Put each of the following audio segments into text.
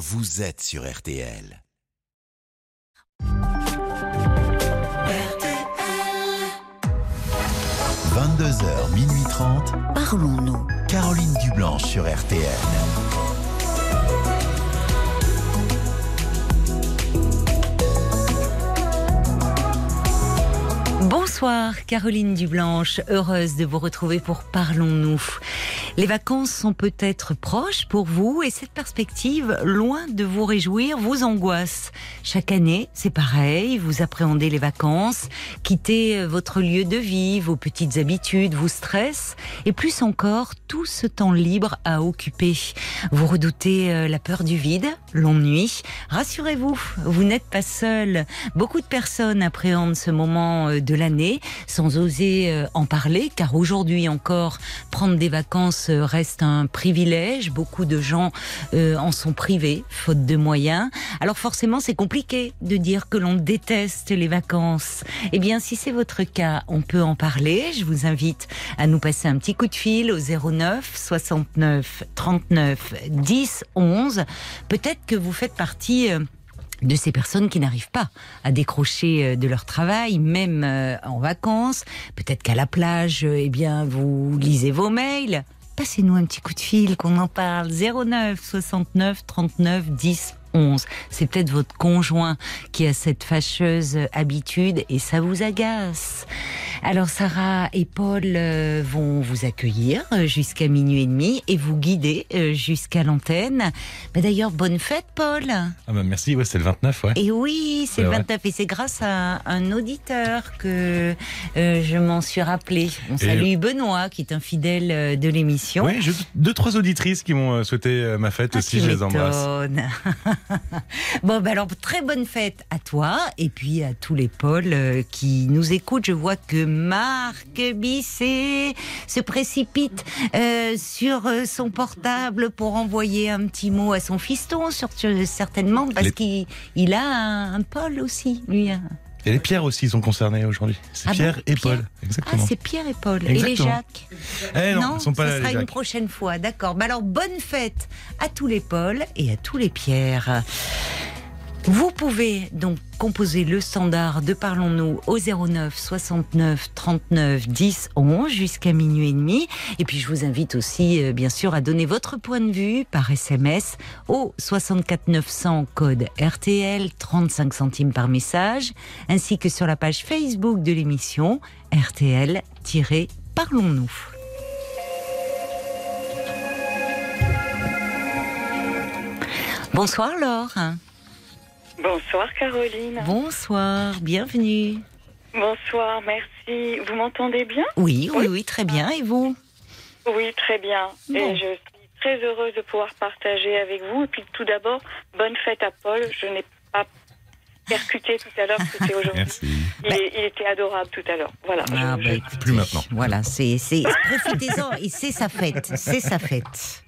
vous êtes sur RTL. 22h, minuit 30. Parlons-nous. Caroline Dublanche sur RTL. Bonsoir Caroline Dublanche, heureuse de vous retrouver pour Parlons-nous. Les vacances sont peut-être proches pour vous et cette perspective, loin de vous réjouir, vous angoisse. Chaque année, c'est pareil, vous appréhendez les vacances, quittez votre lieu de vie, vos petites habitudes vous stressent et plus encore tout ce temps libre à occuper. Vous redoutez euh, la peur du vide, l'ennui. Rassurez-vous, vous n'êtes pas seul. Beaucoup de personnes appréhendent ce moment euh, de l'année sans oser euh, en parler car aujourd'hui encore, prendre des vacances reste un privilège. Beaucoup de gens en sont privés faute de moyens. Alors forcément, c'est compliqué de dire que l'on déteste les vacances. Eh bien, si c'est votre cas, on peut en parler. Je vous invite à nous passer un petit coup de fil au 09 69 39 10 11. Peut-être que vous faites partie euh, de ces personnes qui n'arrivent pas à décrocher euh, de leur travail, même euh, en vacances. Peut-être qu'à la plage, eh bien, vous lisez vos mails. Passez-nous un petit coup de fil, qu'on en parle. 09 69 39 10 11. C'est peut-être votre conjoint qui a cette fâcheuse habitude et ça vous agace. Alors Sarah et Paul euh, vont vous accueillir euh, jusqu'à minuit et demi et vous guider euh, jusqu'à l'antenne. Mais d'ailleurs, bonne fête Paul. Ah bah merci, ouais, c'est le 29, ouais. Et oui, c'est le 29 et c'est grâce à un auditeur que je m'en suis rappelé. On salue Benoît qui est un fidèle de l'émission. Oui, j'ai deux, trois auditrices qui m'ont souhaité ma fête ah, aussi, je les embrasse. bon, ben alors, très bonne fête à toi et puis à tous les Pauls qui nous écoutent. Je vois que Marc Bisset se précipite euh, sur euh, son portable pour envoyer un petit mot à son fiston, certainement, parce qu'il a un, Paul aussi, lui. Hein. Et les Pierre aussi sont concernés aujourd'hui. C'est ah Pierre et Paul. Exactement. Ah, c'est Pierre et Paul. Et les Jacques eh non, ils sont pas ça sera une prochaine fois. D'accord. Bah alors, bonne fête à tous les Paul et à tous les Pierre. Vous pouvez donc composer le standard de Parlons-nous au 09 69 39 10 11 jusqu'à minuit et demi. Et puis je vous invite aussi, euh, bien sûr, à donner votre point de vue par SMS au 64 900 code RTL 35 centimes par message, ainsi que sur la page Facebook de l'émission RTL-Parlons-nous. Bonsoir Laure. Bonsoir Caroline. Bonsoir, bienvenue. Bonsoir, merci. Vous m'entendez bien? Oui, oui, oui, très bien. Et vous? Oui, très bien. Et je suis très heureuse de pouvoir partager avec vous. Et puis tout d'abord, bonne fête à Paul. Je n'ai pas percuté tout à l'heure c'était aujourd'hui. Il, il, était adorable tout à l'heure. Voilà. Ah, bah, plus maintenant. Voilà, c'est profitez-en et c'est sa fête. C'est sa fête.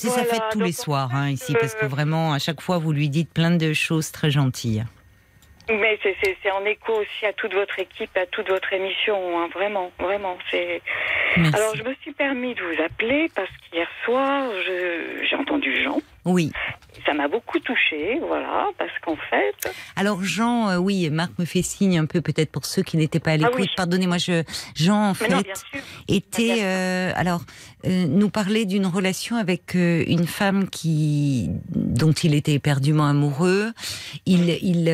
C'est sa fête tous les soirs hein, ici, parce que vraiment, à chaque fois, vous lui dites plein de choses très gentilles. Mais c'est en écho aussi à toute votre équipe, à toute votre émission, hein, vraiment, vraiment. C'est. Alors je me suis permis de vous appeler parce qu'hier soir j'ai entendu Jean. Oui. Beaucoup touchée, voilà, parce qu'en fait. Alors Jean, euh, oui, Marc me fait signe un peu peut-être pour ceux qui n'étaient pas à ah l'écoute. Pardonnez-moi, je Jean en fait était euh, alors euh, nous parlait d'une relation avec une femme qui dont il était éperdument amoureux. Il, il,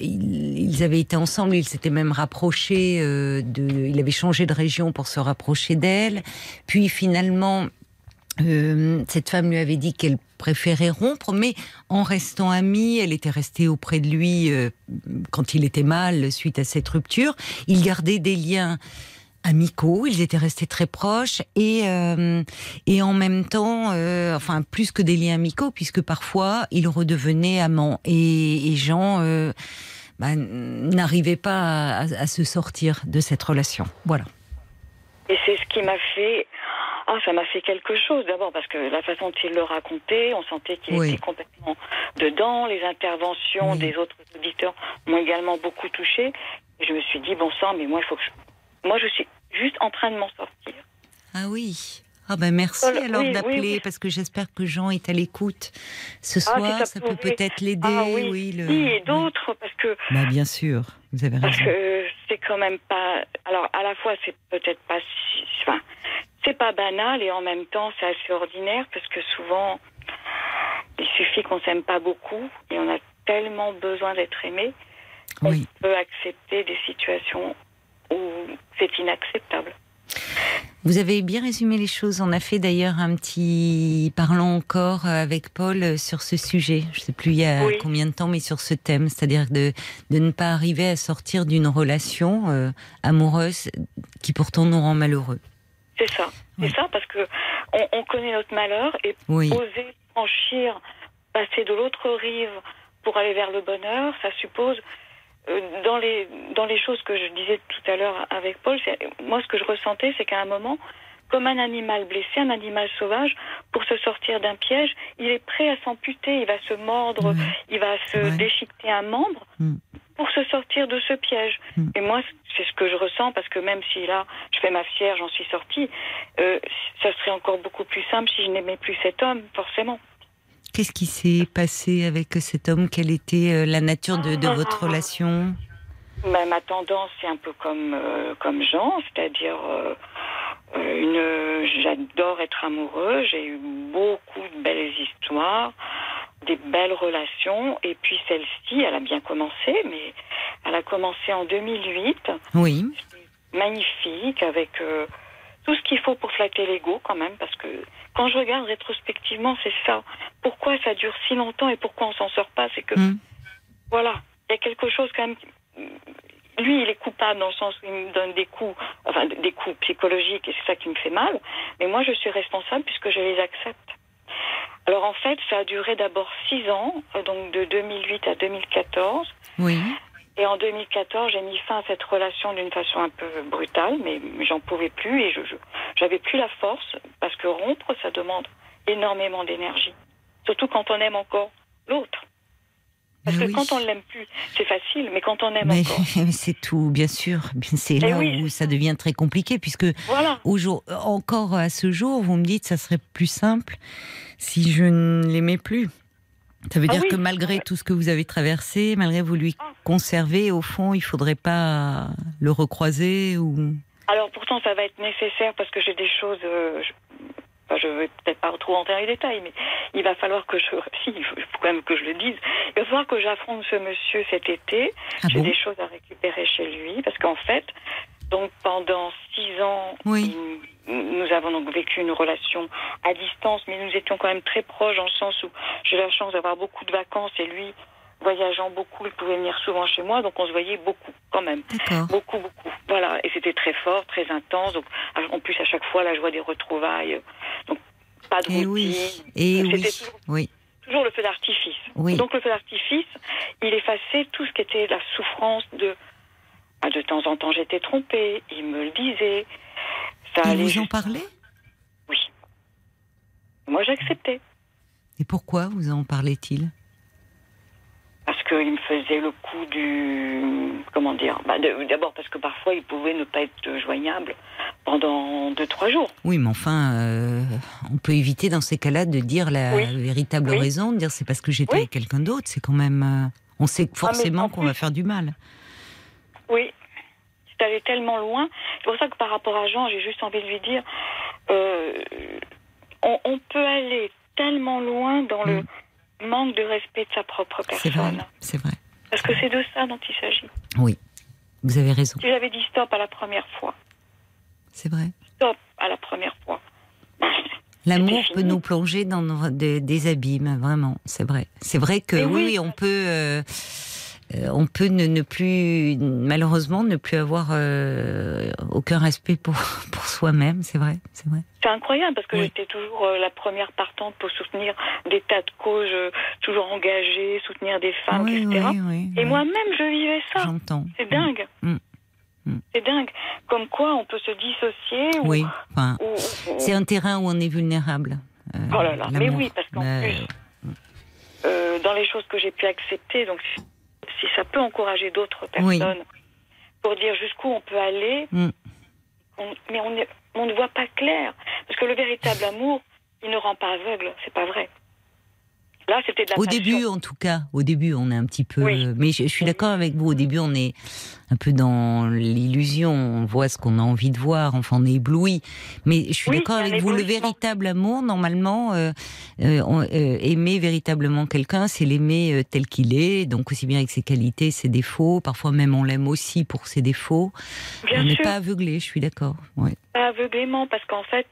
ils avaient été ensemble, ils s'étaient même rapprochés de, il avait changé de région pour se rapprocher d'elle. Puis finalement euh, cette femme lui avait dit qu'elle préférait rompre, mais en restant amie, elle était restée auprès de lui euh, quand il était mal suite à cette rupture. Ils gardaient des liens amicaux, ils étaient restés très proches et euh, et en même temps, enfin plus que des liens amicaux, puisque parfois ils redevenaient amants et, Jean bah, n'arrivait pas à se sortir de cette relation. Voilà. Et c'est ce qui m'a fait ah, ça m'a fait quelque chose. D'abord parce que la façon dont il le racontait, on sentait qu'il était complètement dedans. Les interventions des autres auditeurs m'ont également beaucoup touché. Je me suis dit, bon sang, mais moi, il faut que je... Moi, je suis juste en train de m'en sortir. Ah oui. Ah ben merci alors d'appeler parce que j'espère que Jean est à l'écoute ce ah, soir. ça, peut peut-être l'aider. Ah, oui, oui, le... et d'autres parce que. Bah, bien sûr, vous avez raison. Parce que c'est quand même pas. Alors à la fois c'est peut-être pas. Enfin, c'est pas banal et en même temps c'est assez ordinaire parce que souvent il suffit qu'on s'aime pas beaucoup et on a tellement besoin d'être aimé qu'on peut accepter des situations où c'est inacceptable. Vous avez bien résumé les choses. On a fait d'ailleurs un petit parlant encore avec Paul sur ce sujet. Je ne sais plus il y a combien de temps, mais sur ce thème, c'est-à-dire de, de ne pas arriver à sortir d'une relation euh, amoureuse qui pourtant nous rend malheureux. C'est ça, c'est ça, parce que on, connaît notre malheur et oser franchir, passer de l'autre rive pour aller vers le bonheur, ça suppose euh, dans les dans les choses que je disais tout à l'heure avec Paul, moi ce que je ressentais, c'est qu'à un moment, comme un animal blessé, un animal sauvage, pour se sortir d'un piège, il est prêt à s'amputer, il va se mordre, il va se déchiqueter un membre. Mm. Pour se sortir de ce piège. Mm. Et moi, c'est ce que je ressens parce que même si là, je fais ma fière, j'en suis sortie, euh, ça serait encore beaucoup plus simple si je n'aimais plus cet homme, forcément. Qu'est-ce qui s'est passé avec cet homme? Quelle était euh, la nature de, votre relation? Bah, Ma tendance, c'est un peu comme, euh, comme Jean, c'est-à-dire une. J'adore être amoureux. J'ai eu beaucoup de belles histoires, des belles relations, et puis celle-ci, elle a bien commencé, mais elle a commencé en 2008. Oui. Magnifique, avec tout ce qu'il faut pour flatter l'ego quand même, parce que quand je regarde rétrospectivement, c'est ça. Pourquoi ça dure si longtemps et pourquoi on s'en sort pas C'est que, hmm. voilà, il y a quelque chose quand même. Lui, il est coupable dans le sens où il me donne des coups, enfin des coups psychologiques et c'est ça qui me fait mal. Mais moi, je suis responsable puisque je les accepte. Alors en fait, ça a duré d'abord six ans, donc de 2008 à 2014. Oui. Et en 2014, j'ai mis fin à cette relation d'une façon un peu brutale, mais j'en pouvais plus et je j'avais plus la force parce que rompre, ça demande énormément d'énergie, surtout quand on aime encore l'autre. Parce que quand on ne l'aime plus, c'est facile, mais quand on aime mais, encore. C'est tout, bien sûr. C'est eh là où ça devient très compliqué, puisque voilà. encore à ce jour, vous me dites ça serait plus simple si je ne l'aimais plus. Ça veut ah dire que malgré tout ce que vous avez traversé, malgré vous lui ah. conserver, au fond, il faudrait pas le recroiser ou. Alors pourtant, ça va être nécessaire parce que j'ai des choses. Euh, je, ne vais peut-être pas trop entrer dans les détails, mais il va falloir que je. Si, il faut quand même que je le dise. Il va falloir que j'affronte ce monsieur cet été. Ah j'ai des choses à récupérer chez lui parce qu'en fait, donc pendant six ans, nous avons donc vécu une relation à distance, mais nous étions quand même très proches le sens où j'ai la chance d'avoir beaucoup de vacances et lui, voyageant beaucoup, il pouvait venir souvent chez moi, donc on se voyait beaucoup quand même. Beaucoup, beaucoup. Voilà, et c'était très fort, très intense. Donc en plus à chaque fois la joie des retrouvailles. Donc pas de et oui. Et oui. Toujours, oui. toujours le feu d'artifice. Donc le feu d'artifice, il effaçait tout ce qui était la souffrance de ah, de temps en temps, j'étais trompée. Il me le disait. Ça Et vous en parlez? Oui. Moi, j'acceptais. Et pourquoi vous en parlait-il? Parce qu'il me faisait le coup du. Comment dire bah, D'abord parce que parfois, il pouvait ne pas être joignable pendant deux, trois jours. Oui, mais enfin, euh, on peut éviter dans ces cas-là de dire la véritable raison, de dire c'est parce que j'étais avec quelqu'un d'autre. C'est quand même. Euh, on sait ah, forcément qu'on va faire du mal. Oui, c'est allé tellement loin. C'est pour ça que par rapport à Jean, j'ai juste envie de lui dire, euh, on, peut aller tellement loin dans le mm. Manque de respect de sa propre personne. C'est vrai. Parce que c'est de ça dont il s'agit. Oui, vous avez raison. Si j'avais dit stop à la première fois. C'est vrai. Stop à la première fois. L'amour peut nous plonger dans des, abîmes, vraiment, c'est vrai. C'est vrai que oui, on peut. Euh, euh, on peut ne, plus, malheureusement, ne plus avoir euh, aucun respect pour, pour soi-même, c'est vrai, c'est vrai. C'est incroyable parce que j'étais toujours euh, la première partante pour soutenir des tas de causes, toujours engagées, soutenir des femmes, etc. Et moi-même, je vivais ça. J'entends. C'est dingue. Mm. Mm. C'est dingue. Comme quoi, on peut se dissocier. Oui. Enfin, c'est un terrain où on est vulnérable. oh là là. Mais oui, parce qu'en plus, dans les choses que j'ai pu accepter, donc si ça peut encourager d'autres personnes pour dire jusqu'où on peut aller. Mm. mais on est, on ne voit pas clair. Parce que le véritable amour, il ne rend pas aveugle, c'est pas vrai. Là, c'était de la Au début, en tout cas, au début, on est un petit peu. Mais je, suis d'accord avec vous. Au début, on est un peu dans l'illusion. On voit ce qu'on a envie de voir. Enfin, on est ébloui. Mais je suis d'accord avec vous. Le véritable amour, normalement, euh, euh, euh, aimer véritablement quelqu'un, c'est l'aimer tel qu'il est. Donc aussi bien avec ses qualités, ses défauts. Parfois même, on l'aime aussi pour ses défauts. on n'est pas aveuglé. Je suis d'accord. Ouais. Pas aveuglément, parce qu'en fait,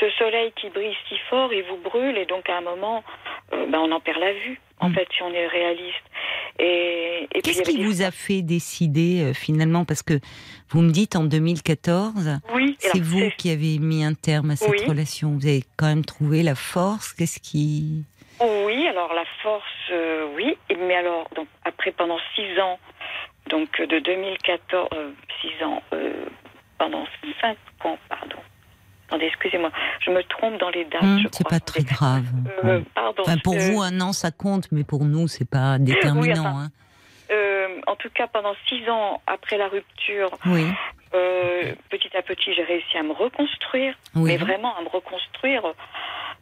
ce soleil qui brille si fort, il vous brûle, et donc à un moment, ben, on en perd la vue, en mm. fait, si on est réaliste. Et, Qu'est-ce qui vous a fait décider euh, finalement? Parce que vous me dites en 2014, oui, c'est vous qui avez mis un terme à cette relation. Vous avez quand même trouvé la force. Qu'est-ce qui Oui, alors la force, euh, oui. Mais alors, donc après pendant six ans, donc de 2014, euh, six ans, pendant cinq ans, pardon, Attendez, excusez-moi, je me trompe dans les dates. Hum, c'est pas très grave. Euh, pardon. pour vous, un an, ça compte, mais pour nous, c'est pas déterminant. Hein. Euh, en tout cas, pendant six ans après la rupture, euh, petit à petit, j'ai réussi à me reconstruire, mais vraiment à me reconstruire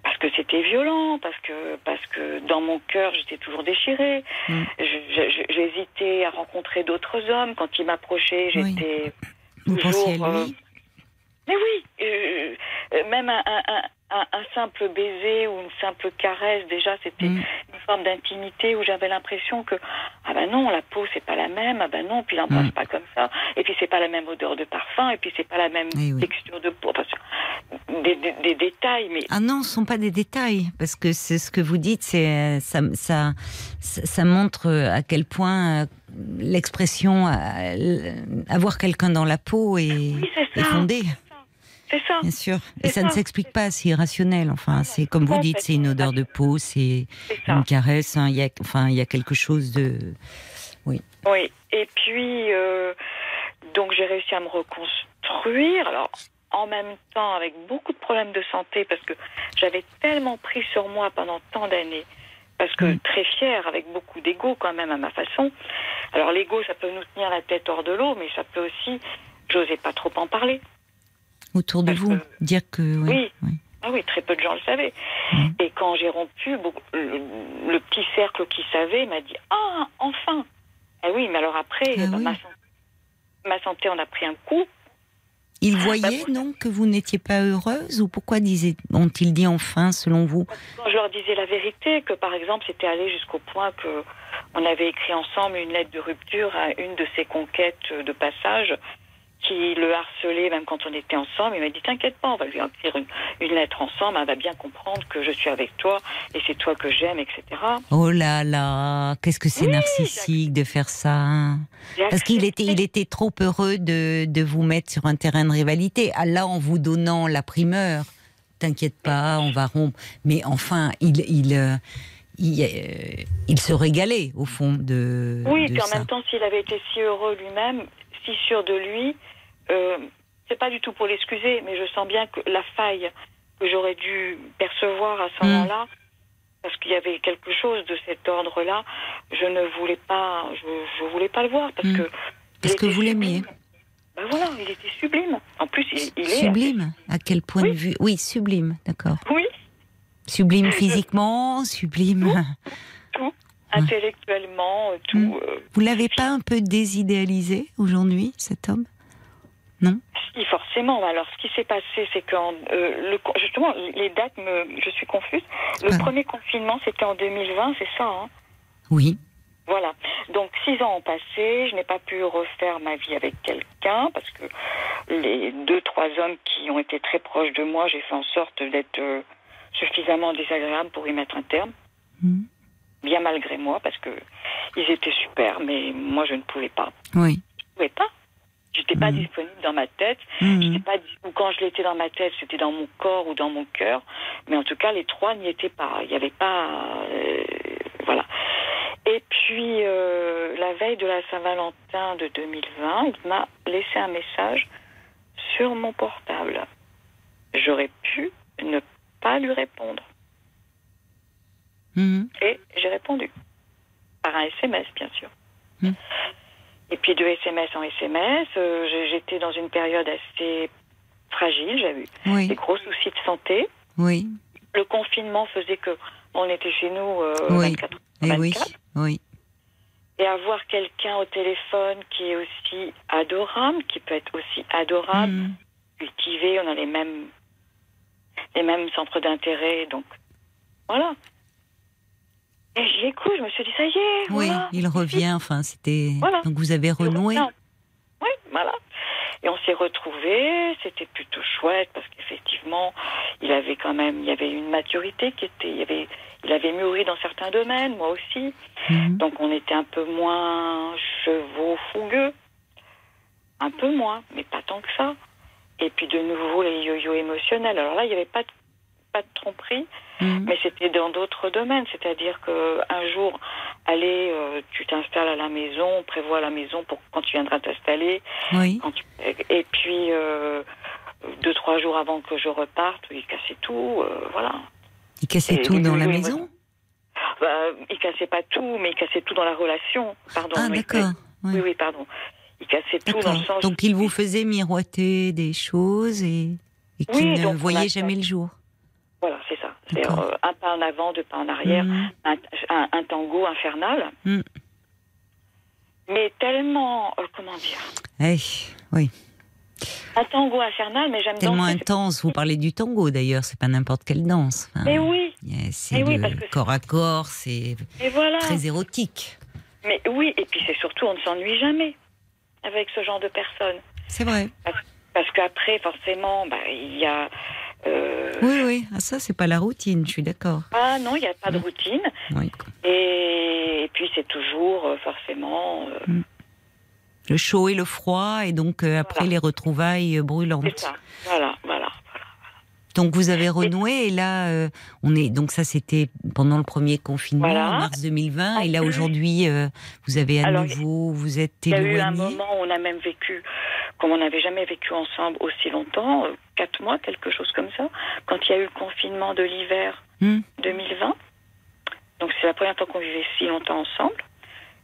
parce que c'était violent, parce que parce que dans mon cœur, j'étais toujours déchirée. Hum. J'hésitais à rencontrer d'autres hommes. Quand ils m'approchaient, j'étais toujours. Mais oui, euh, euh, même un, un, un, simple baiser ou une simple caresse, déjà, c'était mm. une forme d'intimité où j'avais l'impression que ah ben non, la peau c'est pas la même, ah ben non, puis l'embrasse mm. pas comme ça, et puis c'est pas la même odeur de parfum, et puis c'est pas la même eh texture de peau, des, des, détails, mais ah non, ce sont pas des détails, parce que c'est ce que vous dites, c'est ça, ça, ça montre à quel point l'expression avoir quelqu'un dans la peau est, est fondée. C'est ça. Bien sûr. Et ça, ne s'explique pas, c'est irrationnel. Enfin, c'est comme vous dites, c'est une odeur de peau, c'est une caresse. Hein. Il y a, enfin, il y a quelque chose de. Oui. Oui. Et puis, euh, donc, j'ai réussi à me reconstruire. Alors, en même temps, avec beaucoup de problèmes de santé, parce que j'avais tellement pris sur moi pendant tant d'années. Parce que très fière, avec beaucoup d'ego quand même à ma façon. Alors l'ego, ça peut nous tenir la tête hors de l'eau, mais ça peut aussi, j'osais pas trop en parler autour de vous Dire que. oui. Ah oui, très peu de gens le savaient. Et quand j'ai rompu, le, petit cercle qui savait m'a dit Ah, enfin Eh oui, mais alors après, ah bah, ma, santé en a pris un coup. Ils bah, voyaient, non, que vous n'étiez pas heureuse Ou pourquoi ont-ils dit enfin, selon vous? Je leur disais la vérité, que par exemple, c'était allé jusqu'au point que on avait écrit ensemble une lettre de rupture à une de ses conquêtes de passage qui le harcelait même quand on était ensemble. Il m'a dit T'inquiète pas, on va lui écrire une, lettre ensemble, elle va bien comprendre que je suis avec toi et c'est toi que j'aime, etc. Oh là là, qu'est-ce que c'est narcissique de faire ça Parce qu'il était, il était trop heureux de, de vous mettre sur un terrain de rivalité. Là, en vous donnant la primeur, t'inquiète pas, on va rompre. Mais enfin, il. il euh, il, euh, il, se régalait au fond de. Oui, et puis en même temps, s'il avait été si heureux lui-même, si sûr de lui, euh, c'est pas du tout pour l'excuser, mais je sens bien que la faille que j'aurais dû percevoir à ce mm. moment-là, parce qu'il y avait quelque chose de cet ordre-là, je ne voulais pas, je, voulais pas le voir parce mm. que. Parce que vous l'aimiez. Ben voilà, il était sublime. En plus, il, est sublime. À quel point de vue Oui, sublime, d'accord. Oui. Sublime physiquement, sublime. Tout, intellectuellement, tout. Mm. Euh, vous l'avez pas un peu désidéalisé aujourd'hui, cet homme? Non Si, forcément. Alors, ce qui s'est passé, c'est que euh, justement, les dates, me, je suis confuse. Le premier confinement, c'était en 2020, c'est ça hein? Oui. Voilà. Donc, six ans ont passé. Je n'ai pas pu refaire ma vie avec quelqu'un parce que les deux, trois hommes qui ont été très proches de moi, j'ai fait en sorte d'être euh, suffisamment désagréable pour y mettre un terme. Hmm. Bien malgré moi, parce que ils étaient super, mais moi, je ne pouvais pas. Oui. Je ne pouvais pas. J'étais pas mmh. disponible dans ma tête. Mmh. Pas, ou quand je l'étais dans ma tête, c'était dans mon corps ou dans mon cœur. Mais en tout cas, les trois n'y étaient pas. Il n'y avait pas. Euh, voilà. Et puis, euh, la veille de la Saint-Valentin de 2020, il m'a laissé un message sur mon portable. J'aurais pu ne pas lui répondre. Mmh. Et j'ai répondu. Par un SMS, bien sûr. Et puis de SMS en SMS, euh, j'étais dans une période assez fragile, j'avais des gros soucis de santé. Oui. Le confinement faisait que on était chez nous euh, 24 heures 24. oui. oui. Et avoir quelqu'un au téléphone qui est aussi adorable, qui peut être aussi adorable, Mm. cultivé, on a les mêmes, les mêmes centres d'intérêt, donc voilà. Et j'y écoute, je me suis dit, ça y est, Oui, voilà. il revient. Enfin, c'était. Voilà. Donc vous avez renoué. Oui, voilà. Et on s'est retrouvés, c'était plutôt chouette parce qu'effectivement, il avait quand même, il y avait une maturité qui était, il avait, il avait mûri dans certains domaines, moi aussi. Mhm. Donc on était un peu moins chevaux fougueux, un peu moins, mais pas tant que ça. Et puis de nouveau les yo-yo émotionnels. Alors là, il n'y avait pas de, pas de tromperie, Mhm. mais c'était dans d'autres domaines. C'est-à-dire que un jour, allez, euh, tu t'installes à la maison, on prévoit la maison pour quand tu viendras t'installer. Oui. Tu- Et puis euh, deux trois jours avant que je reparte, il cassait tout, euh, voilà. Il cassait tout dans la maison? Bah, il cassait pas tout, mais il cassait tout dans la relation. Pardon. Ah d'accord. Oui, Oui. oui, pardon. Il cassait tout dans le sens. Donc il vous faisait miroiter des choses et, et qui Oui, ne voyait jamais le jour. Voilà, c'est ça. C'est euh, un pas en avant, deux pas en arrière, Mhm. un, un- un tango infernal. Mm. Mais tellement, euh, comment dire, Eh, oui. un tango infernal, mais j'aime Tellement danser. intense. Vous parlez du tango d'ailleurs. C'est pas n'importe quelle danse. Enfin, Mais oui, C'est oui, corps à corps. C'est voilà. très érotique. Mais oui, et puis c'est surtout, on ne s'ennuie jamais avec ce genre de personnes. C'est vrai. Parce qu'après, forcément, bah, il y a. euh, Oui, oui. Ah, ça, c'est pas la routine. Je suis d'accord. Ah non, il n'y a pas de Mm. routine. Oui. Et, et puis c'est toujours euh, forcément. euh, Le chaud et le froid, et donc euh, après Voilà. les retrouvailles euh, c'est brûlantes. ça. Voilà, voilà. Donc vous avez renoué et là euh, on est donc ça c'était pendant le premier confinement Voilà. en mars 2020 En et là plus- aujourd'hui euh, vous avez à Alors, nouveau vous êtes Il y a eu un éloigné. moment où on a même vécu, comme on n'avait jamais vécu ensemble aussi longtemps, euh, quatre mois, quelque chose comme ça, quand il y a eu le confinement de l'hiver Hmm. 2020. Donc c'est la première fois qu'on vivait si longtemps ensemble.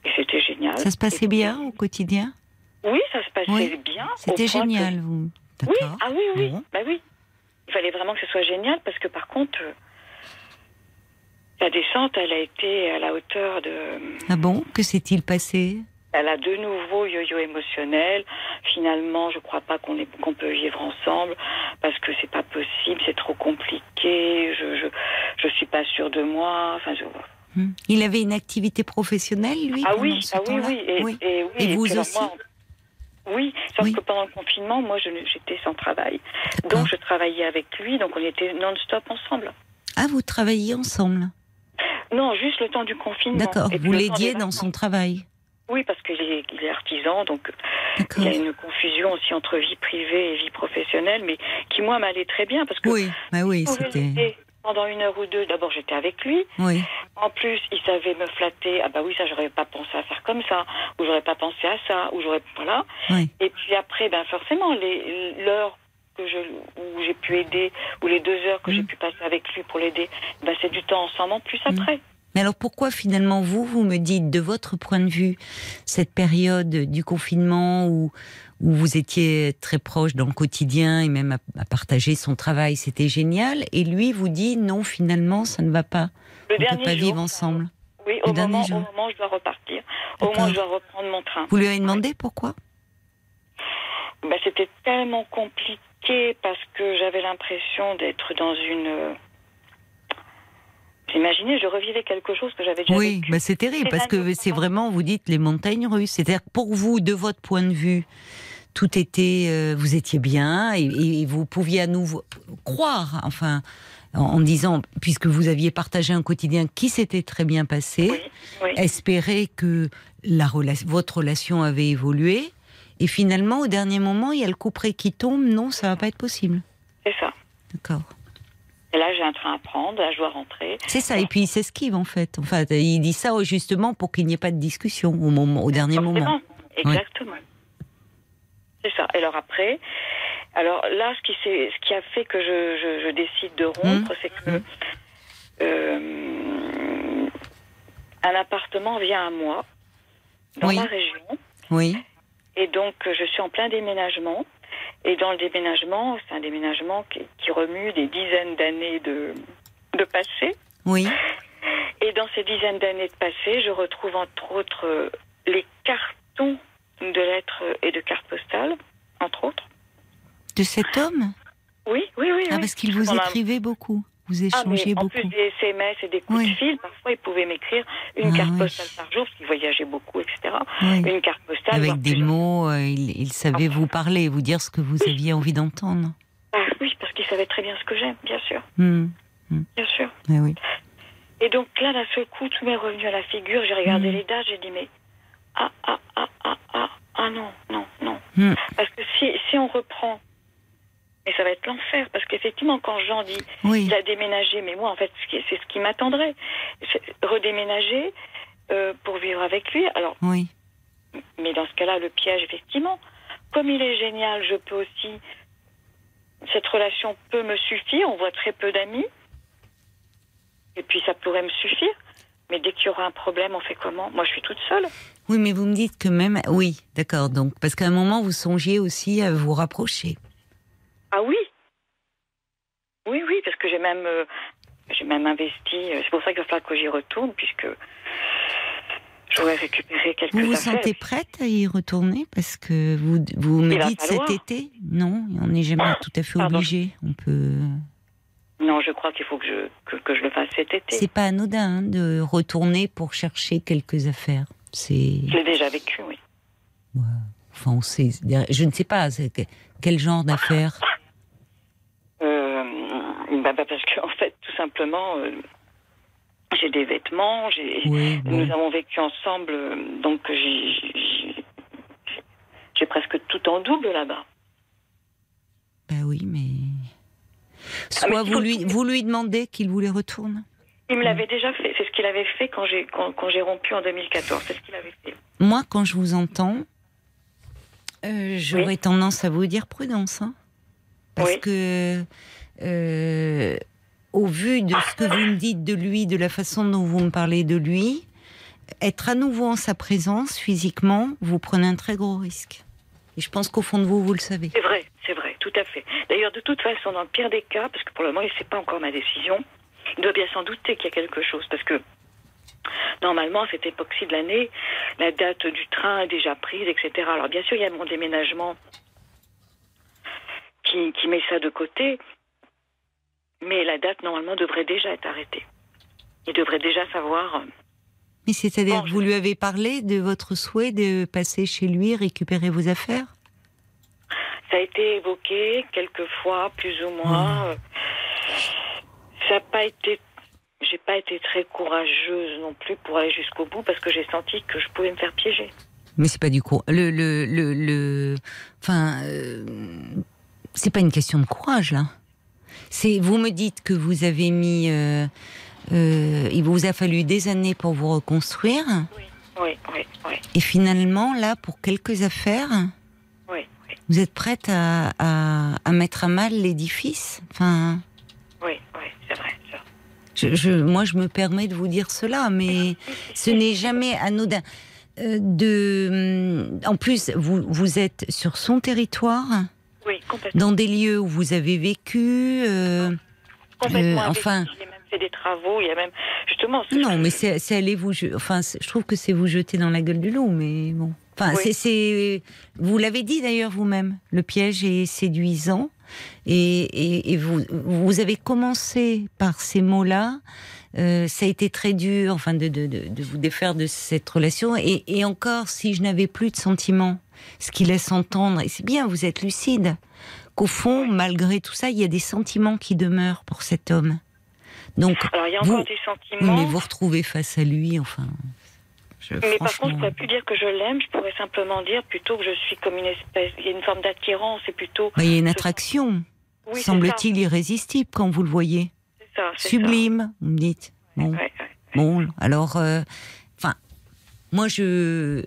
Et c'était génial. Ça se passait Et- bien au quotidien? Oui, ça se passait Oui. bien. C'était que- génial vous. Oui, ah oui, oui. Bon. Bah oui. Il fallait vraiment que ce soit génial parce que par contre, euh, la descente, elle a été à la hauteur de. Ah bon? Que s'est-il passé? Elle a de nouveau yo-yo émotionnel. Finalement, je crois pas qu'on peut vivre ensemble parce que c'est pas possible, c'est trop compliqué. Je je je suis pas sûre de moi. Enfin, je... Hmm. Il avait une activité professionnelle lui ah oui, ah oui, oui, et, Oui. et oui. Et vous aussi? moi, Oui, sauf Oui. que pendant le confinement, moi, j'étais sans travail. Donc, je travaillais avec lui, donc on était non-stop ensemble. Ah vous travailliez ensemble? Non, juste le temps du confinement. D'accord. Vous l'aidiez dans son travail? Oui, parce qu'il est, il est artisan, donc D'accord. il y a une confusion aussi entre vie privée et vie professionnelle, mais qui, moi, m'allait très bien, parce que Oui, bah oui, c'était. Pendant une heure ou deux. D'abord, j'étais avec lui. Oui. En plus, il savait me flatter. Ah bah oui, ça, j'aurais pas pensé à faire comme ça, ou j'aurais pas pensé à ça, ou j'aurais... Voilà. Oui. Et puis après, ben forcément, l'heure que je, où j'ai pu aider, ou les deux heures que j'ai Mm. pu passer avec lui pour l'aider, ben c'est du temps ensemble en plus après. Mais alors pourquoi finalement vous, vous me dites de votre point de vue, cette période du confinement où, où vous étiez très proche dans le quotidien et même à, à partager son travail, c'était génial, et lui vous dit non finalement ça ne va pas, Le on ne peut pas jour, vivre ensemble. Oui, au moment, au moment où je dois repartir, au moment où je dois reprendre mon train. Vous lui avez demandé pourquoi? Ben, c'était tellement compliqué parce que j'avais l'impression d'être dans une. euh, J'imaginais, je revivais quelque chose que j'avais déjà Oui, vécu. bah c'est terrible parce que c'est vraiment, vous dites, les montagnes russes. C'est-à-dire que pour vous, de votre point de vue, tout était, euh, vous étiez bien et, et vous pouviez à nouveau croire, enfin, en, en disant, puisque vous aviez partagé un quotidien qui s'était très bien passé, Oui, oui. espérer que la rela- votre relation avait évolué. Et finalement, au dernier moment, il y a le coup près qui tombe. Non, ça va pas être possible. C'est ça. D'accord. Et là, j'ai un train à prendre, là, je dois rentrer. C'est ça. Et puis il s'esquive en fait. Enfin, il dit ça justement pour qu'il n'y ait pas de discussion au moment, au dernier moment. Forcément. Exactement. C'est ça. Et alors après, alors là, ce qui, s'est- ce qui a fait que je, je- je décide de rompre, c'est que Mmh. euh, un appartement vient à moi dans Oui. ma région. Oui. Et donc, je suis en plein déménagement. Et dans le déménagement, c'est un déménagement qui, qui remue des dizaines d'années de, de passé. Oui. Et dans ces dizaines d'années de passé, je retrouve entre autres les cartons de lettres et de cartes postales, entre autres. De cet homme? Oui, oui, oui. Ah, oui. parce qu'il vous On a- écrivait beaucoup. Vous Ah, échangez en beaucoup. plus des SMS et des coups Oui. de fil, parfois il pouvait m'écrire une Ah, carte oui. postale par jour, parce qu'il voyageait beaucoup, etc. Une carte postale. Avec des plusieurs. mots, euh, il, il savait vous parler, vous dire ce que vous aviez envie d'entendre. Ah, oui, parce qu'il savait très bien ce que j'aime, bien sûr, Hmm. bien sûr. Ah oui. Et donc là, d'un seul coup, tout m'est revenu à la figure. J'ai regardé Mm. les dates, j'ai dit mais ah ah ah ah ah ah non non non. Mm. Parce que si si on reprend, mais ça va être l'enfer parce qu'effectivement quand Jean dit Oui. il a déménagé, mais moi en fait c'est ce qui m'attendrait, redéménager euh, pour vivre avec lui. Alors Oui. mais dans ce cas-là, le piège effectivement, comme il est génial, je peux aussi cette relation peut me suffire. On voit très peu d'amis. Et puis ça pourrait me suffire. Mais dès qu'il y aura un problème, on fait comment? Moi, je suis toute seule. Oui, mais vous me dites que même. Oui, d'accord. Donc, parce qu'à un moment, vous songiez aussi à vous rapprocher. Ah oui Oui, oui, parce que j'ai même, euh, j'ai même investi. euh, C'est pour ça qu'il va falloir que j'y retourne, puisque j'aurais récupéré quelques Vous vous affaires. sentez prête à y retourner Parce que vous, vous me Il dites cet été? Non, on n'est jamais tout à fait obligé. On peut. Non, je crois qu'il faut que je, que, que je le fasse cet été. C'est pas anodin hein, de retourner pour chercher quelques affaires. C'est. Je l'ai déjà vécu, oui. Ouais. Enfin, on sait. Je ne sais pas. que- Quel genre d'affaires Euh, bah, bah, parce qu'en fait, tout simplement, euh, j'ai des vêtements, j'ai, Oui, bon. nous avons vécu ensemble, euh, donc j'ai, j'ai- j'ai presque tout en double là-bas. Bah oui, mais. Ah, Soit vous lui, vous lui demandez qu'il vous les retourne. Il me l'avait déjà fait, c'est ce qu'il avait fait quand j'ai, quand, quand j'ai rompu en 2014, c'est ce qu'il avait fait. Moi, quand je vous entends, euh, j'aurais tendance à vous dire prudence. hein. Parce Oui. que, euh, au vu de ce que vous me dites de lui, de la façon dont vous me parlez de lui, être à nouveau en sa présence physiquement, vous prenez un très gros risque. Et je pense qu'au fond de vous, vous le savez. C'est vrai, c'est vrai, tout à fait. D'ailleurs, de toute façon, dans le pire des cas, parce que pour le moment, il ne sait pas encore ma décision, il doit bien s'en douter qu'il y a quelque chose, parce que normalement, à cette époque-ci de l'année, la date du train est déjà prise, etc. Alors, bien sûr, il y a mon déménagement qui, qui met ça de côté, mais la date, normalement, devrait déjà être arrêtée. Il devrait déjà savoir. euh, Mais c'est-à-dire que vous lui avez parlé de votre souhait de passer chez lui, récupérer vos affaires? Ça a été évoqué quelques fois, plus ou moins. Euh, Ça n'a pas été. J'ai pas été très courageuse non plus pour aller jusqu'au bout parce que j'ai senti que je pouvais me faire piéger. Mais c'est pas du coup. Le, le, le, le- enfin, euh, c'est pas une question de courage là. C'est, vous me dites que vous avez mis, euh, euh, il vous a fallu des années pour vous reconstruire, Oui, oui, oui, et finalement là, pour quelques affaires, vous êtes prête à, à, à mettre à mal l'édifice? Enfin, oui, oui, c'est vrai. ça. je, je- moi, je me permets de vous dire cela, mais ce n'est jamais anodin. Euh, de, en plus, vous, vous êtes sur son territoire. Oui, complètement. dans des lieux où vous avez vécu. euh, complètement euh, enfin- J'ai même fait des travaux. Il y a même justement. non, mais c'est aller vous. je- Enfin, je trouve que c'est vous jeter dans la gueule du loup, mais bon. Enfin, Oui. c'est- c'est. Vous l'avez dit d'ailleurs vous-même. Le piège est séduisant, et, et, et vous vous avez commencé par ces mots-là. Euh, ça a été très dur, enfin, de, de, de, de vous défaire de cette relation. Et, et encore, si je n'avais plus de sentiments, ce qui laisse entendre, et c'est bien, vous êtes lucide, qu'au fond, malgré tout ça, il y a des sentiments qui demeurent pour cet homme. Donc, Alors il y a vous- encore des oui, sentiments. mais vous retrouvez face à lui, enfin. Mais par contre, je ne pourrais plus dire que je l'aime. Je pourrais simplement dire plutôt que je suis comme une espèce. Il y a une forme d'attirance. C'est plutôt. bah, il y a une attraction, Oui, semble-t-il, irrésistible quand vous le voyez. ça, c'est ça, c'est Sublime, vous me dites. Bon, Ouais, ouais. bon alors, euh, enfin, moi, je.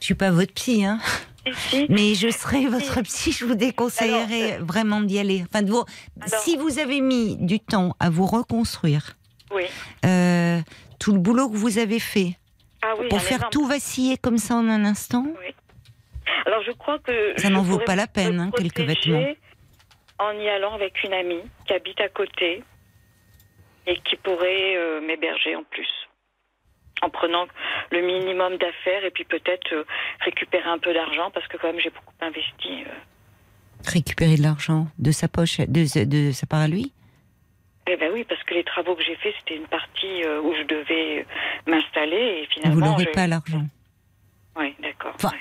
Je suis pas votre psy, hein. Si, si. Mais je serais votre psy, je vous déconseillerais Alors, vraiment d'y aller. Enfin, de vous, Alors- si vous avez mis du temps à vous reconstruire, Oui. euh, tout le boulot que vous avez fait Ah oui, pour faire énorme- tout vaciller comme ça en un instant, Oui. Alors je crois que ça n'en vaut pas la peine, hein, quelques vêtements. En y allant avec une amie qui habite à côté et qui pourrait euh, m'héberger en plus. En prenant le minimum d'affaires et puis peut-être euh, récupérer un peu d'argent parce que quand même j'ai beaucoup investi. Euh. Récupérer de l'argent de sa poche, de, de sa part à lui? Eh ben oui, parce que les travaux que j'ai faits, c'était une partie où je devais m'installer et finalement. Vous n'aurez pas l'argent. Oui, d'accord. Enfin,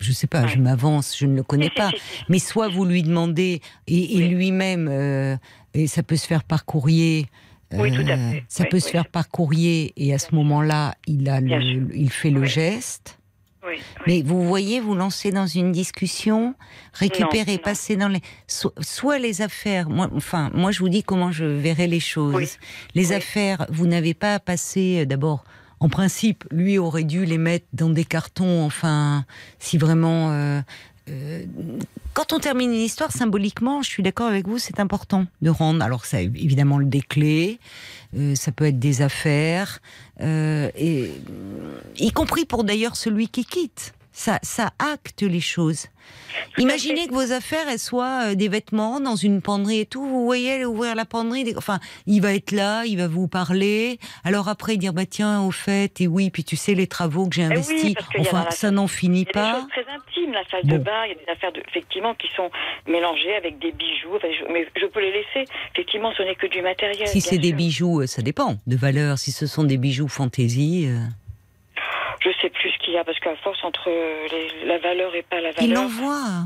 je sais pas, je m'avance, je ne le connais pas. Mais soit vous lui demandez, et, lui-même, euh, et ça peut se faire par courrier. oui, tout à euh, fait. Ça peut se faire par courrier, et à ce moment-là, il, a il fait le geste. Mais vous voyez, vous lancez dans une discussion, récupérer, passer dans les, soit les affaires. Moi, enfin, moi, je vous dis comment je verrai les choses. Les affaires, vous n'avez pas à passer euh, d'abord en principe, lui aurait dû les mettre dans des cartons, enfin, si vraiment... Euh, quand on termine une histoire symboliquement, je suis d'accord avec vous, c'est important de rendre. Alors ça, évidemment, le déclé, euh, ça peut être des affaires, et y compris pour d'ailleurs celui qui quitte ça, ça acte les choses. Imaginez que vos affaires elles soient euh, des vêtements dans une penderie et tout. Vous voyez ouvrir la penderie. Enfin, il va être là, il va vous parler. Alors après dire bah tiens au fait et oui puis tu sais les travaux que j'ai eh investis. enfin ça n'en finit pas. Il y a des choses très intimes, la salle de bain. Il y a des affaires effectivement qui sont mélangées avec des bijoux. mais je peux les laisser. Effectivement, ce n'est que du matériel. Si c'est des bijoux, euh, ça dépend de valeur. Si ce sont des bijoux fantaisie. Euh, je sais plus ce qu'il y a parce qu'à force entre la valeur et pas la valeur. Il l'envoie.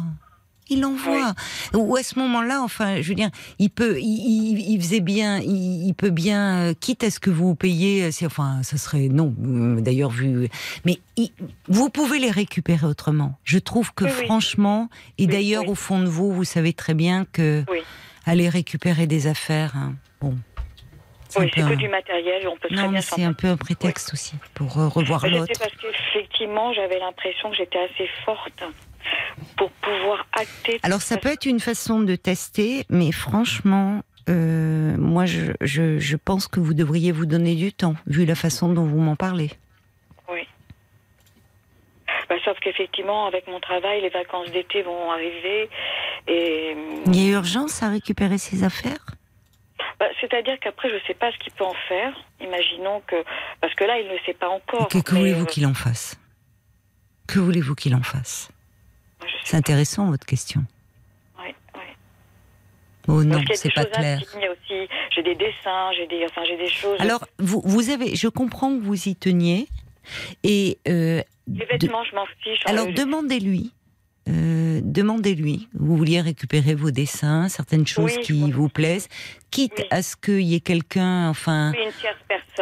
Il l'envoie. Ou à ce moment-là, enfin, je veux dire, il peut, il, faisait bien, il, peut bien, euh, quitte à ce que vous payez, euh, enfin, ça serait non, euh, d'ailleurs vu, mais vous pouvez les récupérer autrement. Je trouve que franchement, et d'ailleurs au fond de vous, vous savez très bien que aller récupérer des affaires, hein, bon. Oui, c'est que du matériel, on peut très non, c'est un peu un prétexte aussi pour euh, revoir l'autre. C'est parce qu'effectivement, j'avais l'impression que j'étais assez forte pour pouvoir acter. Alors, ça peut être une façon de tester, mais franchement, euh, moi, je, je, je, pense que vous devriez vous donner du temps, vu la façon dont vous m'en parlez. Oui. Bah, sauf qu'effectivement, avec mon travail, les vacances d'été vont arriver et. Il y a urgence à récupérer ses affaires? Bah, c'est-à-dire qu'après, je ne sais pas ce qu'il peut en faire. Imaginons que. Parce que là, il ne sait pas encore. que voulez-vous euh, qu'il en fasse? Que voulez-vous qu'il en fasse? C'est intéressant, votre question. Oui, oui. Oh non, c'est pas clair. J'ai des dessins, j'ai des, enfin, des choses. Alors, vous, vous avez, je comprends que vous y teniez. Et. Euh, Les vêtements, je m'en fiche. Alors, demandez-lui euh, demandez-lui. Vous vouliez récupérer vos dessins, certaines choses qui vous plaisent, quitte à ce qu'il y ait quelqu'un, enfin,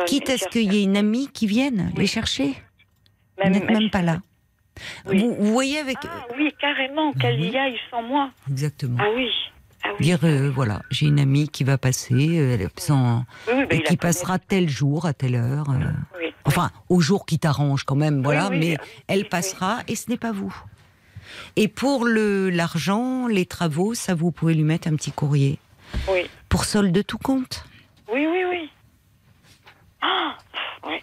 quitte à ce qu'il y ait une amie qui vienne les chercher. Même, vous n'êtes même pas là. Vous, voyez avec. Ah, oui, carrément, qu'elle y aille sans moi. Exactement. Ah oui. Ah Dire euh, voilà, j'ai une amie qui va passer, euh, sans, et qui passera tel jour à telle heure. enfin, au jour qui t'arrange quand même, voilà, mais elle passera et ce n'est pas vous. Et pour le l'argent, les travaux, ça vous pouvez lui mettre un petit courrier. Oui. Pour solde de tout compte. Oui, oui, oui. Ah, oui.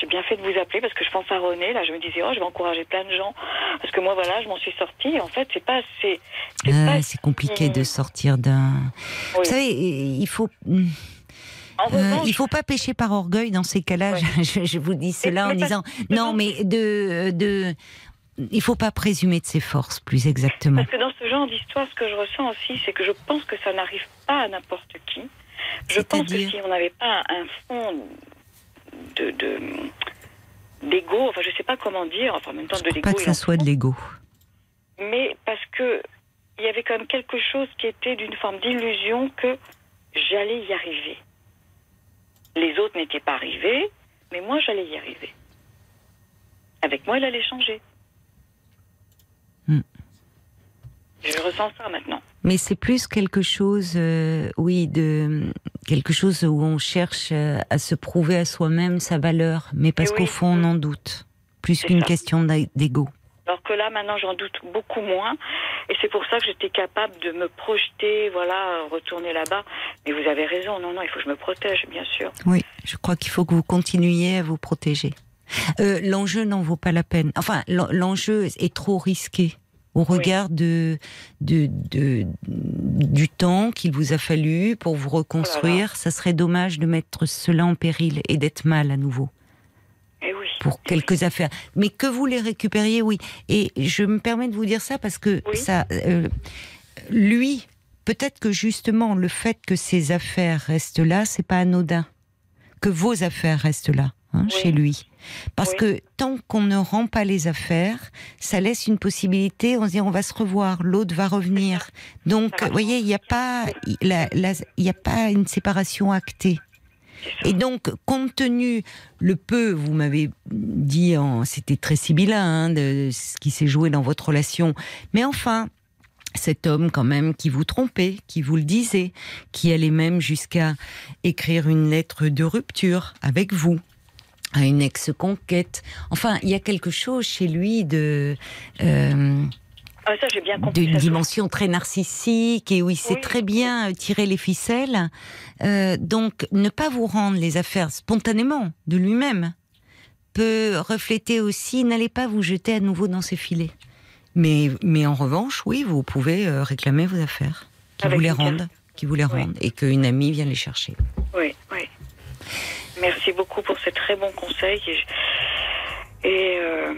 J'ai bien fait de vous appeler parce que je pense à René. Là, je me disais, oh, je vais encourager plein de gens. Parce que moi, voilà, je m'en suis sortie. En fait, c'est pas assez. C'est ah, compliqué de sortir d'un. Vous savez, il faut. Hmm, euh, il faut pas pécher par orgueil dans ces cas-là. Je, je, vous dis cela en disant non, mais de, de il faut pas présumer de ses forces, plus exactement. Parce que dans ce genre d'histoire, ce que je ressens aussi, c'est que je pense que ça n'arrive pas à n'importe qui. Je pense que si on n'avait pas un fond de, d'ego, enfin je sais pas comment dire, enfin en même temps de l'ego. Pas que ça soit de l'ego. Mais parce que il y avait quand même quelque chose qui était d'une forme d'illusion que j'allais y arriver. Les autres n'étaient pas arrivés, mais moi j'allais y arriver. Avec moi, il allait changer. Je ressens ça maintenant. Mais c'est plus quelque chose, euh, oui, de quelque chose où on cherche euh, à se prouver à soi-même sa valeur, mais parce qu'au fond on en doute, plus qu'une question d'ego. Alors que là, maintenant, j'en doute beaucoup moins. Et c'est pour ça que j'étais capable de me projeter, voilà, retourner là-bas. Mais vous avez raison, non, non, il faut que je me protège, bien sûr. Oui, je crois qu'il faut que vous continuiez à vous protéger. Euh, l'enjeu n'en vaut pas la peine. Enfin, l'enjeu est trop risqué au regard de, de, du temps qu'il vous a fallu pour vous reconstruire. Oh ça serait dommage de mettre cela en péril et d'être mal à nouveau. Eh oui, pour quelques affaires. Mais que vous les récupériez, oui. Et je me permets de vous dire ça parce que ça, euh, lui, peut-être que justement le fait que ces affaires restent là, c'est pas anodin. Que vos affaires restent là. Hein, chez lui. Parce que tant qu'on ne rend pas les affaires, ça laisse une possibilité, on se dit on va se revoir, l'autre va revenir. Donc, vous voyez, il n'y a, pas, il a pas une séparation actée. Et donc, compte tenu le peu, vous m'avez dit, c'était très sibyllin, hein, de ce qui s'est joué dans votre relation, mais enfin, cet homme quand même qui vous trompait, qui vous le disait, qui allait même jusqu'à écrire une lettre de rupture avec vous, à une ex-conquête. Enfin, il y a quelque chose chez lui de... Euh, ah, d'une dimension très narcissique et où il sait très bien tirer les ficelles. Euh, donc, ne pas vous rendre les affaires spontanément de lui-même peut refléter aussi, n'allez pas vous jeter à nouveau dans ses filets. Mais, mais en revanche, oui, vous pouvez euh, réclamer vos affaires, qui vous les rendent, qui vous les rendent, et qu'une amie vienne les chercher. Oui, oui. Merci beaucoup pour ces très bons conseils. Et, euh,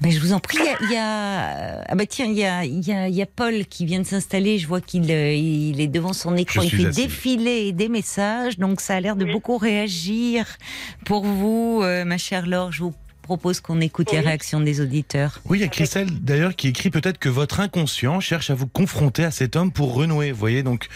ben, je vous en prie, il y a, ah bah tiens, il y a, il y, a, y a Paul qui vient de s'installer. Je vois qu'il euh, il est devant son écran. Il fait défiler des messages, donc ça a l'air de beaucoup réagir pour vous, euh, ma chère Laure. Je vous propose qu'on écoute les réactions des auditeurs. Oui, il y a Christelle d'ailleurs qui écrit peut-être que votre inconscient cherche à vous confronter à cet homme pour renouer. Vous voyez, donc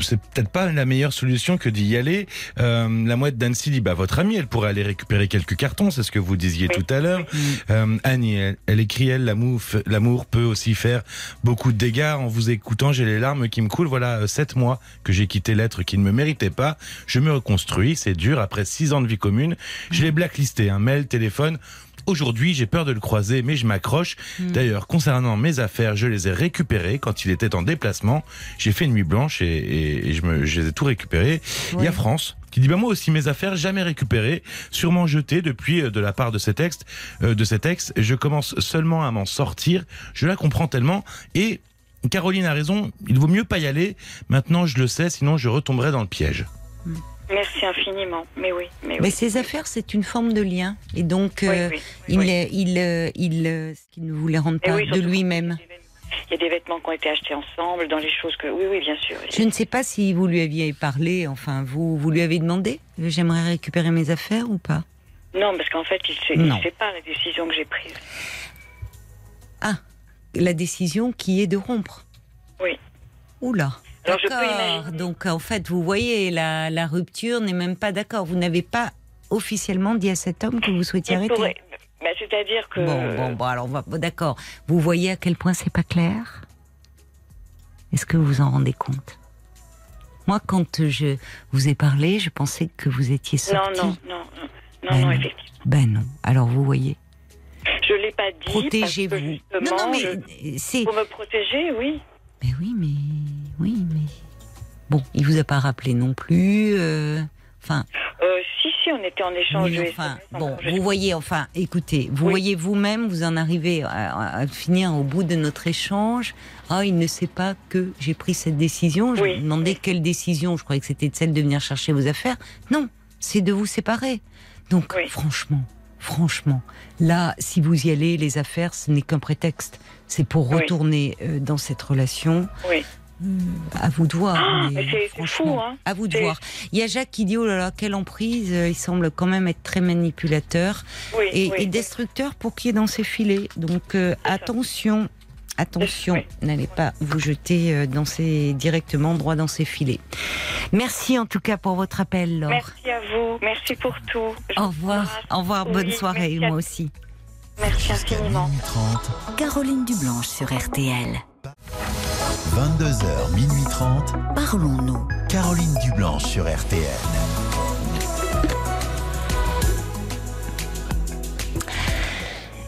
c'est peut-être pas la meilleure solution que d'y aller. Euh, la mouette d'Annecy dit bah votre amie, elle pourrait aller récupérer quelques cartons, c'est ce que vous disiez tout à l'heure. Euh, Annie, elle, écrit elle l'amour, peut aussi faire beaucoup de dégâts. En vous écoutant, j'ai les larmes qui me coulent. Voilà sept mois que j'ai quitté l'être qui ne me méritait pas. Je me reconstruis, c'est dur. Après six ans de vie commune, je l'ai blacklisté, un mail, téléphone. Aujourd'hui, j'ai peur de le croiser, mais je m'accroche. Hmm. D'ailleurs, concernant mes affaires, je les ai récupérées quand il était en déplacement. J'ai fait une nuit blanche et, je, me, les ai tout récupérées. Il y a France qui dit bah moi aussi mes affaires jamais récupérées, sûrement jetées depuis euh, de la part de cet ex, euh, de cet ex. Je commence seulement à m'en sortir. Je la comprends tellement et Caroline a raison. Il vaut mieux pas y aller. Maintenant, je le sais, sinon je retomberai dans le piège. Hmm. Merci infiniment. Mais oui. Mais, mais ces affaires, c'est une forme de lien. Et donc, euh, il, il, euh, il, euh, il, ne vous les rend pas de lui-même. Il y a des vêtements qui ont été achetés ensemble, dans les choses que. Oui, oui, bien sûr. Je ne sais pas si vous lui aviez parlé, enfin, vous, vous lui avez demandé J'aimerais récupérer mes affaires ou pas? Non, parce qu'en fait, il ne sait pas la décision que j'ai prise. Ah, la décision qui est de rompre Oui. Oula. D'accord. Donc en fait, vous voyez, la, la rupture n'est même pas d'accord. Vous n'avez pas officiellement dit à cet homme que vous souhaitiez arrêter. Bah, c'est-à-dire que. Bon, bon, bon, alors d'accord. Vous voyez à quel point c'est pas clair? Est-ce que vous vous en rendez compte? Moi, quand je vous ai parlé, je pensais que vous étiez sorti. Non, non, non, non, ben non, effectivement. Ben non. Alors vous voyez. Je l'ai pas dit. Protégez-vous. Non, non, mais c'est. Pour me protéger, oui. Mais oui, mais oui, mais bon, il vous a pas rappelé non plus. Euh, enfin. Euh, si, si, on était en échange. enfin, bon, vous voyez, enfin, écoutez, vous voyez vous-même, vous en arrivez à, finir au bout de notre échange. Ah, il ne sait pas que j'ai pris cette décision. Je me demandais quelle décision. Je croyais que c'était celle de venir chercher vos affaires. Non, c'est de vous séparer. Donc, franchement, franchement, là, si vous y allez, les affaires, ce n'est qu'un prétexte. C'est pour retourner euh, dans cette relation. Oui. Hmm, à vous de voir. Ah, c'est fou, hein. À vous de voir. Il y a Jacques qui dit oh là là, quelle emprise. Il semble quand même être très manipulateur et, destructeur pour qui est dans ses filets. Donc euh, attention, attention, n'allez pas vous jeter euh, dans ses, directement droit dans ses filets. Merci en tout cas pour votre appel, Laure. Merci à vous. Merci pour tout. au revoir. Au revoir. Bonne soirée, moi aussi. Merci infiniment. Caroline Dublanche sur RTL. 22h, minuit 30. Parlons-nous. Caroline Dublanche sur RTL.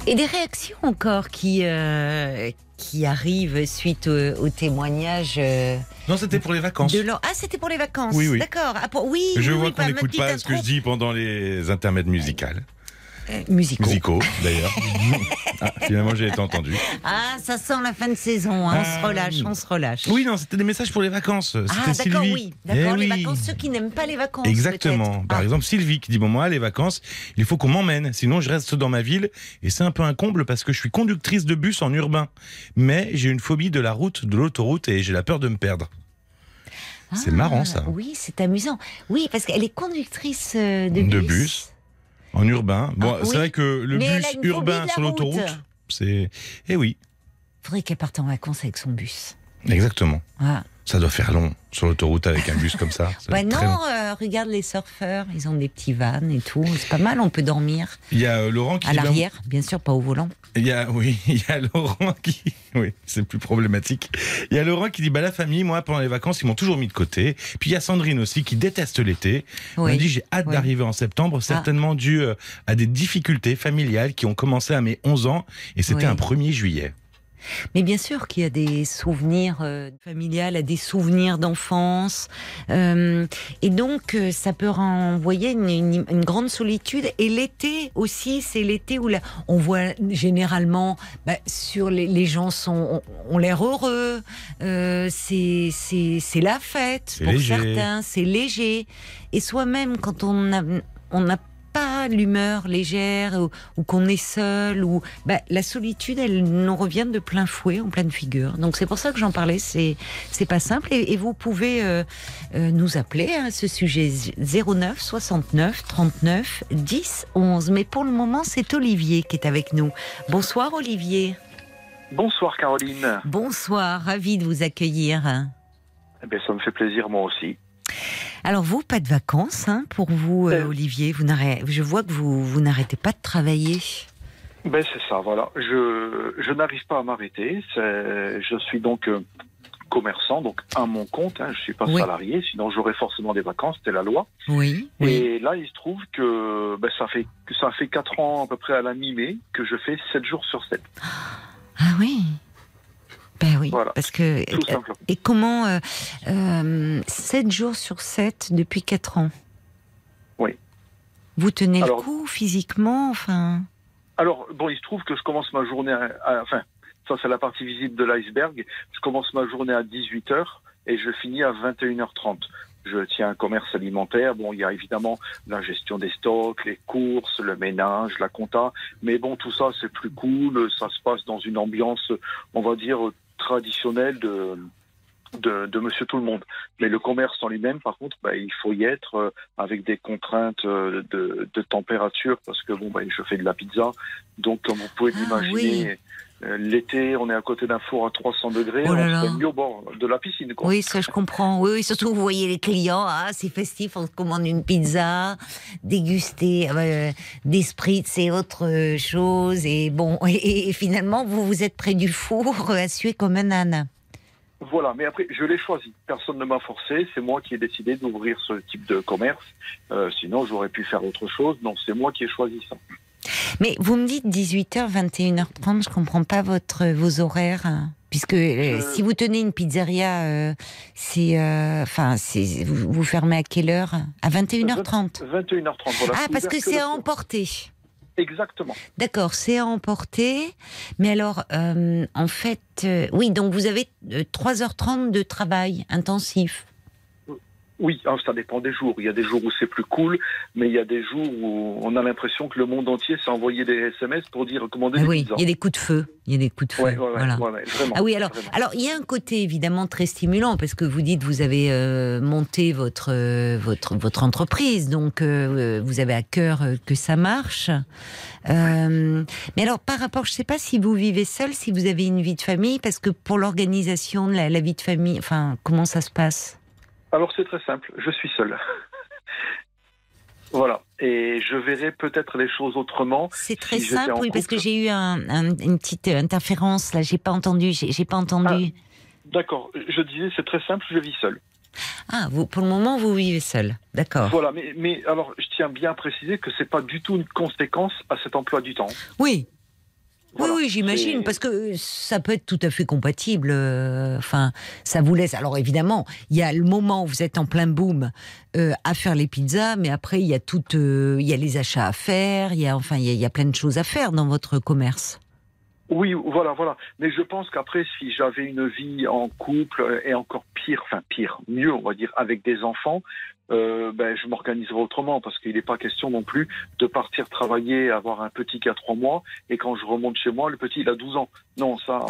Et des réactions encore qui, euh, qui arrivent suite au, témoignage. Euh, non, c'était pour les vacances. Ah, c'était pour les vacances. Oui, oui. D'accord. Ah, oui. Je vois qu'on n'écoute pas ce que je dis pendant les intermèdes musicales. Euh, musicaux. Musicaux, d'ailleurs. ah, finalement, j'ai été entendu. Ah, ça sent la fin de saison. Hein. On se euh, relâche, on se relâche. Oui, non, c'était des messages pour les vacances. Ah, d'accord, oui. D'accord, eh les vacances, ceux qui n'aiment pas les vacances. Exactement. Par ah. exemple, Sylvie qui dit Bon, moi, les vacances, il faut qu'on m'emmène. Sinon, je reste dans ma ville. Et c'est un peu un comble parce que je suis conductrice de bus en urbain. Mais j'ai une phobie de la route, de l'autoroute et j'ai la peur de me perdre. c'est marrant ça. Ah, oui, c'est amusant. Oui, parce qu'elle est conductrice euh, de bus. De bus. En urbain. Bon, ah, c'est vrai que le bus urbain sur l'autoroute, c'est. Eh oui. Faudrait qu'elle parte en vacances avec son bus. Exactement. Ah. Ça doit faire long sur l'autoroute avec un bus comme ça. Ouais, non, euh, regarde les surfeurs, ils ont des petits vannes et tout. C'est pas mal, on peut dormir. Il y a euh, Laurent qui. À l'arrière, bien sûr, pas au volant. Il y a, oui, il y a Laurent qui. Oui, c'est plus problématique. Il y a Laurent qui dit bah, la famille, moi, pendant les vacances, ils m'ont toujours mis de côté. Puis il y a Sandrine aussi qui déteste l'été. Oui. Elle dit j'ai hâte d'arriver en septembre, ah. certainement dû euh, à des difficultés familiales qui ont commencé à mes 11 ans. Et c'était un 1er juillet. Mais bien sûr qu'il y a des souvenirs euh, familiales, des souvenirs d'enfance. Euh, et donc, euh, ça peut renvoyer une, grande solitude. Et l'été aussi, c'est l'été où on voit généralement, bah, sur les, gens sont, ont, l'air heureux. c'est la fête pour certains, c'est léger. Et soi-même, quand on a, on a pas l'humeur légère ou, qu'on est seul ou bah, la solitude elle nous revient de plein fouet en pleine figure. Donc c'est pour ça que j'en parlais. C'est c'est pas simple. Et, vous pouvez euh, euh, nous appeler à ce sujet 09 69 39 10 11 mais pour le moment c'est Olivier qui est avec nous. Bonsoir Olivier. Bonsoir Caroline. Bonsoir. Ravi de vous accueillir. Eh bien, ça me fait plaisir moi aussi alors vous, pas de vacances hein, pour vous, euh, euh. Olivier. Vous je vois que vous, vous n'arrêtez pas de travailler. Ben c'est ça, voilà. Je, je n'arrive pas à m'arrêter. Je suis donc euh, commerçant, donc à mon compte. Hein, je suis pas salarié, sinon j'aurais forcément des vacances. C'était la loi. Oui. Et là, il se trouve que ben, ça fait ça fait quatre ans à peu près à la mi-mai que je fais 7 jours sur 7. Ah oui. Ben oui, parce que et comment euh, 7 euh, jours sur 7 depuis 4 ans. Oui. Vous tenez le coup physiquement, enfin. Alors bon, il se trouve que je commence ma journée, à, enfin, ça c'est la partie visible de l'iceberg. Je commence ma journée à 18 h et je finis à 21h30 je tiens un commerce alimentaire. Bon, il y a évidemment la gestion des stocks, les courses, le ménage, la compta. Mais bon, tout ça, c'est plus cool. Ça se passe dans une ambiance, on va dire, traditionnel de, de, Monsieur Tout le Monde. Mais le commerce en lui-même, par contre, bah, il faut y être euh, avec des contraintes euh, de, de, température parce que bon, bah, je fais de la pizza, donc comme vous pouvez ah, l'imaginer. Euh, l'été, on est à côté d'un four à 300 degrés, oh on se mieux au bord de la piscine. Quoi. Oui, ça je comprends. Oui, surtout vous voyez les clients, ah, c'est festif, on commande une pizza, déguster euh, des c'est autre chose. Et bon, et, finalement, vous vous êtes près du four à suer comme un âne. Voilà, mais après, je l'ai choisi. Personne ne m'a forcé. C'est moi qui ai décidé d'ouvrir ce type de commerce. Euh, sinon, j'aurais pu faire autre chose. Non, c'est moi qui ai choisi ça. Mais vous me dites 18h, 21h30, je comprends pas votre, vos horaires. Hein. Puisque euh, si vous tenez une pizzeria, euh, c'est, euh, enfin, c'est, vous, fermez à quelle heure? À 21h30. 21h30. Voilà. Ah, parce que c'est à emporter. Exactement. D'accord, c'est à emporter. Mais alors, en fait, oui, donc vous avez 3h30 de travail intensif. Oui, hein, ça dépend des jours. Il y a des jours où c'est plus cool, mais il y a des jours où on a l'impression que le monde entier s'est envoyé des SMS pour dire commander ah des oui, il y a des coups de feu. Il y a des coups de feu. voilà. ah oui, alors, alors il y a un côté évidemment très stimulant parce que vous dites vous avez euh, monté votre euh, votre votre entreprise, donc euh, vous avez à cœur que ça marche. mais alors par rapport, je ne sais pas si vous vivez seul, si vous avez une vie de famille, parce que pour l'organisation de la vie de famille, enfin comment ça se passe? Alors c'est très simple, je suis seul. voilà, et je verrai peut-être les choses autrement. C'est très simple, oui, parce que j'ai eu une petite interférence là, j'ai pas entendu, j'ai pas entendu. Ah, d'accord, je disais c'est très simple, je vis seul. Ah, vous, pour le moment, vous vivez seul, d'accord. Voilà, mais, mais alors, je tiens bien à préciser que c'est pas du tout une conséquence à cet emploi du temps. Oui, oui, oui, j'imagine, parce que ça peut être tout à fait compatible. Euh, enfin, ça vous laisse. Alors évidemment, il y a le moment où vous êtes en plein boom euh, à faire les pizzas, mais après il y a tout, euh, il y a les achats à faire, il y a enfin il y a plein de choses à faire dans votre commerce. Oui, voilà, voilà. Mais je pense qu'après, si j'avais une vie en couple et encore pire, enfin pire, mieux, on va dire, avec des enfants, euh, ben, je m'organiserai autrement parce qu'il n'est pas question non plus de partir travailler, avoir un petit qui a trois mois et quand je remonte chez moi, le petit il a 12 ans. Non, ça.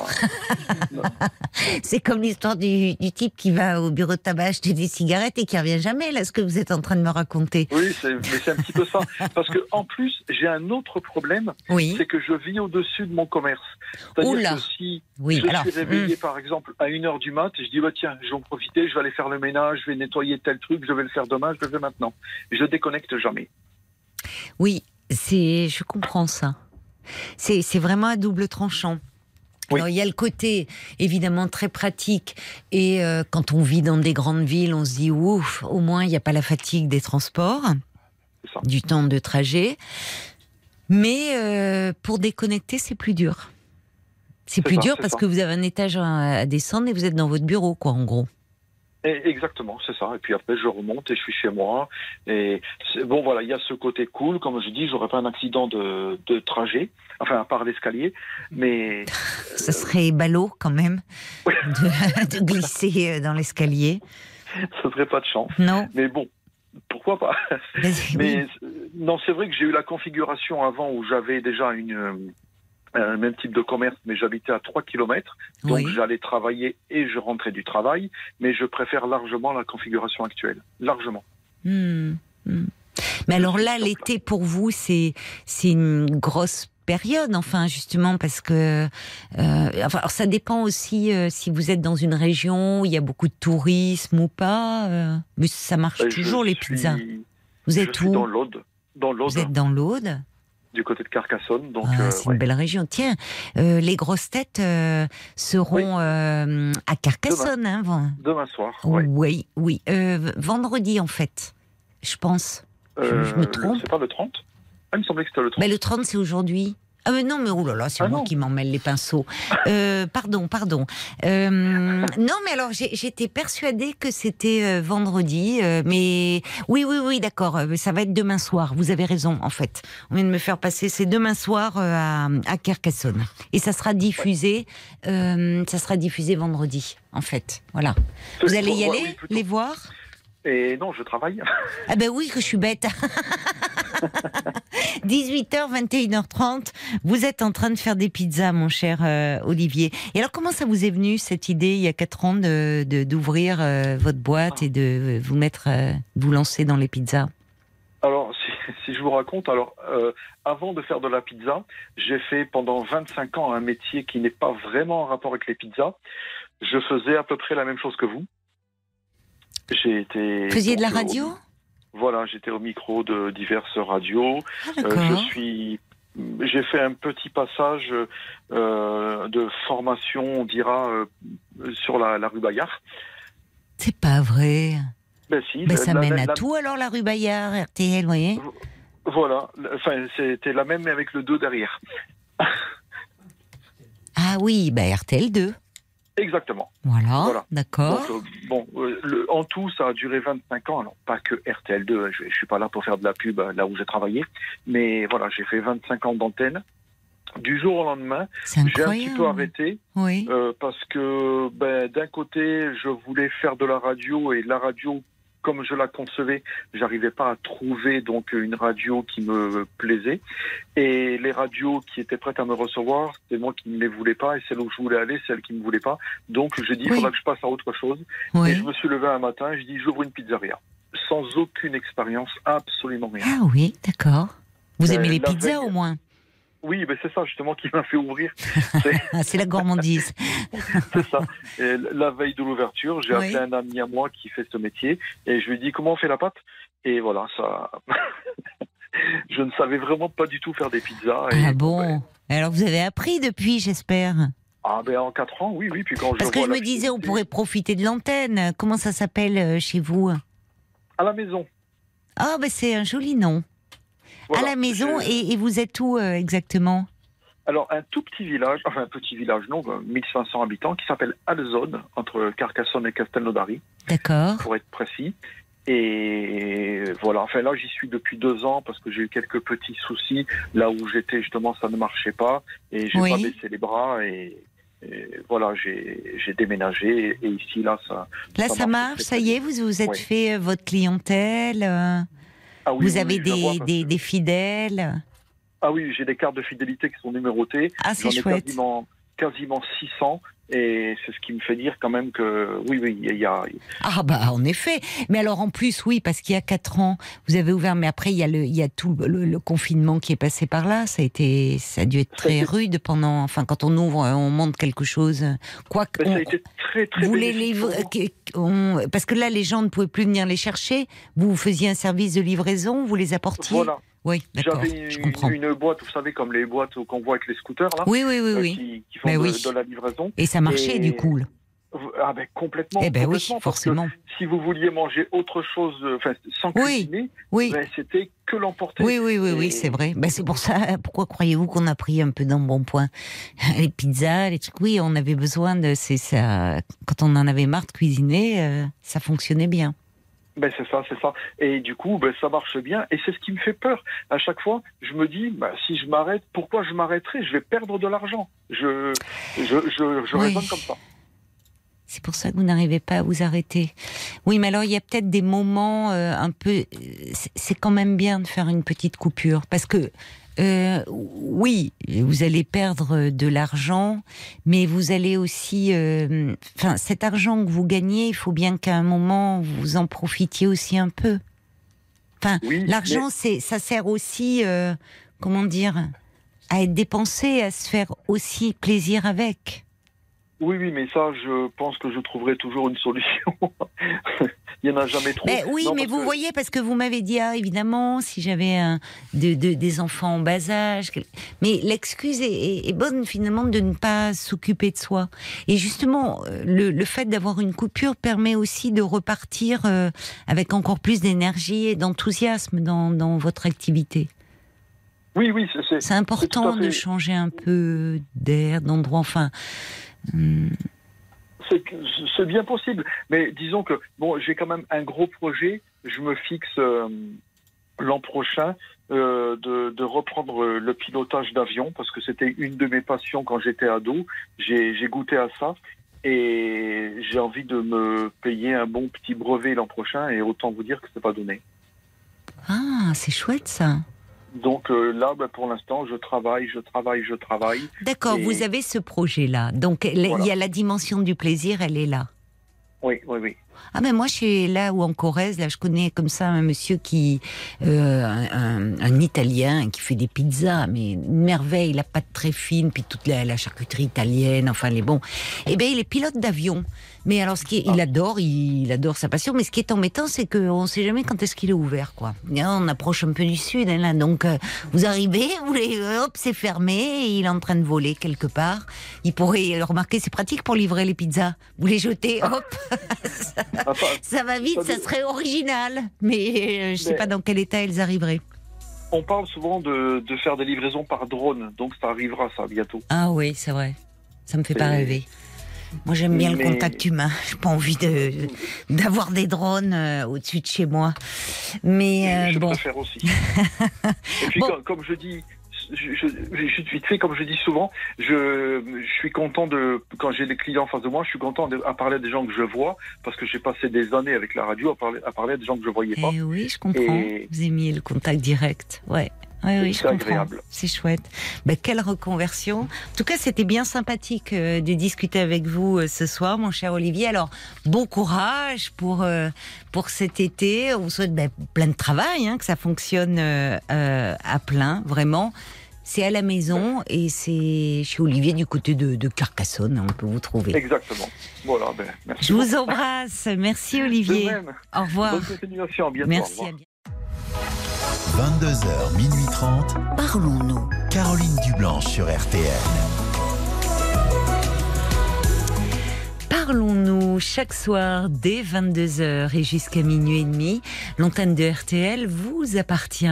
c'est comme l'histoire du, du, type qui va au bureau de tabac acheter des cigarettes et qui revient jamais, là, ce que vous êtes en train de me raconter. Oui, mais c'est un petit peu ça. Parce que en plus, j'ai un autre problème, oui. c'est que je vis au-dessus de mon commerce. C'est-à-dire que si oui, je suis réveillé, hmm. par exemple, à 1h du mat, je dis, bah, tiens, je vais en profiter, je vais aller faire le ménage, je vais nettoyer tel truc, je vais le faire demain, je le fais maintenant. Je déconnecte jamais. Oui, c'est, je comprends ça. C'est vraiment un double tranchant. Alors, il y a le côté évidemment très pratique et euh, quand on vit dans des grandes villes, on se dit ouf, au moins il n'y a pas la fatigue des transports, du temps de trajet. Mais euh, pour déconnecter, c'est plus dur. C'est plus dur parce que vous avez un étage à descendre et vous êtes dans votre bureau, quoi, en gros. Exactement, c'est ça. Et puis après, je remonte et je suis chez moi. Et bon, voilà, il y a ce côté cool. Comme je dis, j'aurais pas un accident de, trajet, enfin, à part l'escalier. Mais. Ça serait ballot, quand même, de, glisser euh, dans l'escalier. Ça serait pas de chance. Non. Mais bon, pourquoi pas? Mais non, c'est vrai que j'ai eu la configuration avant où j'avais déjà une un même type de commerce, mais j'habitais à 3 km, donc j'allais travailler et je rentrais du travail, mais je préfère largement la configuration actuelle, largement. Hmm, hmm. Mais alors là, l'été pour vous, c'est une grosse période, enfin justement parce que euh, enfin, ça dépend aussi euh, si vous êtes dans une région où il y a beaucoup de tourisme ou pas. Euh, mais ça marche toujours les pizzas. Vous êtes où Dans l'Aude. Dans l'Aude. Vous êtes dans l'Aude du côté de Carcassonne. Donc, ah, euh, c'est une belle région. Tiens, euh, les grosses têtes euh, seront à Carcassonne demain, hein, demain soir. Oui, oui. vendredi en fait, je pense. Je, me trompe. C'est pas le 30 ah, Il me semblait que c'était le 30. Mais le 30 c'est aujourd'hui. Ah mais non, mais oh là là, c'est ah moi qui m'en mêle les pinceaux. Euh, pardon, pardon. Euh, non, mais alors j'étais persuadée que c'était euh, vendredi, mais oui, oui, oui, d'accord. Ça va être demain soir. Vous avez raison, en fait. On vient de me faire passer. C'est demain soir à, à, Carcassonne, et ça sera diffusé. ça sera diffusé vendredi, en fait. Voilà. Vous allez y aller, les voir? Et non, je travaille. Ah ben oui, que je suis bête. 18h, 21h30, vous êtes en train de faire des pizzas, mon cher euh, Olivier. Et alors, comment ça vous est venu cette idée, il y a 4 ans, d'ouvrir de, d'ouvrir euh, votre boîte et de vous mettre, euh, vous lancer dans les pizzas? Alors, si, je vous raconte, alors avant de faire de la pizza, j'ai fait pendant 25 ans un métier qui n'est pas vraiment en rapport avec les pizzas. Je faisais à peu près la même chose que vous. J'ai été. Vous faisiez de la radio Voilà, j'étais au micro de diverses radios. Ah, euh, je suis. J'ai fait un petit passage euh, de formation, on dira, euh, sur la, rue Bayard. C'est pas vrai. Ben si. Ben, ça mène à tout alors la rue Bayard, RTL, vous voyez Voilà. Enfin, c'était la même mais avec le 2 derrière. ah oui, ben RTL 2. Exactement. Voilà, d'accord. Euh, bon, euh, en tout, ça a duré 25 ans. Alors, pas que RTL2, je ne suis pas là pour faire de la pub euh, là où j'ai travaillé, mais voilà, j'ai fait 25 ans d'antenne. Du jour au lendemain, j'ai un petit peu arrêté oui. parce que ben, d'un côté, je voulais faire de la radio et la radio comme je la concevais, j'arrivais pas à trouver donc une radio qui me plaisait. Et les radios qui étaient prêtes à me recevoir, c'est moi qui ne les voulais pas, et celle où je voulais aller, celle qui ne me voulait pas. Donc j'ai dit, il faudra que je passe à autre chose. Et je me suis levé un matin, je dis, j'ouvre une pizzeria. Sans aucune expérience, absolument rien. Ah oui, d'accord. Vous aimez les pizzas au moins oui, mais c'est ça justement qui m'a fait ouvrir. C'est la gourmandise. c'est ça. la veille de l'ouverture, j'ai appelé un ami à moi qui fait ce métier et je lui ai dit comment on fait la pâte? Et voilà, ça. je ne savais vraiment pas du tout faire des pizzas. ah bon Alors vous avez appris depuis, j'espère? Ah ben en 4 ans, oui, oui. Puis quand Parce que je me disais, on pourrait profiter de l'antenne. Comment ça s'appelle euh, chez vous? À la maison. Ah ben c'est un joli nom à la maison et, vous êtes où euh, exactement? Alors, un tout petit village, enfin un petit village, non, 1500 habitants, qui s'appelle Alzone, entre Carcassonne et Castelnaudary. D'accord. Pour être précis. Et voilà, enfin là j'y suis depuis deux ans parce que j'ai eu quelques petits soucis. Là où j'étais justement ça ne marchait pas et j'ai pas baissé les bras et, voilà j'ai déménagé et ici là ça. Là ça, marche, ça y est, vous vous êtes fait euh, votre clientèle. Ah vous avez des, des, fidèles. Ah oui, j'ai des cartes de fidélité qui sont numérotées. Ah c'est chouette. Quasiment, quasiment 600 et c'est ce qui me fait dire quand même que oui, oui, il y a. Ah bah en effet. Mais alors en plus, oui, parce qu'il y a quatre ans, vous avez ouvert, mais après il y a le, il y a tout le, confinement qui est passé par là. Ça a été, ça a dû être très rude pendant. Enfin, quand on ouvre, on monte quelque chose. Quoi que. Ça a été très très. Vous les parce que là, les gens ne pouvaient plus venir les chercher. Vous faisiez un service de livraison, vous les apportiez. Voilà. Oui, d'accord. J'avais une, boîte, vous savez, comme les boîtes qu'on voit avec les scooters, là. Oui, oui, oui. Euh, oui. Qui, font de, la livraison. Et ça marchait, du coup. Ah ben complètement. Eh ben oui, forcément. Si vous vouliez manger autre chose, euh, enfin sans cuisiner, oui. Ben, c'était que l'emporter. Oui, oui, oui, oui, c'est vrai. Ben, c'est pour ça. Pourquoi croyez-vous qu'on a pris un peu d'un bon point les pizzas, les trucs Oui, on avait besoin de. C'est ça. Quand on en avait marre de cuisiner, euh, ça fonctionnait bien. Ben c'est ça, c'est ça. Et du coup, ben, ça marche bien. Et c'est ce qui me fait peur. À chaque fois, je me dis, ben, si je m'arrête, pourquoi je m'arrêterai? Je vais perdre de l'argent. Je, je, je, je raisonne comme ça. C'est pour ça que vous n'arrivez pas à vous arrêter. Oui, mais alors il y a peut-être des moments euh, un peu. C'est quand même bien de faire une petite coupure parce que euh, oui, vous allez perdre de l'argent, mais vous allez aussi, euh, enfin, cet argent que vous gagnez, il faut bien qu'à un moment vous en profitiez aussi un peu. Enfin, l'argent, c'est, ça sert aussi, euh, comment dire, à être dépensé, à se faire aussi plaisir avec. Oui, oui, mais ça, je pense que je trouverai toujours une solution. Il n'y en a jamais trop. Mais oui, mais vous voyez, parce que vous m'avez dit, ah, évidemment, si j'avais de, des enfants en bas âge. Mais l'excuse est, bonne, finalement, de ne pas s'occuper de soi. Et justement, euh, le, fait d'avoir une coupure permet aussi de repartir euh, avec encore plus d'énergie et d'enthousiasme dans, dans votre activité. Oui, oui, c'est. C'est important de changer un peu d'air, d'endroit. Enfin, c'est bien possible, mais disons que bon, j'ai quand même un gros projet. Je me fixe euh, l'an prochain euh, de, reprendre le pilotage d'avion parce que c'était une de mes passions quand j'étais ado. J'ai goûté à ça et j'ai envie de me payer un bon petit brevet l'an prochain et autant vous dire que c'est pas donné. Ah, c'est chouette ça. Donc euh, là, ben, pour l'instant, je travaille, je travaille, je travaille. D'accord, vous avez ce projet-là. Donc il y a la dimension du plaisir, elle est là. Oui, oui, oui. Ah ben moi je suis là ou en Corrèze, là je connais comme ça un monsieur qui, euh, un, Italien qui fait des pizzas, mais une merveille, la pâte très fine, puis toute la, charcuterie italienne, enfin les bons. Eh ben il est pilote d'avion. Mais alors, ce qui il ah. adore, il, adore sa passion. Mais ce qui est embêtant, c'est qu'on ne sait jamais quand est-ce qu'il est ouvert, quoi. On approche un peu du sud, hein, là. Donc, euh, vous arrivez, vous les, hop, c'est fermé, il est en train de voler quelque part. Il pourrait, remarquer, c'est pratique pour livrer les pizzas. Vous les jetez, hop. ça, va vite, ça, serait original. Mais euh, je ne sais pas dans quel état elles arriveraient. On parle souvent de, de, faire des livraisons par drone, donc ça arrivera, ça, bientôt. Ah oui, c'est vrai. Ça me fait pas rêver. Moi, j'aime bien le contact humain. J'ai pas envie de d'avoir des drones euh, au-dessus de chez moi. Mais euh, je bon. préfère aussi. Et puis, comme, je dis, je, je, vite fait, comme je dis souvent, je, je suis content de quand j'ai des clients en face de moi, je suis content de, à parler des gens que je vois parce que j'ai passé des années avec la radio à parler à parler des gens que je voyais pas. Et eh oui, je comprends. Vous aimez le contact direct, ouais. Oui, oui, je comprends. C'est chouette. Ben, quelle reconversion. En tout cas, c'était bien sympathique euh, de discuter avec vous euh, ce soir, mon cher Olivier. Alors, bon courage pour, euh, pour cet été. On vous souhaite ben, plein de travail, hein, que ça fonctionne à plein, vraiment. C'est à la maison et c'est chez Olivier du côté de, Carcassonne. On peut vous trouver. Exactement. Voilà, ben, merci. Je vous embrasse. Merci Olivier. Au revoir. Bonne continuation. À bientôt. Merci. 22h, minuit 30. Parlons-nous. Caroline Dublanche sur RTN. Parlons-nous chaque soir dès 22h et jusqu'à minuit et demi. L'antenne de RTL vous appartient.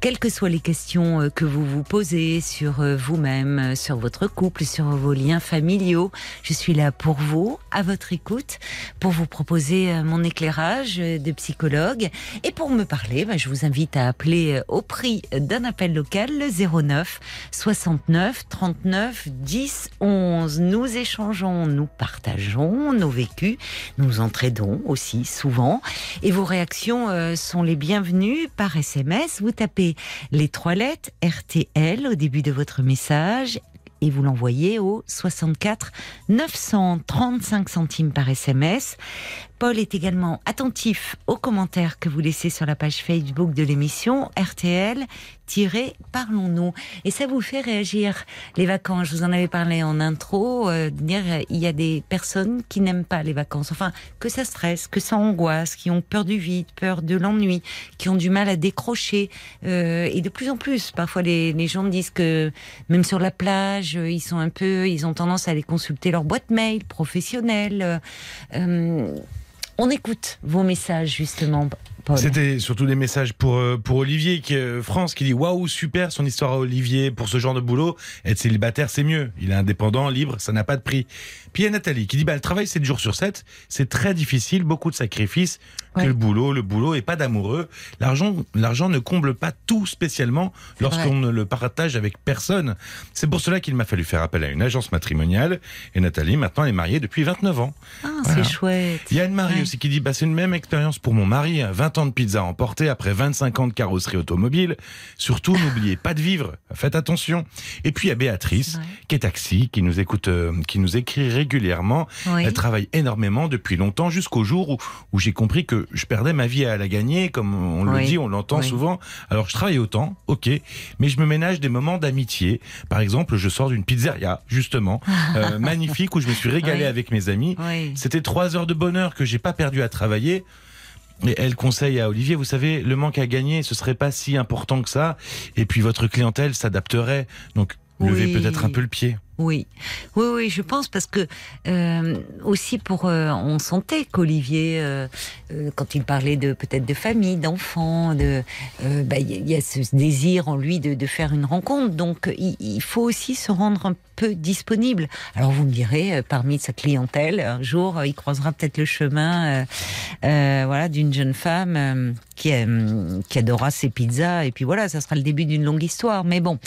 Quelles que soient les questions euh, que vous vous posez sur euh, vous-même, euh, sur votre couple, sur vos liens familiaux, je suis là pour vous, à votre écoute, pour vous proposer mon éclairage de psychologue. Et pour me parler, bah, je vous invite à appeler au prix d'un appel local le 09 69 39 10 11. Nous échangeons, nous partageons nos vécus, nous entraidons aussi souvent. Et vos réactions euh, sont les bienvenues par SMS. Vous tapez les trois lettres RTL au début de votre message et vous l'envoyez au 64 935 centimes par SMS. Paul est également attentif aux commentaires que vous laissez sur la page Facebook de l'émission RTL Parlons-nous. Et ça vous fait réagir les vacances. Je vous en avais parlé en intro. Euh, dire il y a des personnes qui n'aiment pas les vacances. Enfin, que ça stresse, que ça angoisse, qui ont peur du vide, peur de l'ennui, qui ont du mal à décrocher. Euh, et de plus en plus, parfois les, les gens disent que même sur la plage, ils sont un peu, ils ont tendance à aller consulter leur boîte mail professionnelle. Euh, on écoute vos messages justement. C'était surtout des messages pour euh, pour Olivier qui euh, France qui dit waouh super son histoire à Olivier pour ce genre de boulot. Être célibataire c'est mieux. Il est indépendant libre ça n'a pas de prix puis il y a Nathalie qui dit bah le travail 7 jours sur 7 c'est très difficile beaucoup de sacrifices que le boulot le boulot et pas d'amoureux. L'argent l'argent ne comble pas tout spécialement lorsqu'on ne le partage avec personne. C'est pour cela qu'il m'a fallu faire appel à une agence matrimoniale. Et Nathalie maintenant est mariée depuis 29 ans. Ah c'est chouette. Il y a une Marie aussi qui dit bah c'est une même expérience pour mon mari. 20 de pizza emportée après 25 ans de carrosserie automobile. Surtout, n'oubliez pas de vivre. Faites attention. Et puis, il y a Béatrice, qui est taxi, qui nous écoute, euh, qui nous écrit régulièrement. Elle travaille énormément depuis longtemps jusqu'au jour où, où j'ai compris que je perdais ma vie à la gagner, comme on le dit, on l'entend souvent. Alors, je travaille autant, ok, mais je me ménage des moments d'amitié. Par exemple, je sors d'une pizzeria, justement, euh, magnifique, où je me suis régalé avec mes amis. C'était trois heures de bonheur que j'ai pas perdu à travailler. Et elle conseille à Olivier, vous savez, le manque à gagner, ce serait pas si important que ça. Et puis votre clientèle s'adapterait. Donc levez peut-être un peu le pied. Oui, oui, oui, je pense parce que euh, aussi pour euh, on sentait qu'Olivier, euh, quand il parlait de peut-être de famille, d'enfants, de, bah, il y a ce désir en lui de, faire une rencontre. Donc il, il, faut aussi se rendre un peu disponible. Alors vous me direz, parmi sa clientèle, un jour il croisera peut-être le chemin, voilà, d'une jeune femme qui, qui adora ses pizzas et puis voilà, ça sera le début d'une longue histoire. Mais bon,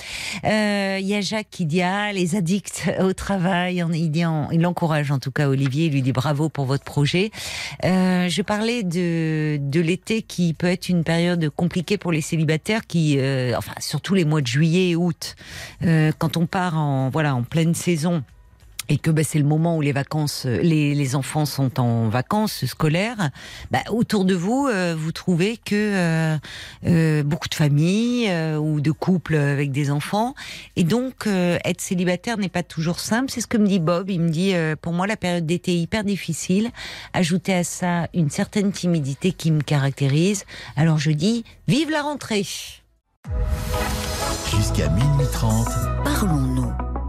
il y a Jacques qui dit ah les addicts au travail. Il, dit il encourage en tout cas Olivier, il lui dit bravo pour votre projet. Euh, je parlais de, de l'été qui peut être une période compliquée pour les célibataires, qui, euh, enfin surtout les mois de juillet et août, euh, quand on part en voilà en pleine saison et que bah, c'est le moment où les vacances, euh, les, les, enfants sont en vacances scolaires, bah, autour de vous, euh, vous trouvez que euh, euh beaucoup de familles ou de couples avec des enfants, et donc être célibataire n'est pas toujours simple. C'est ce que me dit Bob. Il me dit, pour moi, la période d'été est hyper difficile. Ajouter à ça une certaine timidité qui me caractérise. Alors je dis, vive la rentrée. Jusqu'à minuit 30, parlons-nous.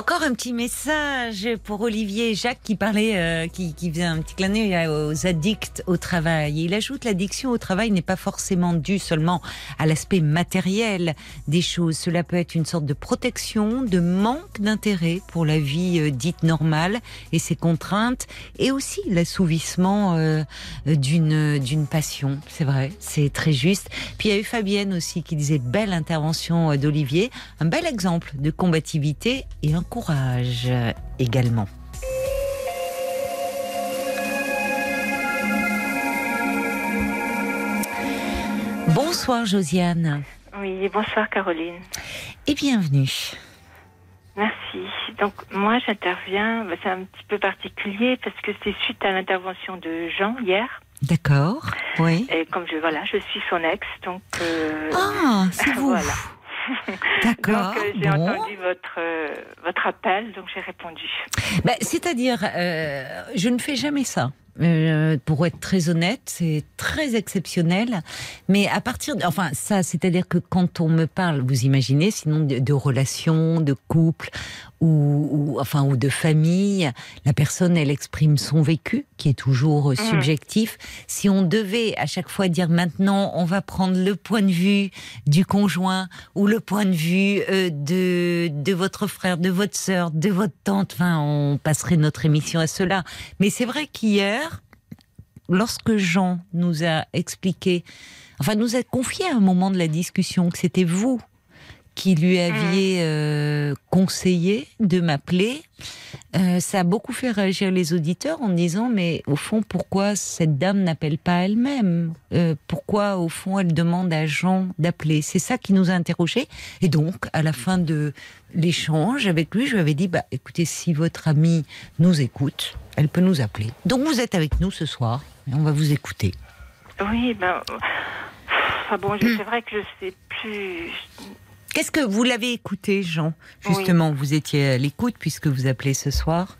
Encore un petit message pour Olivier Jacques qui parlait, euh, qui, qui faisait un petit clin d'œil aux addicts au travail. il ajoute l'addiction au travail n'est pas forcément due seulement à l'aspect matériel des choses. Cela peut être une sorte de protection, de manque d'intérêt pour la vie euh, dite normale et ses contraintes, et aussi l'assouvissement euh, d'une d'une passion. C'est vrai, c'est très juste. Puis il y a eu Fabienne aussi qui disait belle intervention d'Olivier, un bel exemple de combativité et un courage également. Bonsoir Josiane. Oui, bonsoir Caroline. Et bienvenue. Merci. Donc moi j'interviens, bah, c'est un petit peu particulier parce que c'est suite à l'intervention de Jean hier. D'accord. Oui. Et comme je voilà, je suis son ex, donc. Euh, ah, c'est vous. voilà. D'accord. j'ai entendu votre, votre appel, donc j'ai répondu. Bah, c'est-à-dire, je ne fais jamais ça. Euh, pour être très honnête, c'est très exceptionnel. Mais à partir, de, enfin ça, c'est-à-dire que quand on me parle, vous imaginez, sinon de, de relations, de couple ou, enfin ou de famille, la personne elle exprime son vécu qui est toujours mmh. subjectif. Si on devait à chaque fois dire maintenant on va prendre le point de vue du conjoint ou le point de vue euh, de de votre frère, de votre sœur, de votre tante, enfin on passerait notre émission à cela. Mais c'est vrai qu'hier lorsque Jean nous a expliqué, enfin nous a confié à un moment de la discussion que c'était vous qui lui aviez euh, conseillé de m'appeler, euh, ça a beaucoup fait réagir les auditeurs en disant mais au fond pourquoi cette dame n'appelle pas elle-même? Euh, Pourquoi au fond elle demande à Jean d'appeler? C'est ça qui nous a interrogés. Et donc à la fin de l'échange avec lui, je lui avais dit bah écoutez si votre amie nous écoute, elle peut nous appeler. Donc vous êtes avec nous ce soir et on va vous écouter. Oui, ben. Enfin bon, c'est vrai que je sais plus. Qu'est-ce que vous l'avez écouté, Jean? Justement, vous étiez à l'écoute puisque vous appelez ce soir.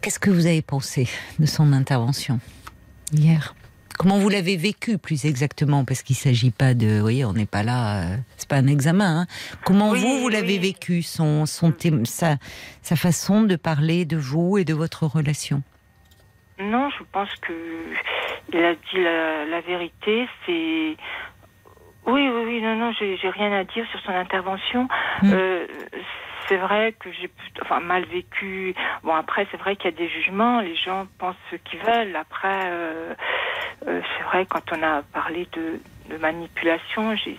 Qu'est-ce que vous avez pensé de son intervention hier? Comment vous l'avez vécu plus exactement? Parce qu'il ne s'agit pas de, vous voyez, on n'est pas là, euh, c'est pas un examen. Hein. Comment vous vous l'avez vécu son, son sa, sa façon de parler de vous et de votre relation? Non, je pense que il a dit la, la vérité. C'est oui, oui, oui, non, non, j'ai rien à dire sur son intervention. Hmm. Euh, c'est vrai que j'ai enfin, mal vécu. Bon, après, c'est vrai qu'il y a des jugements. Les gens pensent ce qu'ils veulent. Après, euh, euh, c'est vrai, quand on a parlé de, de manipulation, j'ai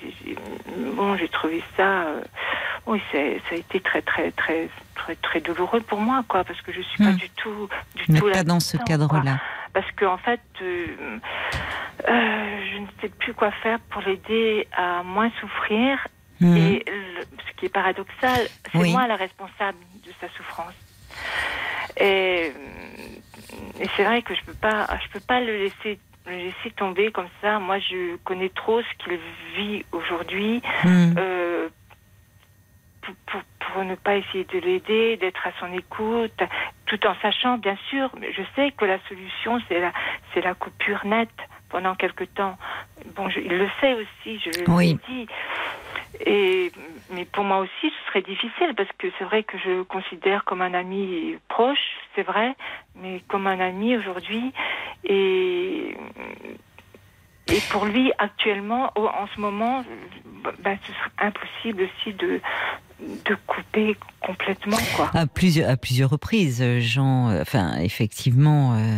bon, j'ai trouvé ça. Euh, oui, ça a été très, très, très, très, très douloureux pour moi, quoi, parce que je suis pas hmm. du tout, du tout pas dans ce cadre-là. Parce qu'en en fait. Euh, je ne sais plus quoi faire pour l'aider à moins souffrir. Hmm. Et ce qui est paradoxal, c'est moi la responsable de sa souffrance. Et, et c'est vrai que je peux pas, je peux pas le laisser, le laisser tomber comme ça. Moi, je connais trop ce qu'il vit aujourd'hui. Euh, pour, pour, ne pas essayer de l'aider, d'être à son écoute, tout en sachant, bien sûr, je sais que la solution, c'est la, c'est la coupure nette pendant quelque temps. Bon, je, il le sait aussi, je lui dit. Et, mais pour moi aussi, ce serait difficile parce que c'est vrai que je le considère comme un ami proche, c'est vrai, mais comme un ami aujourd'hui. Et, et pour lui, actuellement, en ce moment, ben, ce serait impossible aussi de, de couper complètement quoi. À plusieurs à plusieurs reprises, Jean, euh, enfin effectivement, euh,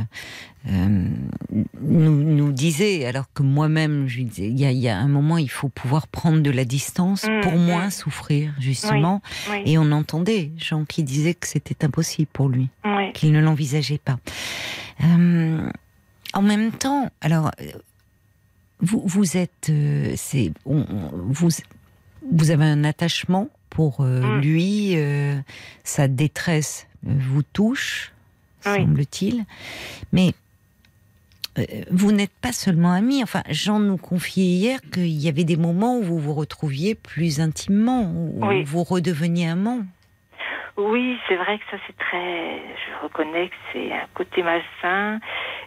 euh, nous, nous disait alors que moi-même, je disais, il y a, un moment, il faut pouvoir prendre de la distance mm, pour mm. moins souffrir justement. Et on entendait Jean qui disait que c'était impossible pour lui, qu'il ne l'envisageait pas. en même temps, alors vous vous êtes, c'est, vous vous avez un attachement pour euh, mm. lui, euh, sa détresse vous touche, semble-t-il. Mais euh, vous n'êtes pas seulement amis. Enfin, Jean nous confiait hier qu'il y avait des moments où vous vous retrouviez plus intimement, où vous redeveniez amant. Oui, c'est vrai que ça c'est très. Je reconnais que c'est un côté malsain.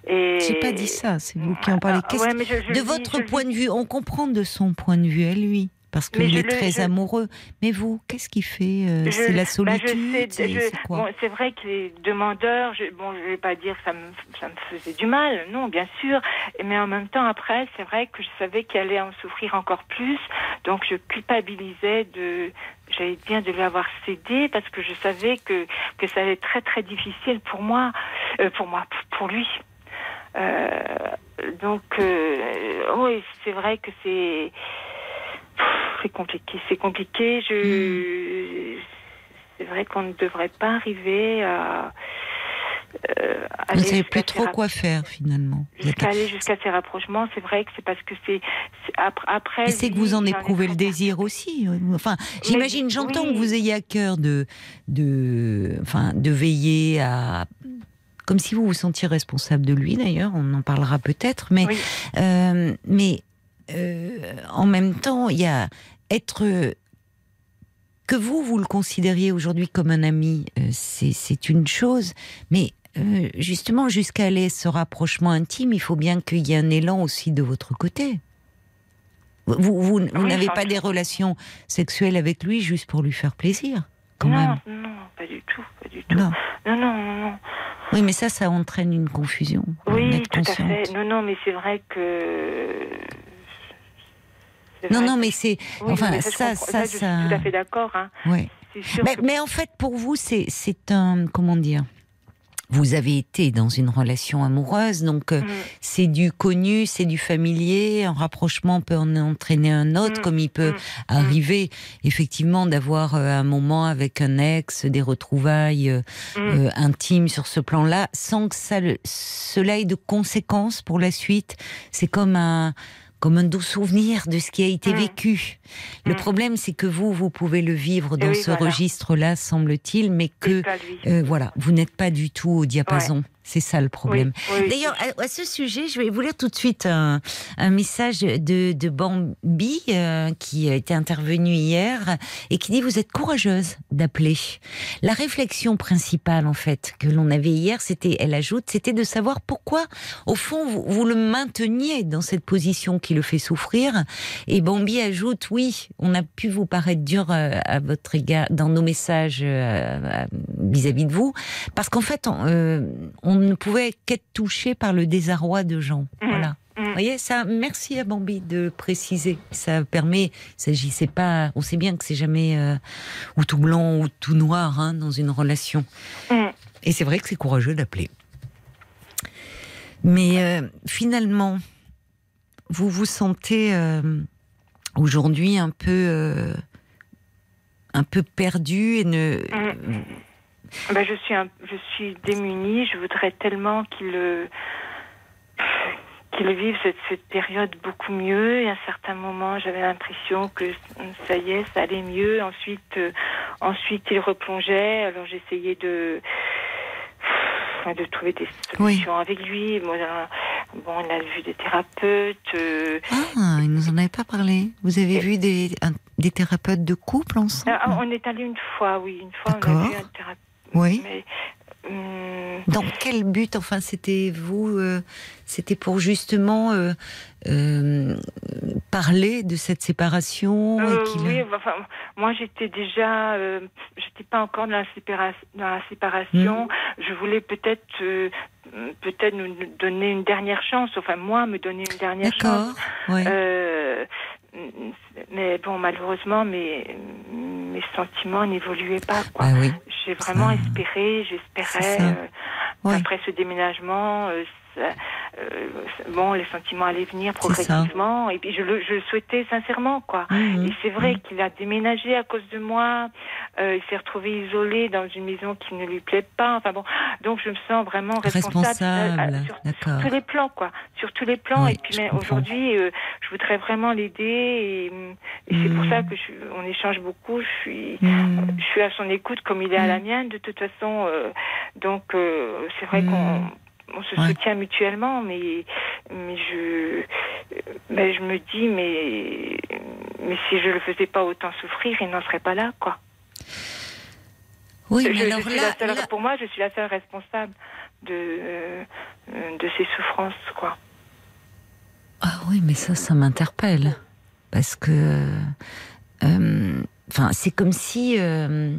Et... J'ai pas dit ça, c'est vous qui en parlez. De votre point de vue, on comprend de son point de vue à lui parce qu'il est très amoureux. Mais vous, qu'est-ce qui fait euh, C'est la bah, solitude C'est vrai que les demandeurs, je, bon, je vais pas dire que ça me, ça me faisait du mal, non, bien sûr. Mais en même temps, après, c'est vrai que je savais qu'il allait en souffrir encore plus. Donc, je culpabilisais de, j'allais bien de lui avoir cédé parce que je savais que, que ça allait être très, très difficile pour moi, euh, pour moi, pour lui. Euh, donc, oui, c'est vrai que c'est c'est compliqué, c'est compliqué. Je, c'est vrai qu'on ne devrait pas arriver à. Euh, Vous ne savez plus trop quoi faire finalement. Jusqu'à aller jusqu'à ces rapprochements, c'est vrai que c'est parce que c'est après. c'est que vous en éprouvez le désir aussi. Enfin, j'imagine, j'entends que vous ayez à cœur de, de, enfin, de veiller à comme si vous vous sentiez responsable de lui d'ailleurs, on en parlera peut-être, mais, euh, mais en même temps, il y a être que vous, vous le considériez aujourd'hui comme un ami, c'est une chose, mais justement, jusqu'à aller ce rapprochement intime, il faut bien qu'il y ait un élan aussi de votre côté. Vous, vous, n'avez pas des relations sexuelles avec lui juste pour lui faire plaisir quand non, même. non, pas du tout, pas du tout. Non. non, non, non, Oui, mais ça, ça entraîne une confusion. Oui, tout à fait. Non, non, mais c'est vrai que. Non, non, mais c'est. enfin, ça, ça, ça, Je suis tout à fait d'accord. Hein. Oui. Mais, mais, en fait, pour vous, c'est un. Comment dire vous avez été dans une relation amoureuse, donc euh, mm. c'est du connu, c'est du familier. Un rapprochement peut en entraîner un autre, mm. comme il peut mm. arriver effectivement d'avoir euh, un moment avec un ex, des retrouvailles euh, intimes sur ce plan-là, sans que ça, cela ait de conséquences pour la suite. C'est comme un comme un doux souvenir de ce qui a été vécu. Le problème, c'est que vous, vous pouvez le vivre dans ce registre-là, semble-t-il, mais que voilà, vous n'êtes pas du tout au diapason. C'est ça le problème. D'ailleurs, à, ce sujet, je vais vous lire tout de suite un, message de, de Bambi euh, qui a été intervenu hier et qui dit Vous êtes courageuse d'appeler. La réflexion principale, en fait, que l'on avait hier, c'était, elle ajoute, c'était de savoir pourquoi, au fond, vous, le mainteniez dans cette position qui le fait souffrir. Et Bambi ajoute Oui, on a pu vous paraître dur euh, à votre égard dans nos messages euh, vis-à-vis de vous, parce qu'en fait, on ne pouvait qu'être touché par le désarroi de gens. Mmh. Voilà. Mmh. Vous voyez, ça, merci à Bambi de préciser. Ça permet, s'agissait pas, on sait bien que c'est jamais euh, ou tout blanc ou tout noir hein, dans une relation. Mmh. Et c'est vrai que c'est courageux d'appeler. Mais euh, finalement, vous vous sentez euh, aujourd'hui un peu, un peu perdu et ne ben, je suis je suis démunie. Je voudrais tellement qu'il qu'il vive cette, cette, période beaucoup mieux. Et à un certain moment, j'avais l'impression que ça y est, ça allait mieux. Ensuite, euh, ensuite, il replongeait. Alors j'essayais de de trouver des solutions avec lui. Bon, il a vu des thérapeutes. Euh, ah, il nous en avait pas parlé. Vous avez vu des, des thérapeutes de couple ensemble? Ah, On est allé une fois, oui. Une fois, on a vu un thérapeute oui. Hum, Dans quel but, enfin, c'était vous euh, C'était pour justement euh, euh, parler de cette séparation Oui, enfin, moi j'étais déjà, j'étais pas encore dans la, dans la séparation. Hum. Je voulais peut-être, peut-être nous donner une dernière chance. Enfin, moi, me donner une dernière chance. Oui mais bon, malheureusement, mes, mes sentiments n'évoluaient pas. Quoi. Ah J'ai vraiment espéré, j'espérais, euh, après ce déménagement, euh, euh, bon, les sentiments allaient venir progressivement. Et puis je le, je le souhaitais sincèrement, quoi. Mmh. Et c'est vrai mmh. qu'il a déménagé à cause de moi. Euh, il s'est retrouvé isolé dans une maison qui ne lui plaît pas. Enfin bon, donc je me sens vraiment responsable, euh, sur, tous les plans, quoi. Sur tous les plans. et puis aujourd'hui, je voudrais vraiment l'aider. Et, c'est pour ça mmh. que je, on échange beaucoup. Je suis, je suis à son écoute comme il est à la mienne. De toute façon, donc c'est vrai qu'on on se soutient mutuellement, mais, mais je, mais je me dis, mais, mais si je le faisais pas autant souffrir, il n'en serait pas là, quoi. Oui, mais alors là, Pour moi, je suis la seule responsable de, de ces souffrances, quoi. Ah oui, mais ça, ça m'interpelle. Parce que. Euh, enfin, c'est comme si. Euh,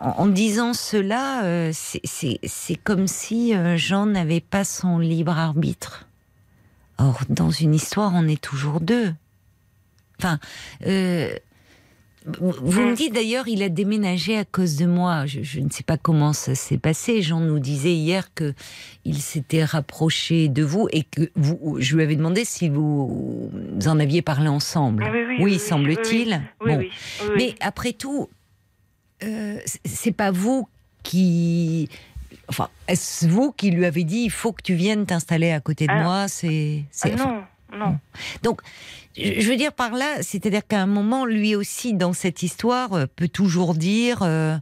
en, disant cela, euh, c'est comme si euh, Jean n'avait pas son libre arbitre. Or, dans une histoire, on est toujours deux. Enfin, euh, vous me dites d'ailleurs, il a déménagé à cause de moi. Je, ne sais pas comment ça s'est passé. Jean nous disait hier que il s'était rapproché de vous et que vous, je lui avais demandé si vous, en aviez parlé ensemble. Oui, oui, semble-t-il. bon. Mais après tout, euh, c'est pas vous qui. Enfin, est-ce vous qui lui avez dit il faut que tu viennes t'installer à côté de ah. moi C'est. Ah non, non. Donc, je veux dire par là, c'est-à-dire qu'à un moment, lui aussi, dans cette histoire, euh, peut toujours dire. Euh,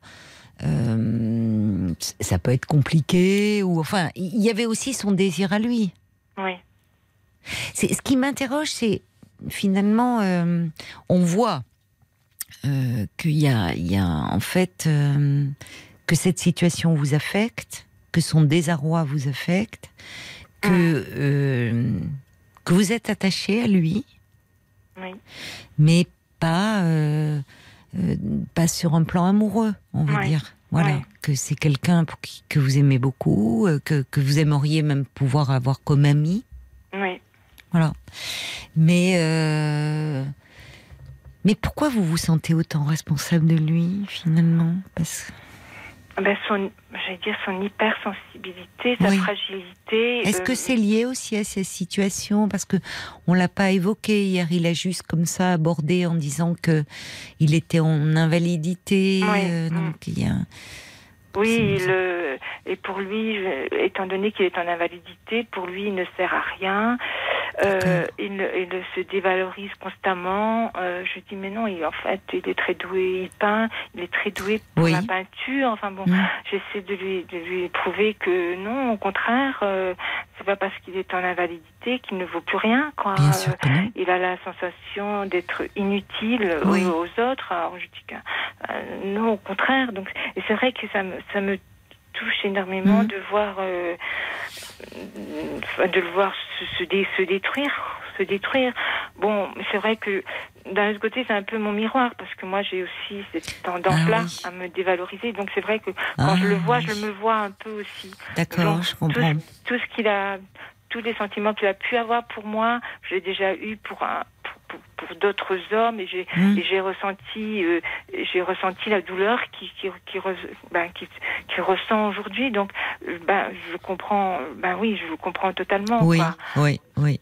ça peut être compliqué ou enfin il y avait aussi son désir à lui. Oui. C'est ce qui m'interroge, c'est finalement, on voit qu'il y a, il y a en fait que cette situation vous affecte, que son désarroi vous affecte, que que vous êtes attaché à lui, oui. mais pas pas sur un plan amoureux, on va dire. Voilà, que c'est quelqu'un que vous aimez beaucoup, euh, que, que, vous aimeriez même pouvoir avoir comme ami. Oui. Voilà. Mais, euh, mais pourquoi vous vous sentez autant responsable de lui, finalement? Parce... Ah ben son, j'allais dire son hypersensibilité, sa fragilité. Est-ce que c'est lié aussi à ces situations Parce que on l'a pas évoqué hier, il a juste comme ça abordé en disant que il était en invalidité. Euh, donc il y a. Oui, le, et pour lui, étant donné qu'il est en invalidité, pour lui, il ne sert à rien. Euh, il, il, se dévalorise constamment. Euh, je dis mais non, il, en fait, il est très doué, il peint, il est très doué pour la peinture. Enfin bon, mm. j'essaie de lui, de lui prouver que non, au contraire, euh, c'est pas parce qu'il est en invalidité qu'il ne vaut plus rien. Quoi. Il a la sensation d'être inutile aux, autres. Alors je dis que euh, non, au contraire. Donc, et c'est vrai que ça me, ça me touche énormément mm. de voir euh, de le voir se, se, détruire se détruire bon c'est vrai que d'un autre côté c'est un peu mon miroir parce que moi j'ai aussi cette tendance là ah à me dévaloriser donc c'est vrai que quand je le ah vois je me vois un peu aussi d'accord je comprends tout, ce qu'il a tous les sentiments qu'il a pu avoir pour moi j'ai déjà eu pour un pour, d'autres hommes et j'ai mmh. j'ai ressenti euh, j'ai ressenti la douleur qui qui qui, ben, qui, qui ressent aujourd'hui. Donc euh, ben je comprends ben oui je le comprends totalement oui oui oui.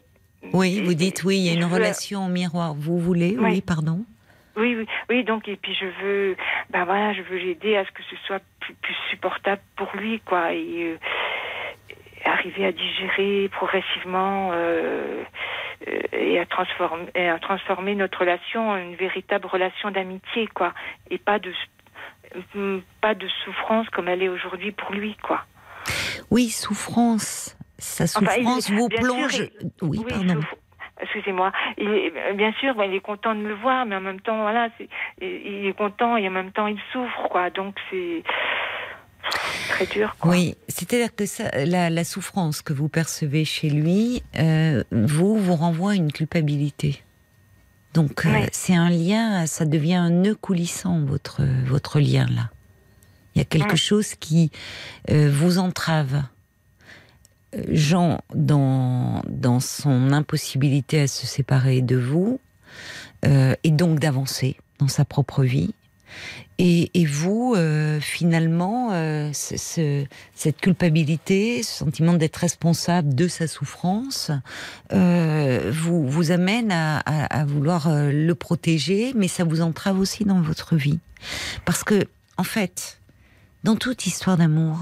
Oui vous dites oui il y a une relation au miroir. Vous voulez oui, pardon? Oui, oui, oui, donc, et puis je veux, ben voilà, je veux l'aider à ce que ce soit plus, plus supportable pour lui, quoi, et euh, arriver à digérer progressivement euh, euh, et à transformer, à transformer notre relation en une véritable relation d'amitié, quoi, et pas de pas de souffrance comme elle est aujourd'hui pour lui, quoi. Oui, souffrance. Sa souffrance vous plonge. oui, pardon. excusez-moi. Bien sûr, il est content de me voir, mais en même temps, voilà, il est content et en même temps il souffre, quoi. Donc c'est très dur. Oui, c'est-à-dire que ça, la, souffrance que vous percevez chez lui, euh, vous vous renvoie à une culpabilité. Donc euh, c'est un lien, ça devient un nœud coulissant votre votre lien là. Il y a quelque chose qui euh, vous entrave. Jean, dans, dans son impossibilité à se séparer de vous, et donc d'avancer dans sa propre vie, et, vous, euh, finalement, euh, cette culpabilité, ce sentiment d'être responsable de sa souffrance, euh, vous, vous amène à, vouloir le protéger, mais ça vous entrave aussi dans votre vie. Parce que, en fait, dans toute histoire d'amour,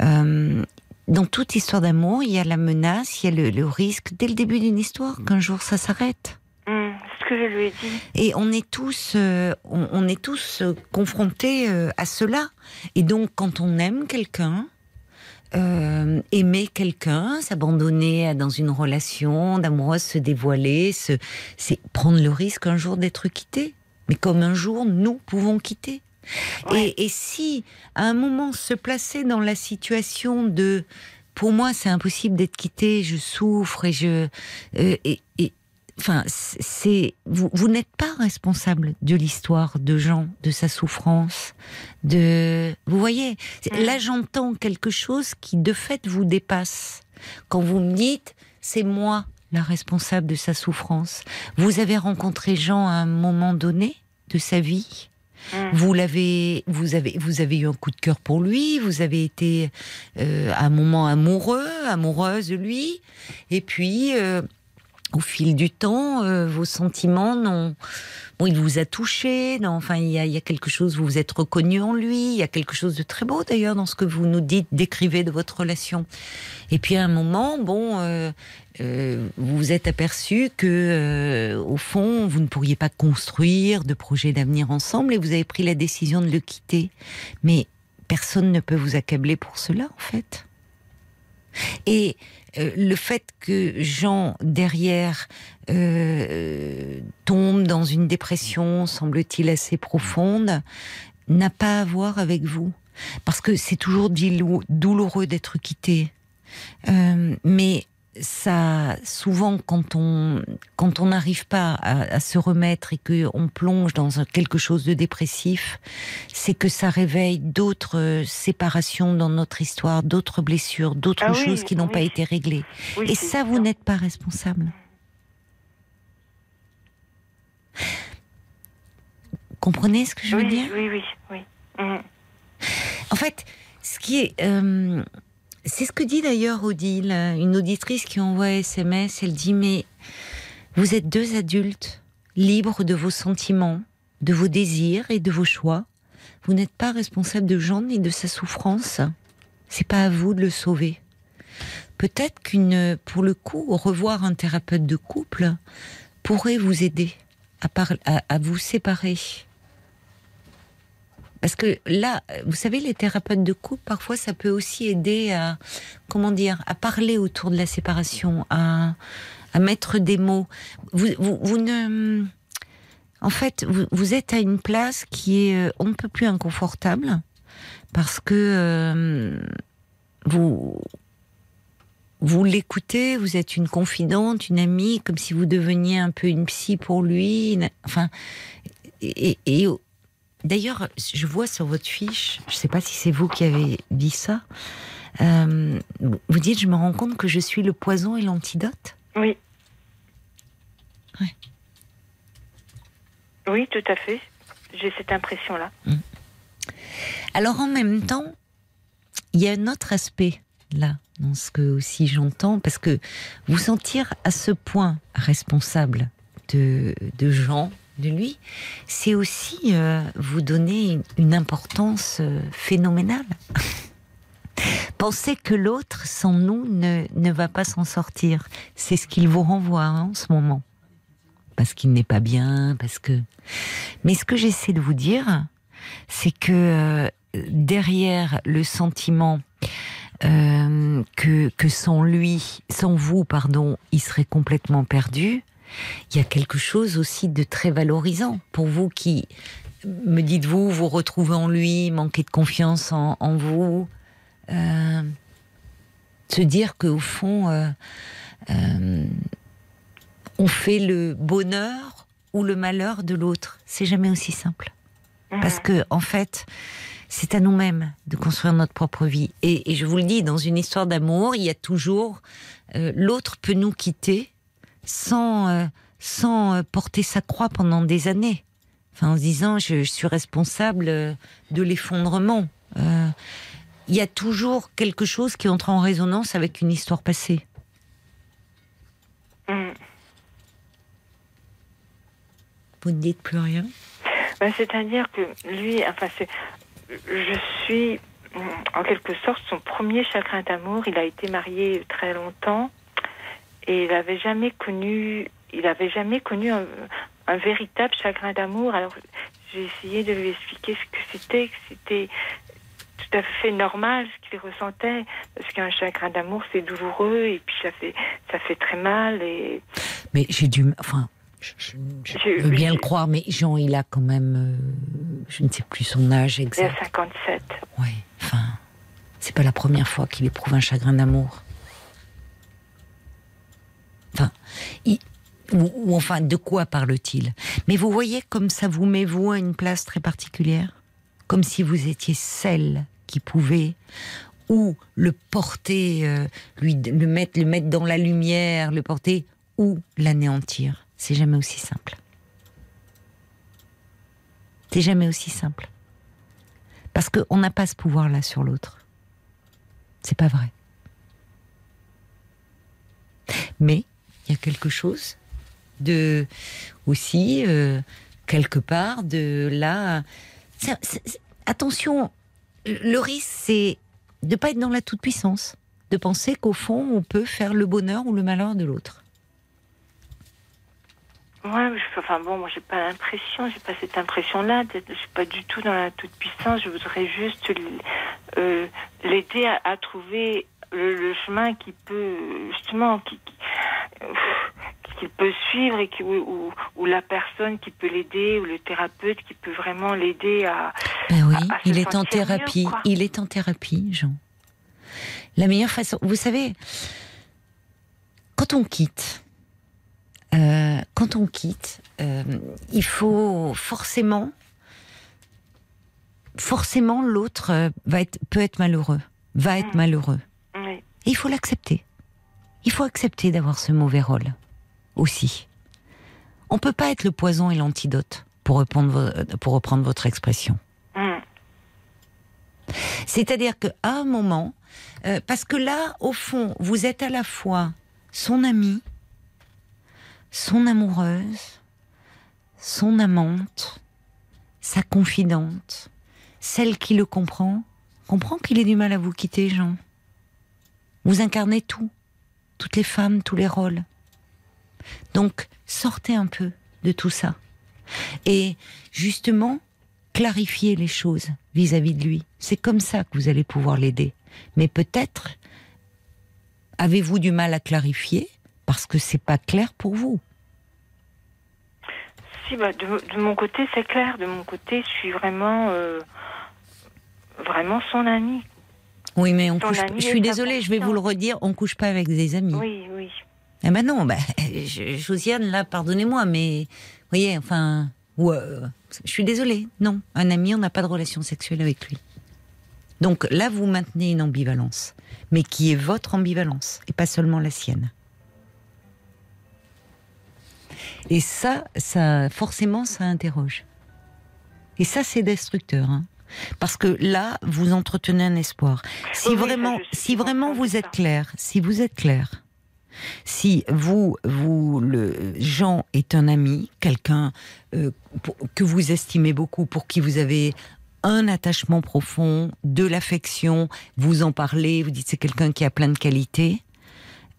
dans toute histoire d'amour, il y a la menace, il y a le risque, dès le début d'une histoire, qu'un jour ça s'arrête que je lui ai dit. Et on est tous, euh, on, est tous euh, confrontés euh, à cela. Et donc, quand on aime quelqu'un, aimer quelqu'un, s'abandonner dans une relation d'amoureuse, se dévoiler, c'est prendre le risque un jour d'être quitté. Mais comme un jour, nous pouvons quitter. Et, et, si, à un moment, se placer dans la situation de pour moi, c'est impossible d'être quitté, je souffre et je. et, et, enfin, c'est vous, vous n'êtes pas responsable de l'histoire de Jean, de sa souffrance, de. Vous voyez, là j'entends quelque chose qui de fait vous dépasse. Quand vous me dites, c'est moi la responsable de sa souffrance. Vous avez rencontré Jean à un moment donné de sa vie? Vous l'avez, vous avez, vous avez eu un coup de cœur pour lui. Vous avez été euh, à un moment amoureux, amoureuse de lui. Et puis, euh, au fil du temps, euh, vos sentiments non, bon, il vous a touché. Enfin, il y, a, quelque chose, vous vous êtes reconnu en lui. Il y a quelque chose de très beau d'ailleurs dans ce que vous nous dites, décrivez de votre relation. Et puis à un moment, bon, euh, euh, vous vous êtes aperçu que au fond, vous ne pourriez pas construire de projet d'avenir ensemble et vous avez pris la décision de le quitter. Mais personne ne peut vous accabler pour cela, en fait. Et euh, le fait que Jean, derrière, euh, tombe dans une dépression, semble-t-il assez profonde, n'a pas à voir avec vous. Parce que c'est toujours douloureux d'être quitté. Euh, mais ça, souvent, quand on quand on n'arrive pas à, se remettre et que on plonge dans quelque chose de dépressif, c'est que ça réveille d'autres séparations dans notre histoire, d'autres blessures, d'autres ah choses qui n'ont pas été réglées. et ça, vous n'êtes pas responsable. Comprenez ce que je veux dire? Oui, oui, oui. Mhm. En fait, ce qui est euh, c'est ce que dit d'ailleurs Odile, une auditrice qui envoie SMS. Elle dit Mais vous êtes deux adultes, libres de vos sentiments, de vos désirs et de vos choix. Vous n'êtes pas responsable de Jean ni de sa souffrance. C'est pas à vous de le sauver. Peut-être qu'une, pour le coup, revoir un thérapeute de couple pourrait vous aider à, à vous séparer parce que là, vous savez, les thérapeutes de couple, parfois, ça peut aussi aider à, comment dire, à parler autour de la séparation, à, à mettre des mots. Vous, vous, ne, en fait, vous, êtes à une place qui est, euh, on ne peut plus inconfortable, parce que euh, vous, vous l'écoutez, vous êtes une confidente, une amie, comme si vous deveniez un peu une psy pour lui. Enfin, et, D'ailleurs, je vois sur votre fiche, je ne sais pas si c'est vous qui avez dit ça, euh, vous dites, je me rends compte que je suis le poison et l'antidote Oui. Oui, tout à fait. J'ai cette impression-là. Mm. Alors en même temps, il y a un autre aspect là, dans ce que aussi j'entends, parce que vous sentir à ce point responsable de, de gens de lui, c'est aussi euh, vous donner une importance euh, phénoménale. Pensez que l'autre, sans nous, ne, ne va pas s'en sortir. C'est ce qu'il vous renvoie hein, en ce moment. Parce qu'il n'est pas bien, parce que... Mais ce que j'essaie de vous dire, c'est que euh, derrière le sentiment que, que sans lui, sans vous, pardon, il serait complètement perdu, il y a quelque chose aussi de très valorisant pour vous qui, me dites-vous, vous retrouvez en lui, manquez de confiance en, vous. Euh, se dire qu'au fond, euh, euh, on fait le bonheur ou le malheur de l'autre. C'est jamais aussi simple. Parce que, en fait, c'est à nous-mêmes de construire notre propre vie. Et, je vous le dis, dans une histoire d'amour, il y a toujours l'autre peut nous quitter sans, euh, sans euh, porter sa croix pendant des années. Enfin, en se disant, je, suis responsable euh, de l'effondrement. Il y a toujours quelque chose qui entre en résonance avec une histoire passée. Mm. Vous ne dites plus rien? Ben, C'est-à-dire que lui, enfin, je suis en quelque sorte son premier chagrin d'amour. Il a été marié très longtemps et il n'avait jamais connu, il avait jamais connu un, véritable chagrin d'amour. Alors j'ai essayé de lui expliquer ce que c'était, que c'était tout à fait normal ce qu'il ressentait, parce qu'un chagrin d'amour c'est douloureux et puis ça fait ça fait très mal et. Mais j'ai dû, enfin. Je, veux bien le croire, mais Jean, il a quand même, euh, je ne sais plus son âge exact. Il a 57. Oui, enfin, c'est pas la première fois qu'il éprouve un chagrin d'amour. Enfin, ou, enfin, de quoi parle-t-il? Mais vous voyez comme ça vous met vous à une place très particulière, comme si vous étiez celle qui pouvait ou le porter, euh, lui le mettre, le mettre dans la lumière, le porter ou l'anéantir. C'est jamais aussi simple. C'est jamais aussi simple. Parce qu'on n'a pas ce pouvoir-là sur l'autre. C'est pas vrai. Mais il y a quelque chose de aussi euh, quelque part de là. attention, le risque c'est de pas être dans la toute puissance, de penser qu'au fond on peut faire le bonheur ou le malheur de l'autre. Ouais, enfin bon, moi j'ai pas l'impression, j'ai pas cette impression-là. Je suis pas du tout dans la toute puissance. Je voudrais juste euh, l'aider à, trouver le, chemin qui peut justement qui, qu'il peut suivre et qui, ou, la personne qui peut l'aider ou le thérapeute qui peut vraiment l'aider à. Ben oui, il est en thérapie. il est en thérapie, Jean. La meilleure façon, vous savez, quand on quitte, euh, quand on quitte, euh, il faut forcément, forcément, l'autre euh, va être, peut être malheureux, va être mmh. Il faut l'accepter. Il faut accepter d'avoir ce mauvais rôle aussi. On peut pas être le poison et l'antidote, pour reprendre, pour reprendre votre expression. Mmh. C'est-à-dire qu'à un moment, euh, parce que là, au fond, vous êtes à la fois son amie, son amoureuse, son amante, sa confidente, celle qui le comprend, comprend qu'il ait du mal à vous quitter, Jean. Vous incarnez tout, toutes les femmes, tous les rôles. Donc, sortez un peu de tout ça. Et justement, clarifiez les choses vis-à-vis de lui. C'est comme ça que vous allez pouvoir l'aider. Mais peut-être avez-vous du mal à clarifier parce que c'est pas clair pour vous. Si, bah, de, mon côté, c'est clair. De mon côté, je suis vraiment, euh, vraiment son ami. Oui, mais on couche. Je suis désolée, je vais vous le redire, on couche pas avec des amis. Oui, oui. Eh ben non, ben, Josiane, là, pardonnez-moi, mais vous voyez, enfin, euh, je suis désolée, non, un ami, on n'a pas de relation sexuelle avec lui. Donc là, vous maintenez une ambivalence, mais qui est votre ambivalence et pas seulement la sienne. Et ça, ça, forcément, ça interroge. Et ça, c'est destructeur. Hein. Parce que là, vous entretenez un espoir. Si vraiment, si vraiment vous êtes clair, si vous êtes clair, si vous, vous, le Jean est un ami, quelqu'un euh, que vous estimez beaucoup, pour qui vous avez un attachement profond, de l'affection, vous en parlez, vous dites c'est quelqu'un qui a plein de qualités.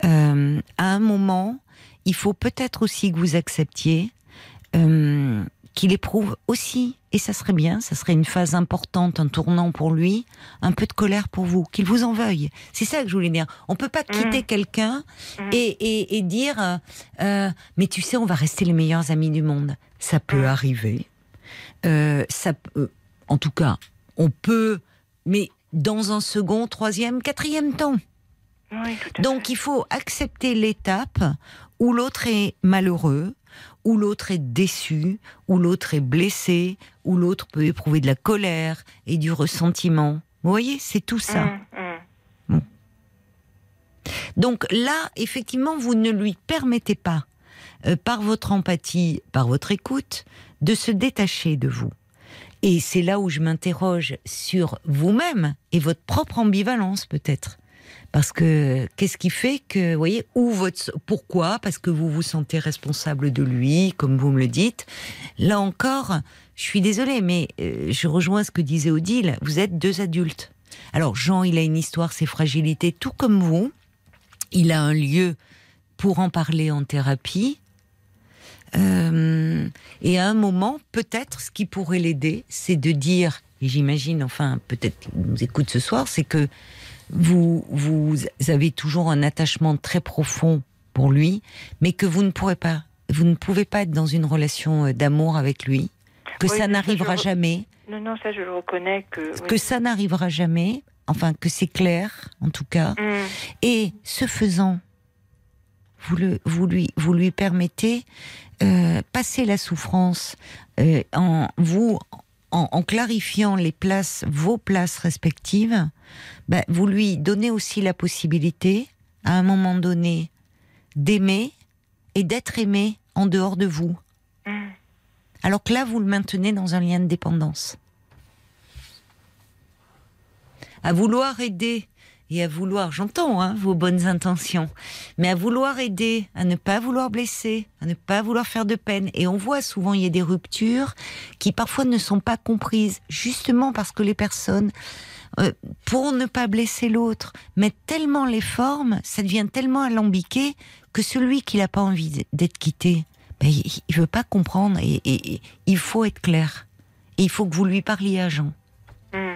Euh, à un moment, il faut peut-être aussi que vous acceptiez euh, qu'il éprouve aussi, et ça serait bien, ça serait une phase importante, un tournant pour lui, un peu de colère pour vous, qu'il vous en veuille. C'est ça que je voulais dire. On peut pas quitter mmh. quelqu'un mmh. et, dire, euh, mais tu sais, on va rester les meilleurs amis du monde. Ça peut mmh. arriver. Euh, ça, en tout cas, on peut, mais dans un second, troisième, quatrième temps. Donc il faut accepter l'étape où l'autre est malheureux, où l'autre est déçu, où l'autre est blessé, où l'autre peut éprouver de la colère et du ressentiment. Vous voyez, c'est tout ça. Mmh, mmh. Donc là, effectivement, vous ne lui permettez pas, euh, par votre empathie, par votre écoute, de se détacher de vous. Et c'est là où je m'interroge sur vous-même et votre propre ambivalence peut-être. Parce que qu'est-ce qui fait que, vous voyez, où votre, pourquoi? Parce que vous vous sentez responsable de lui, comme vous me le dites. Là encore, je suis désolée, mais euh, je rejoins ce que disait Odile. Vous êtes deux adultes. Alors Jean, il a une histoire, ses fragilités, tout comme vous. Il a un lieu pour en parler en thérapie. Euh, et à un moment, peut-être, ce qui pourrait l'aider, c'est de dire, et j'imagine, enfin, peut-être qu'il nous écoute ce soir, c'est que vous, vous avez toujours un attachement très profond pour lui, mais que vous ne pourrez pas, vous ne pouvez pas être dans une relation euh, d'amour avec lui, que ça n'arrivera jamais. Non, non, ça je le reconnais que. Que ça n'arrivera jamais, enfin que c'est clair, en tout cas. Mm. Et ce faisant, vous, le, vous, lui, vous lui permettez euh, passer la souffrance euh, en vous en, clarifiant les places, vos places respectives, ben, vous lui donnez aussi la possibilité, à un moment donné, d'aimer et d'être aimé en dehors de vous. Mm. Alors que là, vous le maintenez dans un lien de dépendance. À vouloir aider et à vouloir, j'entends hein, vos bonnes intentions, mais à vouloir aider, à ne pas vouloir blesser, à ne pas vouloir faire de peine. Et on voit souvent il y a des ruptures qui parfois ne sont pas comprises, justement parce que les personnes, euh, pour ne pas blesser l'autre, mettent tellement les formes, ça devient tellement alambiqué que celui qui n'a pas envie d'être quitté, ben, il, veut pas comprendre et, il faut être clair. Et il faut que vous lui parliez à Jean. Mmh.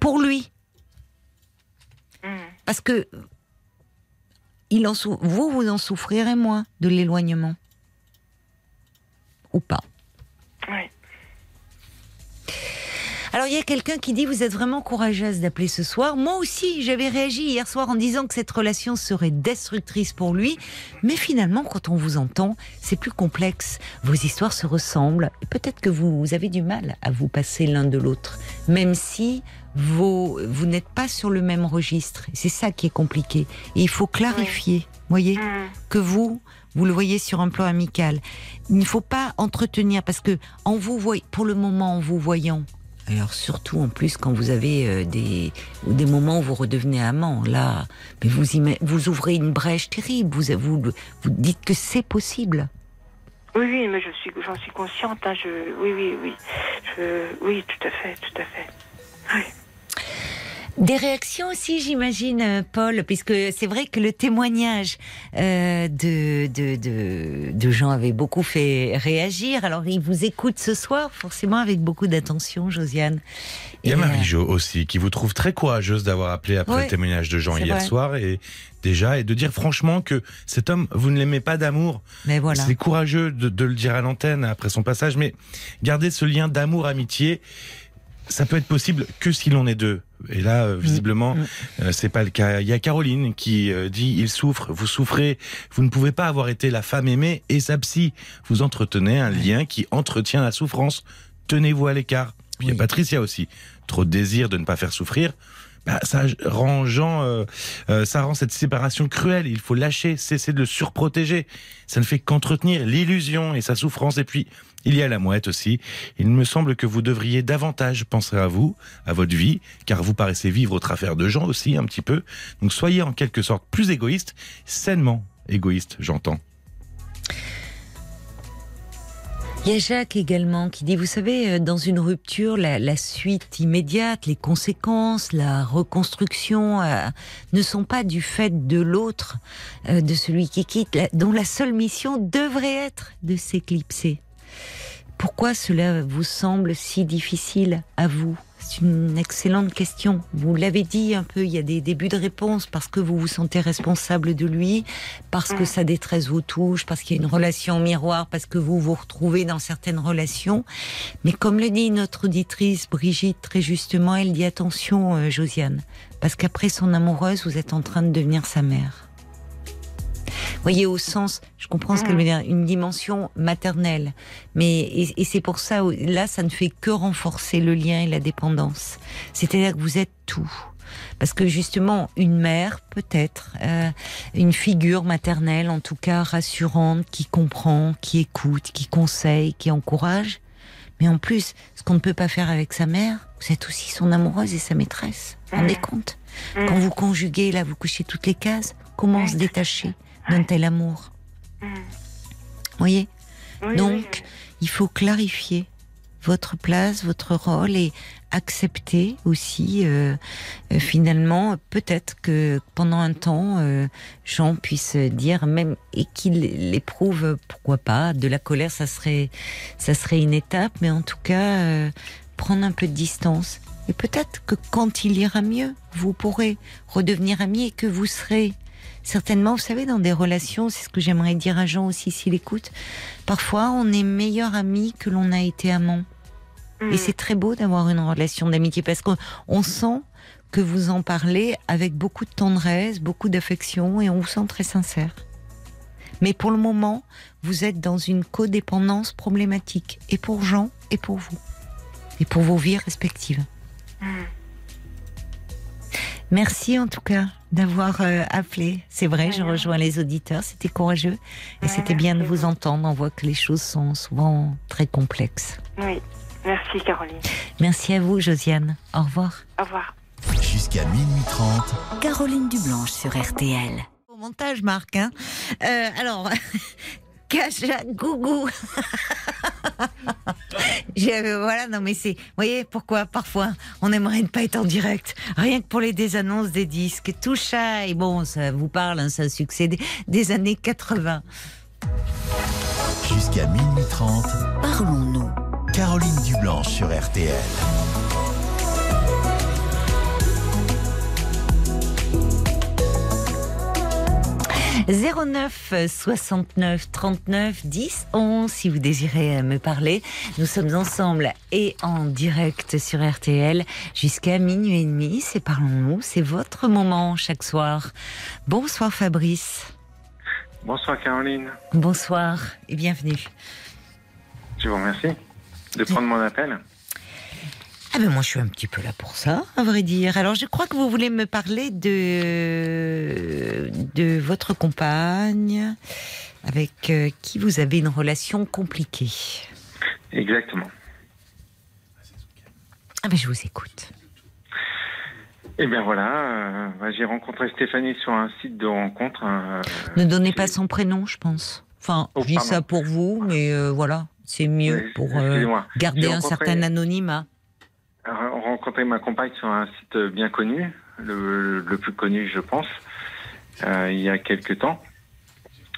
Pour lui Parce que il en vous, vous en souffrirez moins de l'éloignement. Ou pas. Oui. Alors il y a quelqu'un qui dit vous êtes vraiment courageuse d'appeler ce soir. Moi aussi, j'avais réagi hier soir en disant que cette relation serait destructrice pour lui, mais finalement quand on vous entend, c'est plus complexe. Vos histoires se ressemblent peut-être que vous, avez du mal à vous passer l'un de l'autre, même si vous, vous n'êtes pas sur le même registre. C'est ça qui est compliqué. Et il faut clarifier, voyez, mm. que vous vous le voyez sur un plan amical. Il ne faut pas entretenir parce que en vous pour le moment en vous voyant, alors surtout en plus quand vous avez euh, des, des moments où vous redevenez amant, là, mais vous, vous ouvrez une brèche terrible, vous, vous, vous dites que c'est possible. Oui, oui, mais je suis, j'en suis consciente. Hein, je, oui, oui, oui, je, oui, tout à fait, tout à fait. Oui. Des réactions aussi, j'imagine, euh, Paul, puisque c'est vrai que le témoignage euh, de, de, de, gens avait beaucoup fait réagir. Alors, ils vous écoutent ce soir, forcément avec beaucoup d'attention, Josiane. Il y a Marie-Jo aussi, qui vous trouve très courageuse d'avoir appelé après le témoignage de Jean hier soir et déjà, et de dire franchement que cet homme, vous ne l'aimez pas d'amour. Mais voilà. C'est courageux de, de le dire à l'antenne après son passage, mais gardez ce lien d'amour-amitié ça peut être possible que si l'on est deux. Et là, euh, visiblement, mm. Mm. Euh, c'est pas le cas. Il y a Caroline qui euh, dit il souffre, vous souffrez, vous ne pouvez pas avoir été la femme aimée et sa psy. Vous entretenez un lien qui entretient la souffrance. Tenez-vous à l'écart. Puis il y a Patricia aussi. Trop de désir de ne pas faire souffrir. Bah, ça rend ça rend cette séparation cruelle. Il faut lâcher, cesser de le surprotéger. Ça ne fait qu'entretenir l'illusion et sa souffrance. Et puis, il y a la mouette aussi. Il me semble que vous devriez davantage penser à vous, à votre vie, car vous paraissez vivre au travers de gens aussi un petit peu. Donc soyez en quelque sorte plus égoïste, sainement égoïste, j'entends. Il y a Jacques également qui dit, vous savez, euh, dans une rupture, la, suite immédiate, les conséquences, la reconstruction euh, ne sont pas du fait de l'autre, euh, de celui qui quitte, dont la seule mission devrait être de s'éclipser. Pourquoi cela vous semble si difficile à vous? C'est une excellente question. Vous l'avez dit un peu, il y a des débuts de réponse parce que vous vous sentez responsable de lui, parce que sa détresse vous touche, parce qu'il y a une relation miroir, parce que vous vous retrouvez dans certaines relations. Mais comme le dit notre auditrice Brigitte très justement, elle dit attention euh, Josiane, parce qu'après son amoureuse, vous êtes en train de devenir sa mère voyez, au sens, je comprends ce qu'elle veut dire, une dimension maternelle. Mais, et, c'est pour ça, là, ça ne fait que renforcer le lien et la dépendance. C'est-à-dire que vous êtes tout. Parce que justement, une mère, peut-être, euh, une figure maternelle, en tout cas rassurante, qui comprend, qui écoute, qui conseille, qui encourage. Mais en plus, ce qu'on ne peut pas faire avec sa mère, vous êtes aussi son amoureuse et sa maîtresse. Vous vous rendez compte? Quand vous conjuguez, là, vous couchez toutes les cases. Comment se détacher? D'un tel amour. Vous mm. voyez? Donc, il faut clarifier votre place, votre rôle et accepter aussi euh, euh, finalement peut-être que pendant un temps euh, Jean puisse dire même et qu'il éprouve pourquoi pas de la colère ça serait ça serait une étape mais en tout cas prendre un peu de distance et peut-être que quand il ira mieux vous pourrez redevenir amis et que vous serez certainement, vous savez, dans des relations, c'est ce que j'aimerais dire à Jean aussi s'il écoute, parfois on est meilleur ami que l'on a été amant. Et mm. c'est très beau d'avoir une relation d'amitié parce qu'on sent que vous en parlez avec beaucoup de tendresse, beaucoup d'affection et on vous sent très sincère. Mais pour le moment, vous êtes dans une codépendance problématique, et pour Jean, et pour vous, et pour vos vies respectives. Mm. Merci en tout cas d'avoir euh, appelé. C'est vrai, je rejoins les auditeurs, c'était courageux et c'était bien de vous entendre. On voit que les choses sont souvent très complexes. Oui, merci Caroline. Merci à vous Josiane. Au revoir. Au revoir. Jusqu'à minuit 30. Caroline Dublanche sur RTL. Au montage Marc. Hein euh, alors, Caja Gougou. voilà, non mais c'est, vous voyez pourquoi parfois on aimerait ne pas être en direct, rien que pour les désannonces des disques, tout ça, et bon, ça vous parle, hein, ça a succédé des années 80. Jusqu'à minuit 30, parlons-nous. Caroline Dublanche sur RTL. 09 69 39 10 11 si vous désirez me parler. Nous sommes ensemble et en direct sur RTL jusqu'à minuit et demi. C'est Parlons-nous, c'est votre moment chaque soir. Bonsoir Fabrice. Bonsoir Caroline. Bonsoir et bienvenue. Je vous remercie de prendre mon appel. Ah ben moi je suis un petit peu là pour ça, à vrai dire. Alors je crois que vous voulez me parler de de votre compagne avec euh, qui vous avez une relation compliquée. Exactement. Ah ben je vous écoute. Eh bien voilà, euh, bah, j'ai rencontré Stéphanie sur un site de rencontre. Euh, ne donnez pas son prénom, je pense. Enfin, oh, je dis ça pour vous, mais voilà, c'est mieux pour garder un certain anonymat rencontré ma compagne sur un site bien connu, le, plus connu, je pense, euh, il y a quelques temps.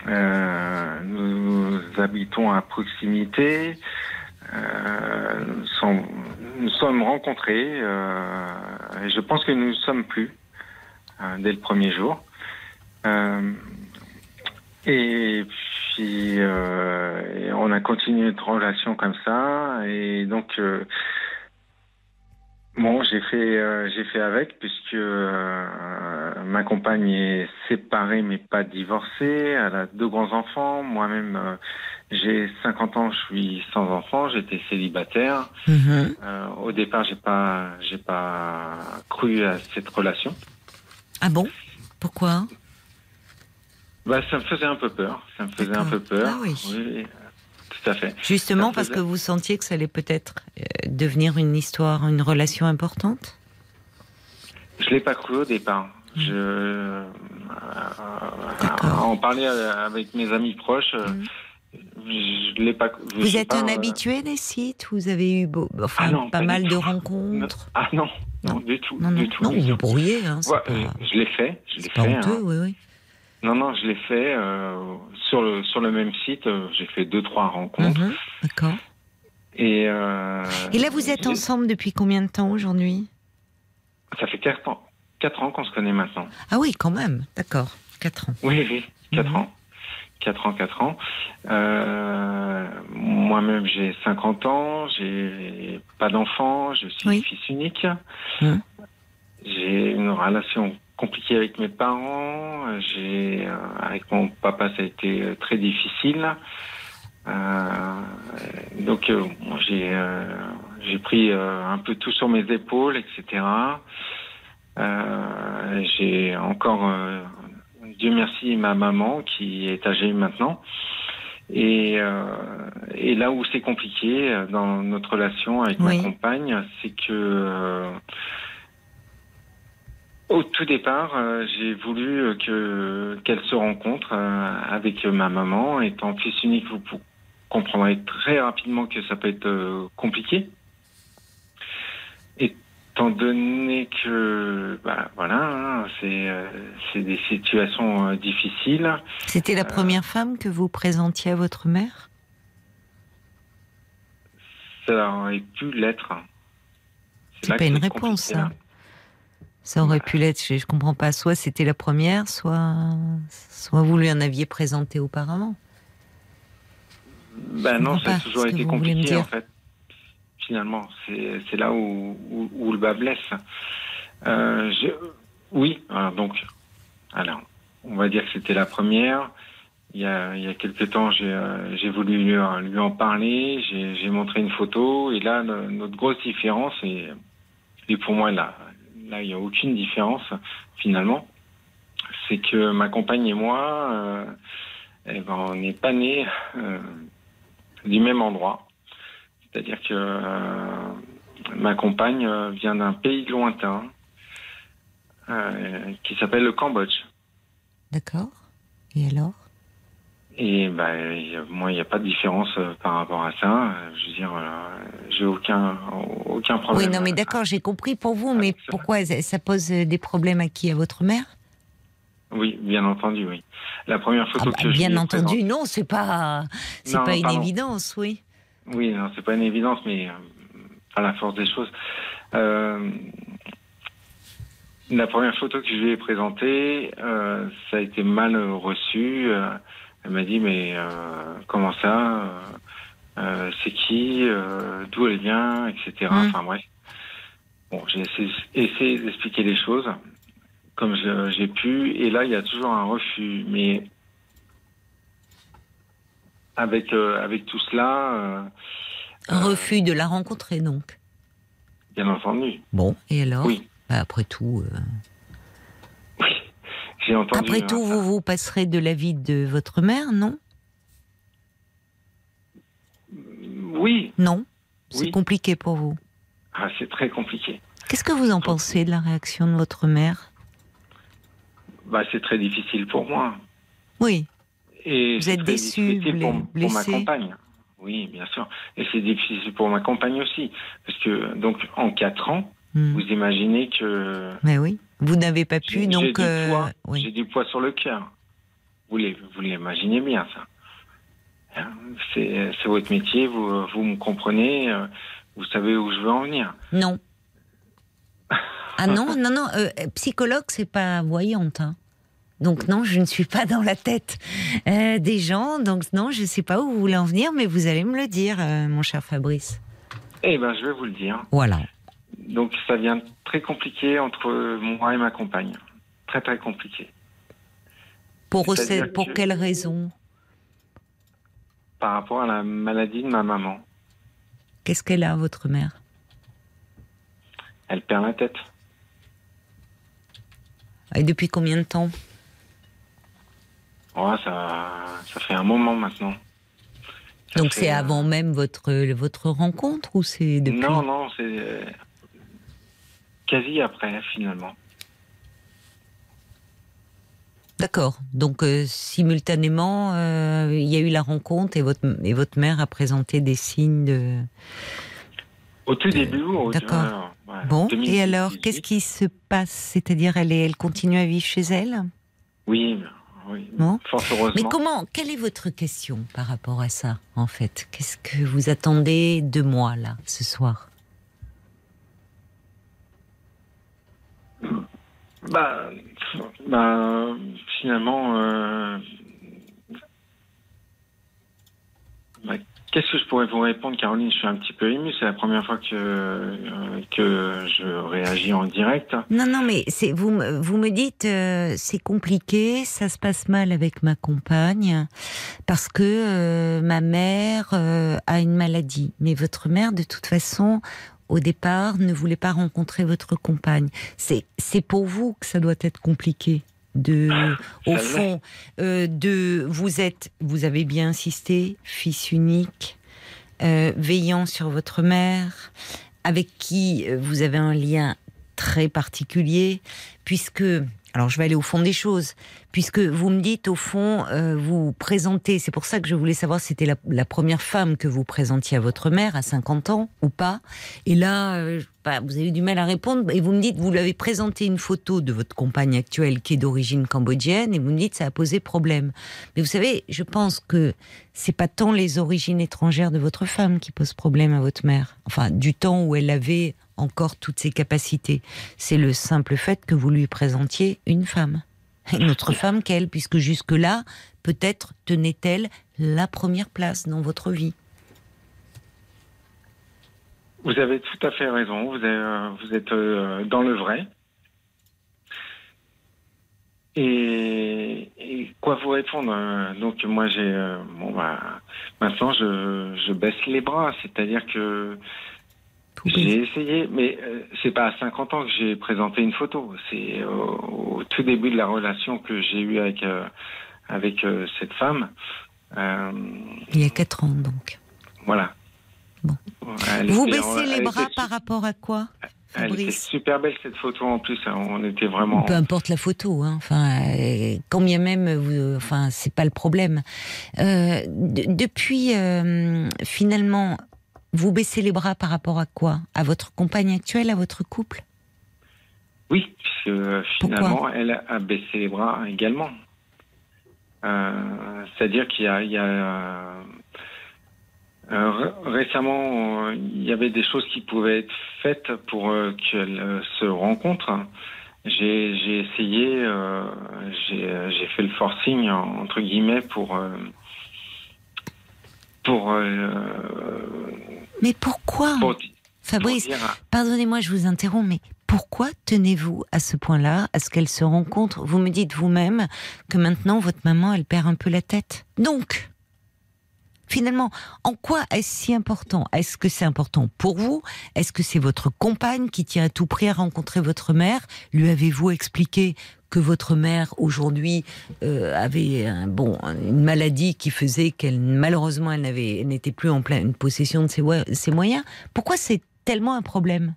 Euh, nous habitons à proximité. Euh, nous, sommes, rencontrés et je pense que nous ne sommes plus dès le premier jour. et puis on a continué notre relation comme ça et donc Bon, j'ai fait, euh, j'ai fait avec puisque euh, ma compagne est séparée mais pas divorcée. Elle a deux grands enfants. Moi-même, euh, j'ai 50 ans, je suis sans enfant. J'étais célibataire. Mhm. au départ, j'ai pas, j'ai pas cru à cette relation. Ah bon? Pourquoi? Bah, ça me faisait un peu peur. Ça me faisait un peu peur. Ah oui. oui fait. Justement parce que vous sentiez que ça allait peut-être euh, devenir une histoire, une relation importante? Je l'ai pas cru au départ. Mmh. Je euh, en parler avec mes amis proches. Euh, mmh. Je l'ai pas. vous êtes un habitué des sites? Vous avez eu enfin, ah pas, mal de rencontres? Ah non, non, du tout. Non, du tout, non vous brouillez. Hein, Je l'ai fait. Je l'ai fait. Honteux, hein. oui, oui. Non, non, je l'ai fait euh, sur, le, sur le même site. Euh, j'ai fait deux, trois rencontres. Mhm, d'accord. Et, euh, Et là, vous êtes ensemble depuis combien de temps aujourd'hui? Ça fait quatre ans, quatre ans qu'on se connaît maintenant. Ah oui, quand même. D'accord. Quatre ans. Oui, oui, quatre mhm. ans. Quatre ans, quatre ans. Moi-même, j'ai 50 ans. J'ai pas d'enfant. Je suis fils unique. Mhm. J'ai une relation compliqué avec mes parents. J'ai euh, avec mon papa ça a été euh, très difficile. Euh, donc j'ai j'ai pris un peu tout sur mes épaules, etc. j'ai encore Dieu merci ma maman qui est âgée maintenant. Et, et là où c'est compliqué dans notre relation avec ma compagne, c'est que au tout départ, euh, j'ai voulu euh, que qu'elle se rencontre euh, avec ma maman. Étant fils unique, vous comprendrez très rapidement que ça peut être compliqué. Étant donné que, bah, voilà, hein, c'est des situations difficiles. C'était la première femme que vous présentiez à votre mère? Ça aurait pu l'être. C'est pas une réponse, ça. Ça aurait pu l'être, je, ne comprends pas. Soit c'était la première, soit, soit vous lui en aviez présenté auparavant. Ben non, ça a toujours été compliqué en fait. Finalement, c'est là où, où, le bas blesse. Euh, oui, donc, alors, on va dire que c'était la première. Il y a, il y a quelques temps, j'ai euh, voulu lui, lui, en parler, j'ai montré une photo, et là, notre grosse différence, et, et pour moi, là, il n'y a aucune différence finalement. C'est que ma compagne et moi, euh, eh ben, on n'est pas nés euh, du même endroit. C'est-à-dire que euh, ma compagne vient d'un pays lointain qui s'appelle le Cambodge. D'accord. Et alors? Et ben, moi, il n'y a pas de différence euh, par rapport à ça. Je veux dire, j'ai aucun, aucun problème. Oui, non, mais d'accord, j'ai compris pour vous, mais pourquoi ça pose des problèmes à qui? À votre mère? Oui, bien entendu, oui. La première photo ah, que bah, Bien entendu, non, c'est pas, c'est pas une évidence, oui. Oui, non, c'est pas une évidence, mais euh, à la force des choses. Euh, La première photo que je lui ai présentée, euh, ça a été mal reçu. Elle m'a dit mais comment ça? C'est qui? D'où elle vient Etc. Mmh. Enfin bref. Bon, j'ai essayé, d'expliquer les choses comme j'ai pu. Et là, il y a toujours un refus. Mais avec, avec tout cela. un refus de la rencontrer, donc Bien entendu. Bon, et alors Oui. Bah, après tout. Oui, j'ai entendu. Après tout, vous vous passerez de la vie de votre mère, non? Oui. Non? C'est compliqué pour vous ah, C'est très compliqué. Qu'est-ce que vous en pensez de la réaction de votre mère? Bah, C'est très difficile pour moi. Oui. Et vous êtes déçu, pour, pour ma compagne. Oui, bien sûr. Et c'est difficile pour ma compagne aussi. Parce que, donc, en quatre ans, hmm. vous imaginez que. Mais oui, vous n'avez pas pu, donc. J'ai du, poids, euh, du poids sur le cœur. Vous l'imaginez bien, ça. Hein, c'est votre métier, vous, vous me comprenez, euh, vous savez où je veux en venir. Non. ah non, non, non, euh, psychologue, c'est pas voyante. Hein. Donc non, je ne suis pas dans la tête euh, des gens. Donc non, je ne sais pas où vous voulez en venir, mais vous allez me le dire, euh, mon cher Fabrice. Eh bien, je vais vous le dire. Voilà. Donc ça devient très compliqué entre moi et ma compagne. Très très compliqué. Pour, pour quelle raison? Par rapport à la maladie de ma maman. Qu'est-ce qu'elle a, votre mère? Elle perd la tête. Et depuis combien de temps? Ouais, ça, ça fait un moment maintenant. Donc c'est euh, avant même votre, votre rencontre ou c'est depuis? Non, non, c'est euh, quasi après finalement. D'accord. Donc euh, simultanément, il y a eu la rencontre et votre, et votre mère a présenté des signes de... Au tout début, au D'accord. bon, et alors, qu'est-ce qui se passe? C'est-à-dire, elle, elle continue à vivre chez elle? Oui, oui. Mais comment Quelle est votre question par rapport à ça, en fait? Qu'est-ce que vous attendez de moi, là, ce soir? Bah, bah, finalement, euh, bah, Qu'est-ce que je pourrais vous répondre, Caroline? Je suis un petit peu émue. C'est la première fois que, euh, que je réagis en direct. Non, non, mais c'est vous, vous me dites euh, c'est compliqué, ça se passe mal avec ma compagne parce que euh, ma mère a une maladie. Mais votre mère, de toute façon, au départ, ne voulait pas rencontrer votre compagne. C'est pour vous que ça doit être compliqué de, au fond, euh, de vous êtes, vous avez bien insisté, fils unique, euh, veillant sur votre mère, avec qui euh, vous avez un lien très particulier, puisque alors je vais aller au fond des choses, puisque vous me dites au fond, euh, vous présentez, c'est pour ça que je voulais savoir si c'était la, première femme que vous présentiez à votre mère à 50 ans ou pas. Et là, euh, bah, vous avez eu du mal à répondre et vous me dites, vous l'avez présenté une photo de votre compagne actuelle qui est d'origine cambodgienne et vous me dites ça a posé problème. Mais vous savez, je pense que c'est pas tant les origines étrangères de votre femme qui posent problème à votre mère. Enfin, du temps où elle avait encore toutes ses capacités. C'est le simple fait que vous lui présentiez une femme. Une autre femme qu'elle, puisque jusque-là, peut-être tenait-elle la première place dans votre vie. Vous avez tout à fait raison, vous êtes, euh, dans le vrai. Et, quoi vous répondre euh, Donc moi j'ai euh, bon bah maintenant je baisse les bras, c'est-à-dire que j'ai essayé, mais euh, c'est pas à 50 ans que j'ai présenté une photo. C'est au, tout début de la relation que j'ai eue avec, euh, avec euh, cette femme. Il y a 4 ans, donc. Voilà. Bon. Vous baissez les bras par rapport à quoi elle était super belle cette photo en plus. Hein. On était vraiment. Peu importe la photo. Hein. Enfin, combien même, vous, enfin, c'est pas le problème. depuis finalement vous baissez les bras par rapport à quoi? À votre compagne actuelle, à votre couple? Oui, puisque finalement, elle a baissé les bras également. Euh, c'est-à-dire qu'il y a, euh, récemment, il y avait des choses qui pouvaient être faites pour euh, qu'elle se rencontre. j'ai essayé, j'ai fait le forcing entre guillemets pour pour. mais pourquoi Fabrice, pardonnez-moi, je vous interromps, mais pourquoi tenez-vous à ce point-là, à ce qu'elle se rencontre? Vous me dites vous-même que maintenant votre maman, elle perd un peu la tête. Donc, finalement, en quoi est-ce si important? Est-ce que c'est important pour vous? Est-ce que c'est votre compagne qui tient à tout prix à rencontrer votre mère? Lui avez-vous expliqué que votre mère aujourd'hui euh, avait un, bon une maladie qui faisait qu'elle malheureusement elle n'avait n'était plus en pleine possession de ses, ses moyens? Pourquoi c'est tellement un problème?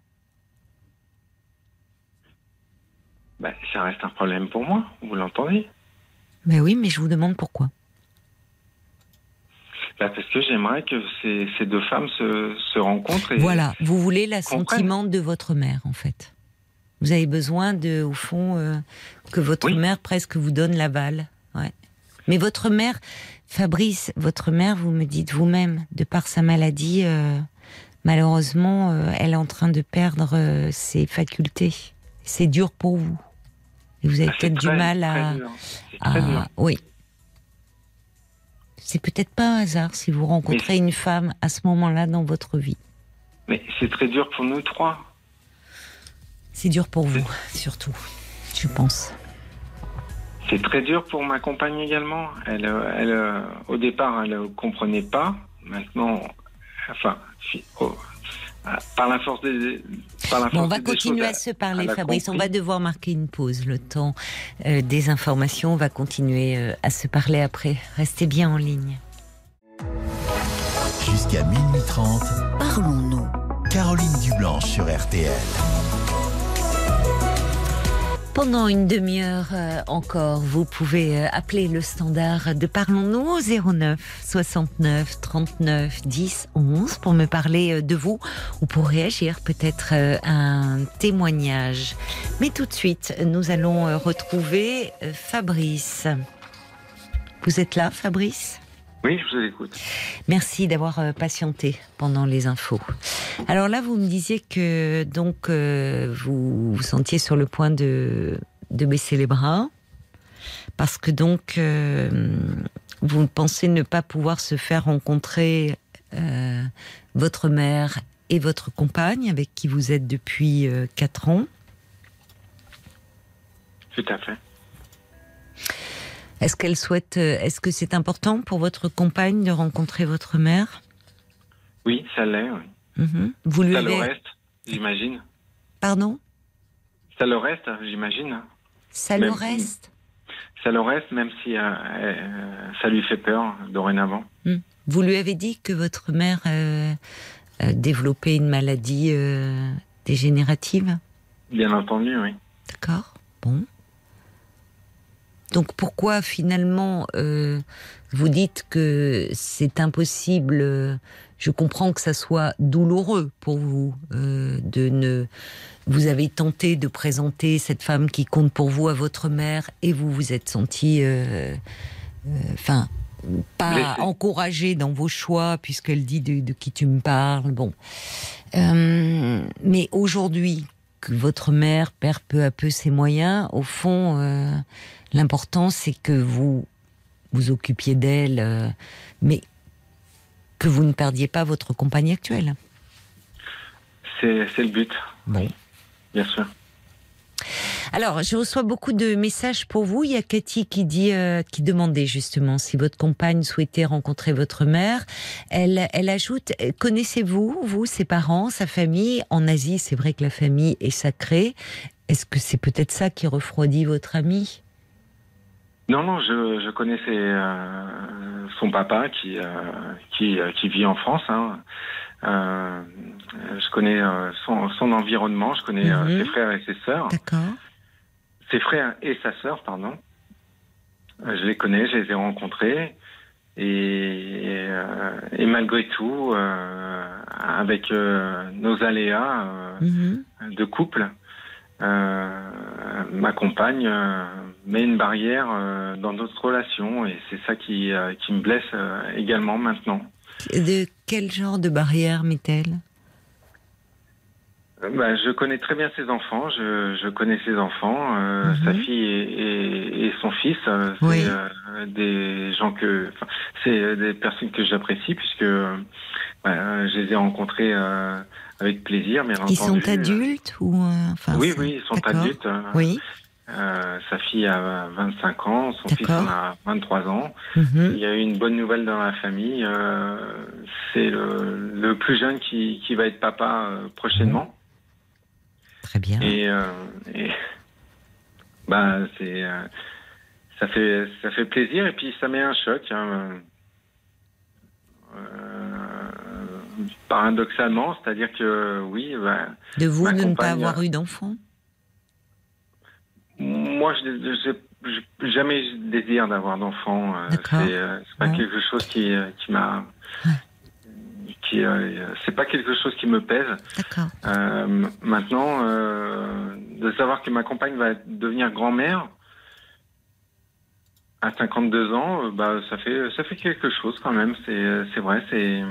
Ben, Ça reste un problème pour moi, vous l'entendez? Ben oui, mais je vous demande pourquoi. Ben parce que j'aimerais que ces, ces, deux femmes se, se rencontrent. Et voilà, vous voulez l'assentiment de votre mère, en fait. Vous avez besoin de, au fond, euh, que votre mère presque vous donne l'aval. Ouais. Mais votre mère, Fabrice, votre mère, vous me dites vous-même, de par sa maladie, euh, malheureusement, euh, elle est en train de perdre ses facultés. C'est dur pour vous. Et vous avez ah, peut-être du mal à. Oui. C'est peut-être pas un hasard si vous rencontrez une femme à ce moment-là dans votre vie. Mais c'est très dur pour nous trois. C'est dur pour vous, surtout, je pense. C'est très dur pour ma compagne également. Elle, euh, elle au départ, elle ne comprenait pas. Maintenant, enfin, oh, par la force des. on va continuer à se parler, Fabrice. On va devoir marquer une pause, le temps euh, des informations. On va continuer euh, à se parler après. Restez bien en ligne. Jusqu'à minuit 30, parlons-nous. Caroline Dublanche sur RTL. Pendant une demi-heure euh, encore, vous pouvez euh, appeler le standard de Parlons-nous au 09 69 39 10 11 pour me parler euh, de vous ou pour réagir peut-être à un témoignage. Mais tout de suite, nous allons retrouver Fabrice. Vous êtes là, Fabrice? Oui, je vous écoute. Merci d'avoir euh, patienté pendant les infos. Alors là, vous me disiez que donc euh, vous vous sentiez sur le point de, de baisser les bras parce que donc euh, vous pensez ne pas pouvoir se faire rencontrer votre mère et votre compagne avec qui vous êtes depuis 4 ans. Tout à fait. Est-ce qu'elle souhaite, euh, est-ce que c'est important pour votre compagne de rencontrer votre mère? Oui, ça l'est. Mhm. Vous lui ça le reste, j'imagine. Pardon? Ça le reste, j'imagine. Ça le reste? Ça le reste, même si euh, euh, ça lui fait peur dorénavant. Hmm. Vous lui avez dit que votre mère développait une maladie dégénérative? Bien entendu, oui. D'accord. Bon. Donc pourquoi finalement euh, vous dites que c'est impossible Je comprends que ça soit douloureux pour vous euh, de ne. Vous avez tenté de présenter cette femme qui compte pour vous à votre mère et vous vous êtes senti, euh, enfin, pas encouragé dans vos choix puisqu'elle dit de, de, qui tu me parles. Bon, mais aujourd'hui que votre mère perd peu à peu ses moyens, au fond L'important, c'est que vous vous occupiez d'elle, euh, mais que vous ne perdiez pas votre compagne actuelle. C'est le but. Bon. Bien sûr. Alors, je reçois beaucoup de messages pour vous. Il y a Cathy qui dit, euh, qui demandait justement si votre compagne souhaitait rencontrer votre mère. Elle, elle ajoute, connaissez-vous, vous, ses parents, sa famille? En Asie, c'est vrai que la famille est sacrée. Est-ce que c'est peut-être ça qui refroidit votre amie non, non, je, connaissais euh, son papa qui, euh, euh, qui, vit en France. Hein. Euh, je connais euh, son, son, environnement, je connais mhm. ses frères et ses sœurs. D'accord. Ses frères et sa sœur, pardon. je les connais, je les ai rencontrés. Et, et malgré tout, avec nos aléas mhm. de couple, ma compagne met une barrière euh, dans notre relation et c'est ça qui, euh, qui me blesse euh, également maintenant. De quel genre de barrière met-elle? Bah, je connais très bien ses enfants. Je, je connais ses enfants, euh, sa mhm. fille et, et, son fils. Euh, c'est euh, des gens que, c'est des personnes que j'apprécie puisque bah, je les ai rencontrés avec plaisir. Bien ils sont adultes ou enfin, Oui, oui, ils sont adultes. Oui. Euh, sa fille a 25 ans, son fils en a 23 ans. Mhm. Il y a eu une bonne nouvelle dans la famille. Euh, c'est le, le, plus jeune qui, qui, va être papa euh, prochainement. Très bien. Et, euh, et bah, c'est, ça, fait, ça fait plaisir et puis ça met un choc. Hein. paradoxalement, c'est-à-dire que oui. Bah, de vous de ne pas avoir eu d'enfant? Moi, je n'ai jamais désir d'avoir d'enfant. Euh, euh, c'est pas quelque chose qui, euh, qui m'a. Qui, c'est pas quelque chose qui me pèse. maintenant, de savoir que ma compagne va devenir grand-mère à 52 ans, bah, ça fait ça fait quelque chose quand même. C'est vrai. C'est.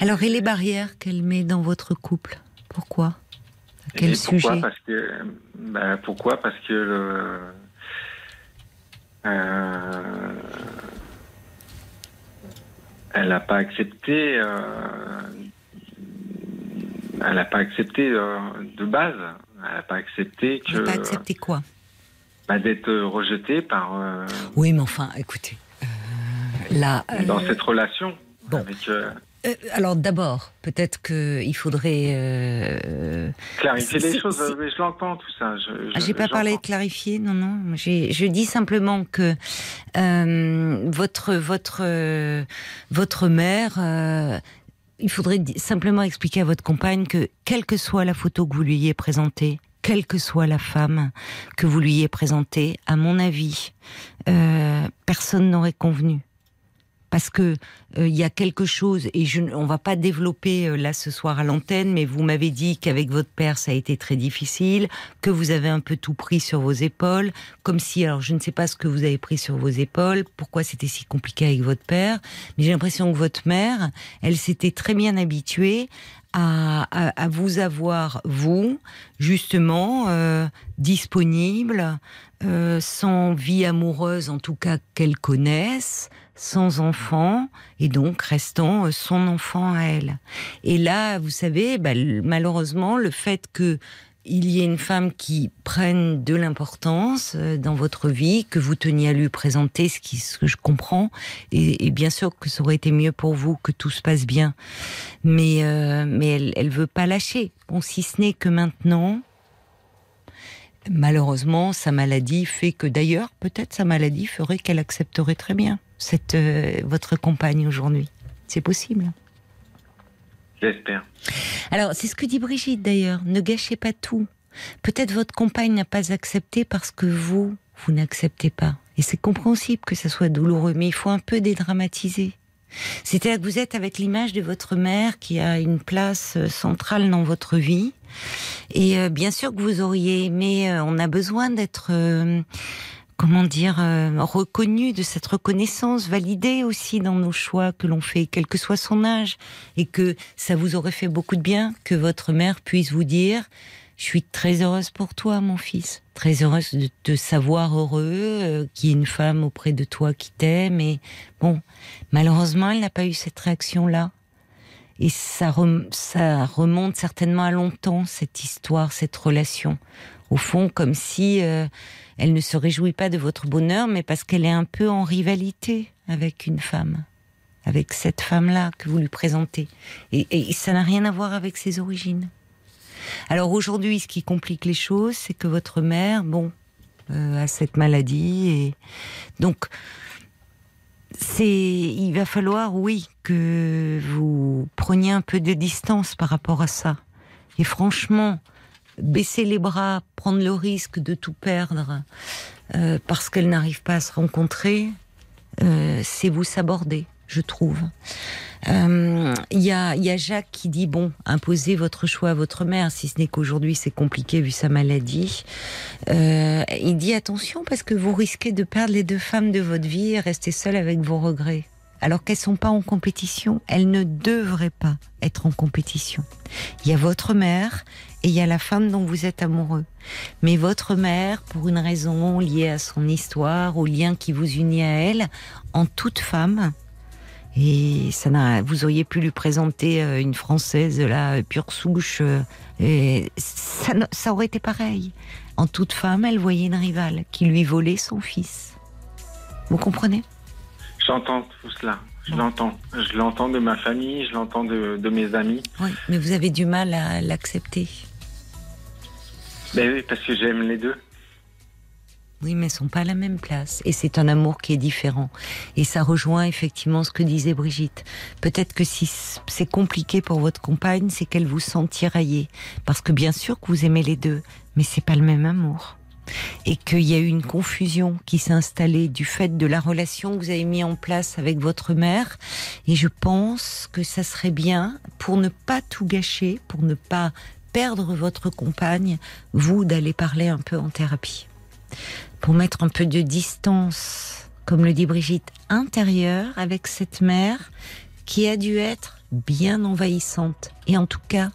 Alors, et les barrières qu'elle met dans votre couple? Pourquoi? Quel sujet parce que, ben, Pourquoi Parce que euh, elle n'a pas accepté. Euh, elle n'a pas accepté euh, de base. Elle n'a pas accepté que. Elle pas accepté quoi? Bah, D'être rejetée par. oui, mais enfin, écoutez. là, dans cette relation avec. Euh, alors d'abord, peut-être qu'il faudrait euh, clarifier les choses. je l'entends tout ça. Je, ah, j'ai pas parlé de clarifier, non, non. Je dis simplement que euh, votre votre votre mère. il faudrait simplement expliquer à votre compagne que, quelle que soit la photo que vous lui ayez présentée, quelle que soit la femme que vous lui ayez présentée, à mon avis, personne n'aurait convenu parce que euh, il y a quelque chose et je, on va pas développer euh, là ce soir à l'antenne, mais vous m'avez dit qu'avec votre père ça a été très difficile, que vous avez un peu tout pris sur vos épaules, comme si alors je ne sais pas ce que vous avez pris sur vos épaules, pourquoi c'était si compliqué avec votre père, mais j'ai l'impression que votre mère, elle s'était très bien habituée à, à, vous avoir, vous, justement, euh, disponible, euh, sans vie amoureuse, en tout cas qu'elle connaisse, sans enfant et donc restant euh, son enfant à elle. Et là, vous savez, bah, malheureusement, le fait que il y ait une femme qui prenne de l'importance euh, dans votre vie, que vous teniez à lui présenter, ce que je comprends, et, bien sûr que ça aurait été mieux pour vous que tout se passe bien, mais euh, mais elle elle veut pas lâcher. Bon, si ce n'est que maintenant, malheureusement, sa maladie fait que d'ailleurs, peut-être sa maladie ferait qu'elle accepterait très bien cette, euh, votre compagne aujourd'hui. C'est possible. J'espère. Alors, c'est ce que dit Brigitte d'ailleurs. Ne gâchez pas tout. Peut-être votre compagne n'a pas accepté parce que vous, vous n'acceptez pas. Et c'est compréhensible que ça soit douloureux, mais il faut un peu dédramatiser. C'est-à-dire que vous êtes avec l'image de votre mère qui a une place euh, centrale dans votre vie. Et euh, bien sûr que vous auriez aimé, on a besoin d'être comment dire, euh, reconnu, de cette reconnaissance validée aussi dans nos choix que l'on fait, quel que soit son âge, et que ça vous aurait fait beaucoup de bien que votre mère puisse vous dire je suis très heureuse pour toi, mon fils. Très heureuse de te savoir heureux, euh, qu'il y ait une femme auprès de toi qui t'aime. Et bon, malheureusement, elle n'a pas eu cette réaction-là. Et ça, ça remonte certainement à longtemps, cette histoire, cette relation. Au fond, comme si euh, elle ne se réjouit pas de votre bonheur, mais parce qu'elle est un peu en rivalité avec une femme, avec cette femme-là que vous lui présentez. Et, ça n'a rien à voir avec ses origines. Alors aujourd'hui, ce qui complique les choses, c'est que votre mère, bon, euh, a cette maladie et donc c'est, il va falloir, oui, que vous preniez un peu de distance par rapport à ça. Et franchement, baisser les bras, prendre le risque de tout perdre euh, parce qu'elle n'arrive pas à se rencontrer, euh, c'est vous s'aborder, je trouve. Il euh, y, a, Jacques qui dit bon, imposez votre choix à votre mère, si ce n'est qu'aujourd'hui c'est compliqué vu sa maladie. il dit attention parce que vous risquez de perdre les deux femmes de votre vie et rester seul avec vos regrets. alors qu'elles sont pas en compétition. Elles ne devraient pas être en compétition. Il y a votre mère et il y a la femme dont vous êtes amoureux. Mais votre mère, pour une raison liée à son histoire, au lien qui vous unit à elle, en toute femme, et ça n'a, vous auriez pu lui présenter euh, une française là, pure souche, euh, et ça, ça aurait été pareil. En toute femme, elle voyait une rivale qui lui volait son fils. Vous comprenez? J'entends tout cela. Je l'entends. Je l'entends de ma famille, je l'entends de, de, mes amis. Oui, mais vous avez du mal à l'accepter. Ben oui, parce que j'aime les deux. Oui, mais sont pas à la même place. Et c'est un amour qui est différent. Et ça rejoint effectivement ce que disait Brigitte. Peut-être que si c'est compliqué pour votre compagne, c'est qu'elle vous sent tiraillée. Parce que bien sûr que vous aimez les deux, mais c'est pas le même amour. Et qu'il y a eu une confusion qui s'est installée du fait de la relation que vous avez mis en place avec votre mère. Et je pense que ça serait bien, pour ne pas tout gâcher, pour ne pas perdre votre compagne, vous d'aller parler un peu en thérapie pour mettre un peu de distance, comme le dit Brigitte, intérieure avec cette mère qui a dû être bien envahissante et en tout cas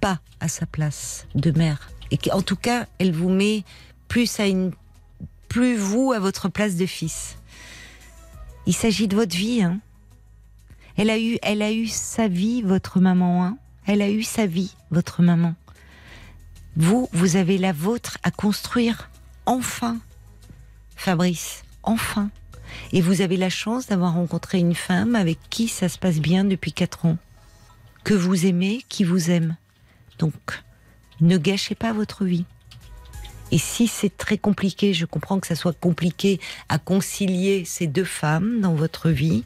pas à sa place de mère et en tout cas elle vous met plus à une plus vous à votre place de fils. Il s'agit de votre vie. Hein. Elle a eu, elle a eu sa vie, votre maman. Hein. Elle a eu sa vie, votre maman. Vous, vous avez la vôtre à construire enfin, Fabrice, enfin. Et vous avez la chance d'avoir rencontré une femme avec qui ça se passe bien depuis quatre ans, que vous aimez, qui vous aime. Donc, ne gâchez pas votre vie. Et si c'est très compliqué, je comprends que ça soit compliqué à concilier ces deux femmes dans votre vie,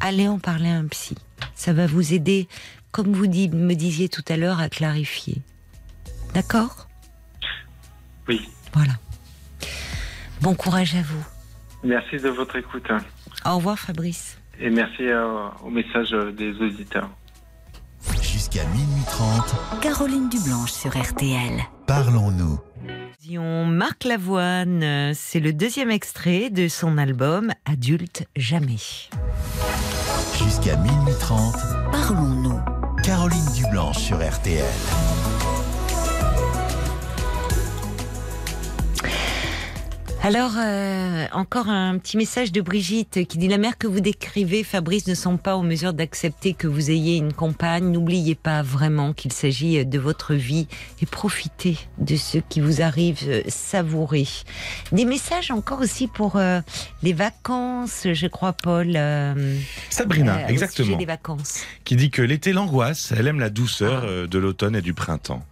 allez en parler à un psy. Ça va vous aider, comme vous me disiez tout à l'heure, à clarifier. D'accord? Oui. Voilà. Bon courage à vous. Merci de votre écoute. Au revoir Fabrice. Et merci euh, au message des auditeurs. Jusqu'à minuit 30. Caroline Dublanche sur RTL. Parlons-nous. Marc Lavoine, c'est le deuxième extrait de son album Adulte jamais. Jusqu'à minuit 30. Parlons-nous. Caroline Dublanche sur RTL. Alors, euh, encore un petit message de Brigitte qui dit La mère que vous décrivez, Fabrice, ne sont pas en mesure d'accepter que vous ayez une compagne. N'oubliez pas vraiment qu'il s'agit de votre vie et profitez de ce qui vous arrive, euh, savourez. Des messages encore aussi pour euh, les vacances, je crois, Paul. Sabrina, exactement. des vacances. Qui dit que l'été l'angoisse, elle aime la douceur ah. de l'automne et du printemps.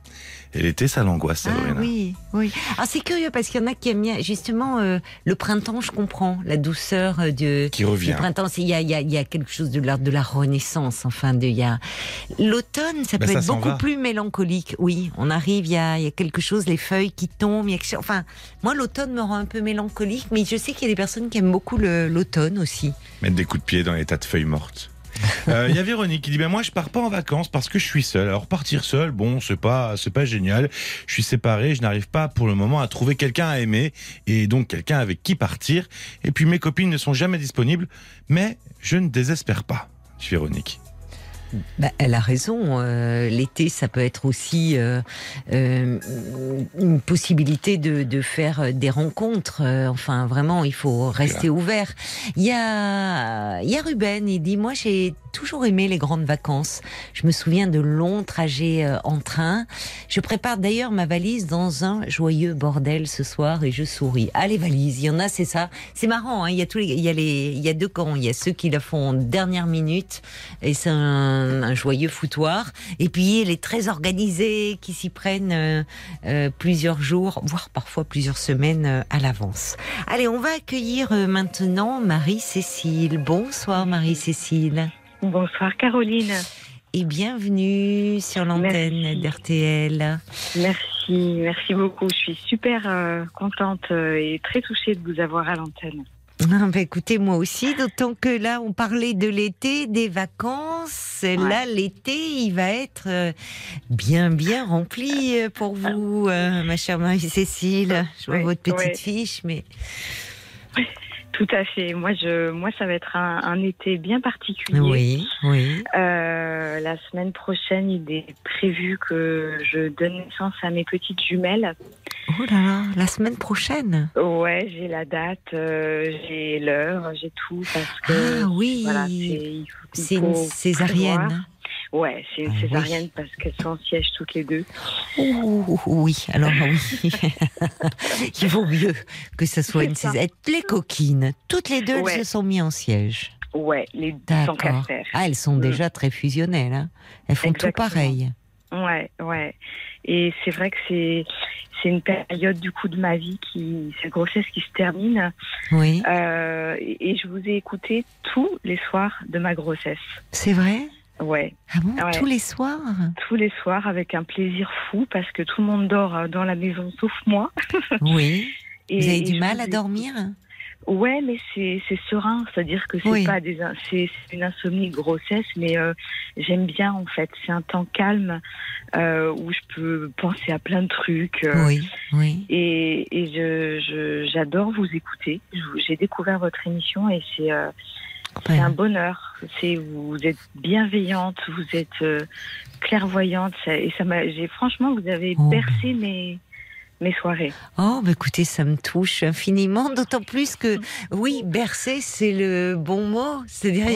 Et l'été, ça l'angoisse, ah, Oui, oui. Ah, c'est curieux parce qu'il y en a qui aiment bien. Justement, euh, le printemps, je comprends. La douceur euh, de, qui revient. du printemps. Il y a, il y a, quelque chose de l'art de la renaissance. Enfin, de, il y a... L'automne, ça ben, peut être beaucoup plus mélancolique. Oui, on arrive, il y a, il y a quelque chose, les feuilles qui tombent. Il y a Enfin, moi, l'automne me rend un peu mélancolique, mais je sais qu'il y a des personnes qui aiment beaucoup l'automne aussi. Mettre des coups de pied dans les tas de feuilles mortes. Il euh, y a Véronique qui dit ben moi je pars pas en vacances parce que je suis seul. Alors partir seul, bon c'est pas c'est pas génial. Je suis séparé, je n'arrive pas pour le moment à trouver quelqu'un à aimer et donc quelqu'un avec qui partir. Et puis mes copines ne sont jamais disponibles, mais je ne désespère pas. Véronique. Bah, elle a raison. Euh, l'été, ça peut être aussi euh, euh, une possibilité de, de, faire des rencontres. enfin, vraiment, il faut rester ouvert. Il y a, il y a Ruben, il dit, moi j'ai toujours aimé les grandes vacances. Je me souviens de longs trajets euh, en train. Je prépare d'ailleurs ma valise dans un joyeux bordel ce soir et je souris. Ah les valises, il y en a, c'est ça. C'est marrant. Hein. il y a tous les, il y a les, il y a deux camps. Il y a ceux qui la font en dernière minute et c'est un, joyeux foutoir. Et puis les très organisés qui s'y prennent euh, euh, plusieurs jours, voire parfois plusieurs semaines à l'avance. Allez, on va accueillir maintenant Marie-Cécile. Bonsoir Marie-Cécile. Bonsoir Caroline. Et bienvenue sur l'antenne d'RTL. Merci, merci beaucoup. Je suis super euh, contente euh, et très touchée de vous avoir à l'antenne. Bah, écoutez, moi aussi, d'autant que là, on parlait de l'été, des vacances. Là, l'été, il va être euh, bien, bien rempli pour vous, ma chère Marie-Cécile. Je vois votre petite fiche, mais... Tout à fait. Moi, je, moi, ça va être un, été bien particulier. Oui, oui. Euh, la semaine prochaine, il est prévu que je donne naissance à mes petites jumelles. Oh là là, la semaine prochaine. Ouais, j'ai la date, euh, j'ai l'heure, j'ai tout parce que. Ah oui. c'est une césarienne. Ouais, c'est une ah césarienne parce qu'elles sont en siège toutes les deux. oui, alors oui. Il vaut mieux que ce soit une césarienne. Les coquines, toutes les deux, elles se sont mises en siège. Ouais, les deux sont Ah, elles sont mm. déjà très fusionnelles. Hein. Elles font tout pareil. Ouais, ouais. Et c'est vrai que c'est c'est une période du coup de ma vie qui cette grossesse qui se termine. Oui. Euh, et je vous ai écouté tous les soirs de ma grossesse. C'est vrai? Ouais. Ah bon Tous les soirs? Tous les soirs avec un plaisir fou parce que tout le monde dort euh, dans la maison sauf moi. oui. Vous avez du mal à dormir? Ouais, mais c'est serein, c'est-à-dire que c'est pas des c'est une insomnie grossesse, mais euh, j'aime bien en fait. C'est un temps calme euh, où je peux penser à plein de trucs. oui, oui. Et, et je j'adore vous écouter. J'ai découvert votre émission et c'est c'est un bonheur. C'est vous êtes bienveillante, vous êtes euh, clairvoyante et ça m'a. J'ai franchement, vous avez oh, bercé mes mes soirées. Oh, bah écoutez, ça me touche infiniment, d'autant plus que, oui, bercer, c'est le bon mot. C'est-à-dire,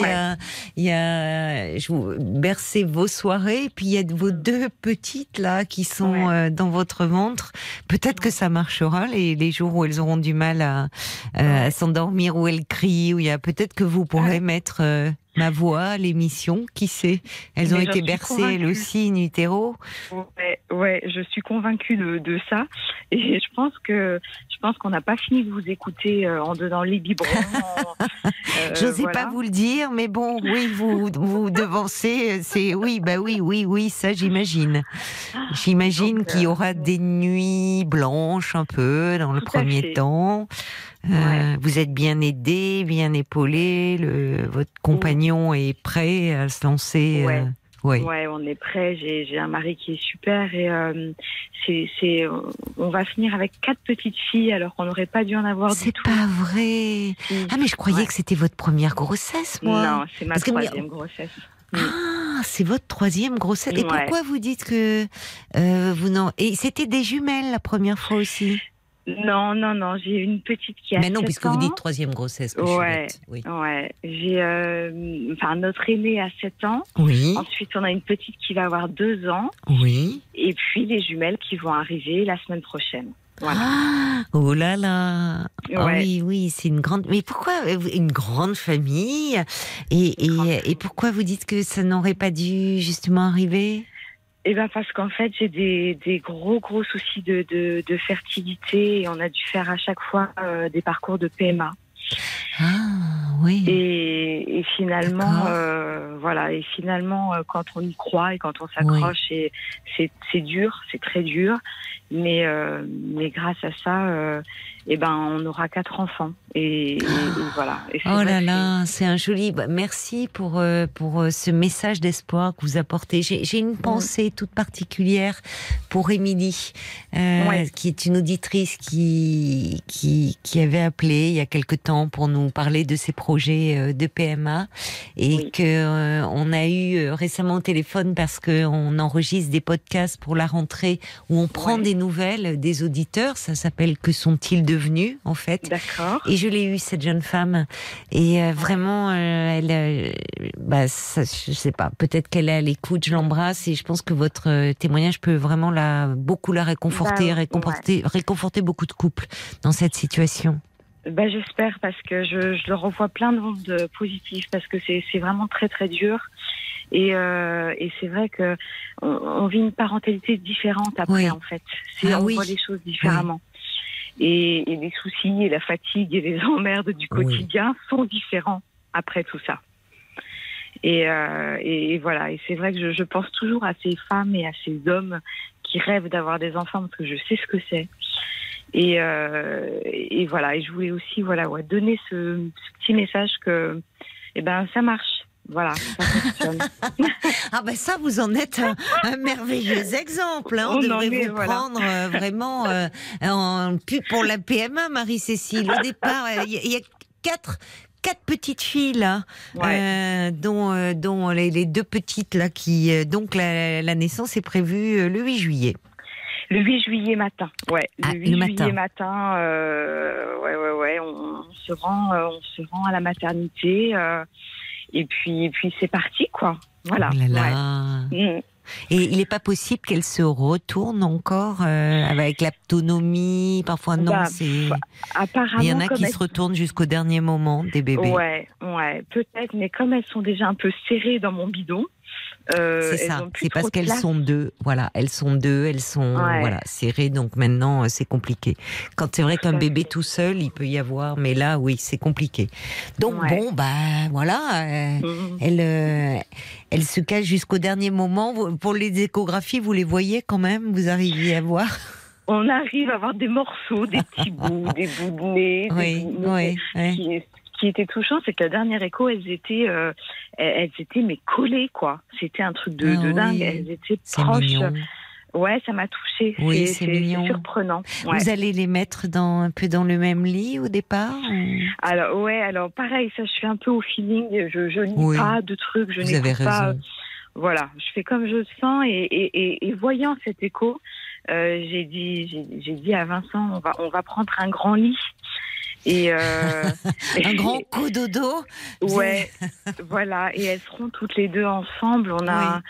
il y a, je vous, bercer vos soirées, puis il y a vos deux petites, là, qui sont euh, dans votre ventre. Peut-être que ça marchera les, les jours où elles auront du mal à, à s'endormir, où elles crient, où il y a, peut-être que vous pourrez mettre, euh, ma voix, l'émission, qui sait? Elles ont été bercées elles aussi in utero. Ouais, ouais, je suis convaincue de, de, ça et je pense que je pense qu'on n'a pas fini de vous écouter euh, en donnant les biberons. euh, je sais pas vous le dire, mais bon, oui, vous vous devancez. C'est oui, bah oui, oui, oui, ça j'imagine. J'imagine qu'il y aura euh, des nuits blanches un peu dans le premier temps. Euh, vous êtes bien aidé, bien épaulé. Le, votre compagnon est prêt à se lancer. Ouais. Ouais. on est prêt. J'ai un mari qui est super et euh, c'est on va finir avec quatre petites filles alors qu'on n'aurait pas dû en avoir C'est pas vrai. Ah mais je croyais que c'était votre première grossesse, moi. Non, c'est ma troisième grossesse. Ah, c'est votre troisième grossesse. Et pourquoi vous dites que euh, vous n'en et c'était des jumelles la première fois aussi? Non, non, non, j'ai une petite qui a Mais non, puisque vous dites troisième grossesse. ouais, oui. ouais. J'ai, euh, enfin, notre aîné a 7 ans. Oui. Ensuite, on a une petite qui va avoir 2 ans. Oui. Et puis les jumelles qui vont arriver la semaine prochaine. Voilà. Ah, oh là là ah Oui, oui, c'est une grande... Mais pourquoi euh, une grande famille? Et, et, et pourquoi vous dites que ça n'aurait pas dû justement arriver? Eh ben parce qu'en fait j'ai des, des gros gros soucis de, de, de, fertilité et on a dû faire à chaque fois euh, des parcours de PMA. Ah oui. Et, et finalement, euh, voilà, et finalement, euh, quand on y croit et quand on s'accroche, et c'est dur, c'est très dur, mais euh, mais grâce à ça, euh, eh ben on aura quatre enfants et, voilà. oh là là, c'est un joli. Bah, merci pour euh, pour ce message d'espoir que vous apportez. J'ai une pensée toute particulière pour Émilie, qui est une auditrice qui qui qui avait appelé il y a quelque temps pour nous parler de ses projets de PMA et que on a eu récemment au téléphone parce que on enregistre des podcasts pour la rentrée où on prend des nouvelles des auditeurs. Ça s'appelle Que sont-ils devenus en fait D'accord. Et je l'ai eu cette jeune femme et euh, vraiment, euh, elle, euh, bah, ça, je sais pas, peut-être qu'elle est à l'écoute. Je l'embrasse et je pense que votre témoignage peut vraiment la beaucoup la réconforter, bah, réconforter, réconforter beaucoup de couples dans cette situation. Bah, j'espère parce que je, je leur revois plein de positifs parce que c'est vraiment très très dur. Et, euh, et c'est vrai que on, vit une parentalité différente après, en fait. Ah on voit les choses différemment. Et, et, les soucis et la fatigue et les emmerdes du quotidien sont différents après tout ça. Et, euh, et voilà. Et c'est vrai que je, je, pense toujours à ces femmes et à ces hommes qui rêvent d'avoir des enfants parce que je sais ce que c'est. Et, euh, et voilà. Et je voulais aussi voilà ouais, donner ce, ce petit message que eh ben ça marche voilà, ça fonctionne. ah ben ça, vous en êtes un, merveilleux exemple. Hein. On, devrait vous prendre euh, vraiment euh, en, pour la PMA, Marie-Cécile. Au départ, il y, a quatre quatre petites filles là, euh, dont, euh, dont les, deux petites là qui euh, donc la, naissance est prévue le 8 juillet. Le 8 juillet matin, ouais. Le 8 ah, juillet matin, ouais, ouais, ouais. On, se rend, on se rend à la maternité et puis, et puis c'est parti quoi. Voilà. Oh là mm. Et il n'est pas possible qu'elle se retourne encore euh, avec l'autonomie Parfois non, bah, c'est. Il y en a qui se retournent jusqu'au dernier moment des bébés. Ouais, ouais, peut-être, mais comme elles sont déjà un peu serrées dans mon bidon, euh, c'est ça, c'est parce qu'elles sont deux. Voilà, elles sont deux, elles sont voilà serrées. Donc maintenant, euh, c'est compliqué. Quand c'est vrai qu'un bébé tout seul, il peut y avoir, mais là, oui, c'est compliqué. Donc bon, bah voilà, euh, elle, elle se cache jusqu'au dernier moment. Pour les échographies, vous les voyez quand même? Vous arrivez à voir? On arrive à avoir des morceaux, des petits bouts, des bouts de nez, oui, oui, oui qui était touchant, c'est que la dernière écho, elles étaient, euh, elles étaient mais collées quoi. C'était un truc de, ah dingue. Elles étaient proches. Ouais, ça m'a touchée. Oui, c'est surprenant. Vous allez les mettre dans un peu dans le même lit au départ Alors ouais, alors pareil, ça je suis un peu au feeling. Je je lis pas de trucs, je n'écoute pas. Voilà, je fais comme je sens et, et, et, voyant cet écho, euh, j'ai dit j'ai dit à Vincent on va on va prendre un grand lit et euh, un grand coup dodo. Ouais, voilà. Et elles seront toutes les deux ensemble. On a,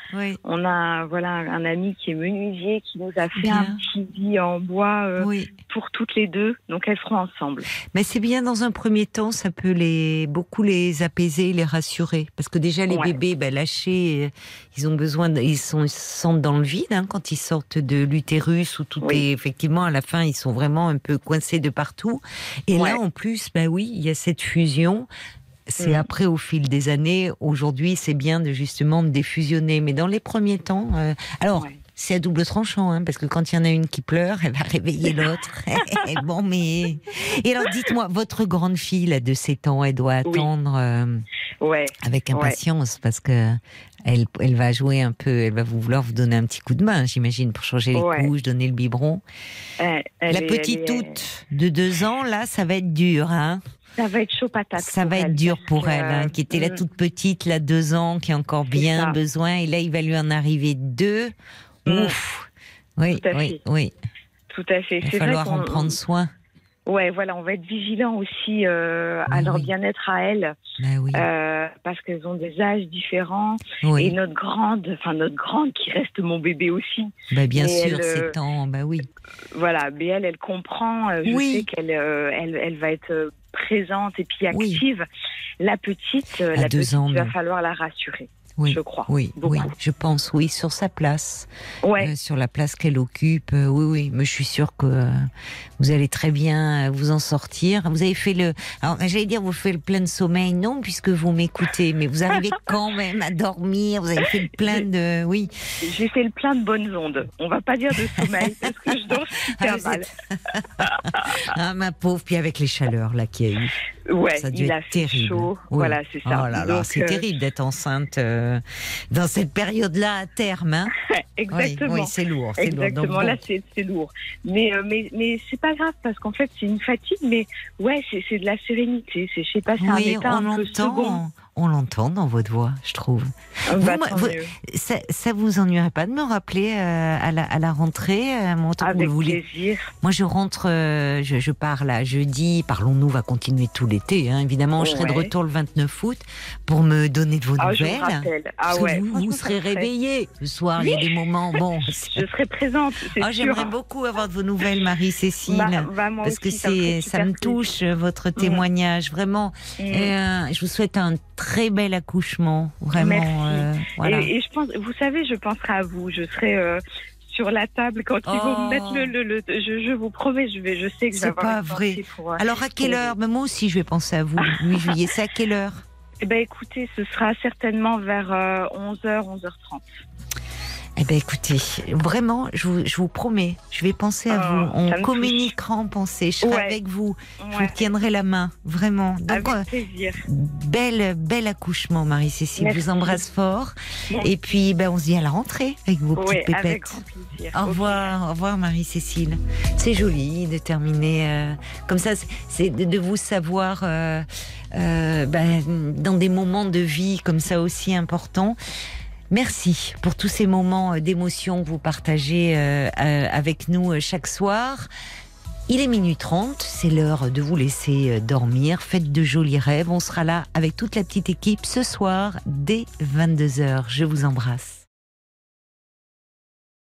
on a, voilà, un ami qui est menuisier qui nous a fait un petit lit en bois euh, pour toutes les deux. Donc elles seront ensemble. Mais c'est bien dans un premier temps, ça peut les beaucoup les apaiser, les rassurer, parce que déjà les bébés, ben, lâchés, ils ont besoin, ils sont ils se sentent dans le vide hein, quand ils sortent de l'utérus où tout est effectivement à la fin, ils sont vraiment un peu coincés de partout. Et là en plus, bah oui, il y a cette fusion. C'est mm. après, au fil des années, aujourd'hui, c'est bien de justement de défusionner. Mais dans les premiers temps, euh, alors. C'est à double tranchant, hein, parce que quand il y en a une qui pleure, elle va réveiller l'autre. bon, mais. Et alors, dites-moi, votre grande fille là, de 7 ans, elle doit attendre euh, ouais. avec impatience, parce que elle, elle va jouer un peu, elle va vouloir vous donner un petit coup de main, j'imagine, pour changer les couches, donner le biberon. la petite toute de deux ans, là, ça va être dur, hein ça va être chaud patate. Ça va être dur pour elle, hein, qui était la mm. toute petite, là, deux ans, qui a encore bien besoin. Et là, il va lui en arriver deux. Mm. Ouf. Oui, oui, oui. Tout à fait. Il va falloir en prendre soin. Ouais, voilà, on va être vigilant aussi euh, à leur bien-être à elles, bah euh, parce qu'elles ont des âges différents. Et notre grande, enfin notre grande qui reste mon bébé aussi. Bah bien sûr, c'est temps, bah oui. Voilà, mais elle, elle comprend. Euh, je sais qu'elle, elle, elle, va être présente et puis active. La petite, la petite, il va falloir la rassurer oui, je crois. Oui, oui, je pense, oui, sur sa place, ouais. Euh, sur la place qu'elle occupe. Euh, oui, oui, mais je suis sûre que euh, vous allez très bien vous en sortir. Vous avez fait le, alors j'allais dire, vous faites le plein de sommeil, non, puisque vous m'écoutez, mais vous arrivez quand même à dormir. Vous avez fait le plein de, oui. J'ai fait le plein de bonnes ondes. On va pas dire de sommeil parce que je dors super ah, mal. ah ma pauvre, puis avec les chaleurs là qu'il y a eu. Ouais, ça a dû il a fait terrible. chaud. Voilà, c'est ça. Oh c'est terrible d'être enceinte. Dans cette période-là à terme. Hein Exactement. Oui, c'est lourd. Exactement, là c'est lourd. Mais, euh, mais, mais c'est pas grave parce qu'en fait c'est une fatigue, mais ouais, c'est de la sérénité. Je sais pas, c'est un état un peu second on l'entend dans votre voix, je trouve. Ah, bah, ça, ça vous ennuierait pas de me rappeler euh, à, la, à, la, rentrée euh, mon Avec vous plaisir. Moi, je rentre, euh, je, je, pars là jeudi. Parlons-nous va continuer tout l'été. Hein, évidemment, je serai de retour le 29 août pour me donner de vos ah, nouvelles. Ah, ouais, vous, serez réveillé ce soir. Il y a des moments. Bon, je serai présente. J'aimerais beaucoup avoir de vos nouvelles, Marie-Cécile, bah, bah, parce que c'est, ça me touche votre mm. témoignage vraiment. Mm. je vous souhaite un très bel accouchement, vraiment. Euh, et, je pense, vous savez, je penserai à vous. Je serai euh, sur la table quand ils vont mettre le, le, je, vous promets, je vais, je sais que c'est pas vrai. Euh, Alors à quelle heure Mais Moi aussi, je vais penser à vous. Oui, juillet, c'est à quelle heure Eh ben, écoutez, ce sera certainement vers 11h, 11h30. Eh bien, écoutez, vraiment, je vous, je vous, promets, je vais penser à vous. Oh, On communiquera en pensée. Je serai avec vous. Je vous tiendrai la main, vraiment. Donc, avec plaisir. belle, bel accouchement, Marie-Cécile. Je vous embrasse fort. Et puis, ben, on se dit à la rentrée avec vos petites pépettes. Avec plaisir. Au revoir, au revoir, Marie-Cécile. C'est joli de terminer euh, comme ça. C'est de, vous savoir. Euh, euh, ben, dans des moments de vie comme ça aussi importants. Merci pour tous ces moments d'émotion que vous partagez euh, euh, avec nous chaque soir. Il est minuit 30, c'est l'heure de vous laisser dormir. Faites de jolis rêves. On sera là avec toute la petite équipe ce soir dès 22h. Je vous embrasse.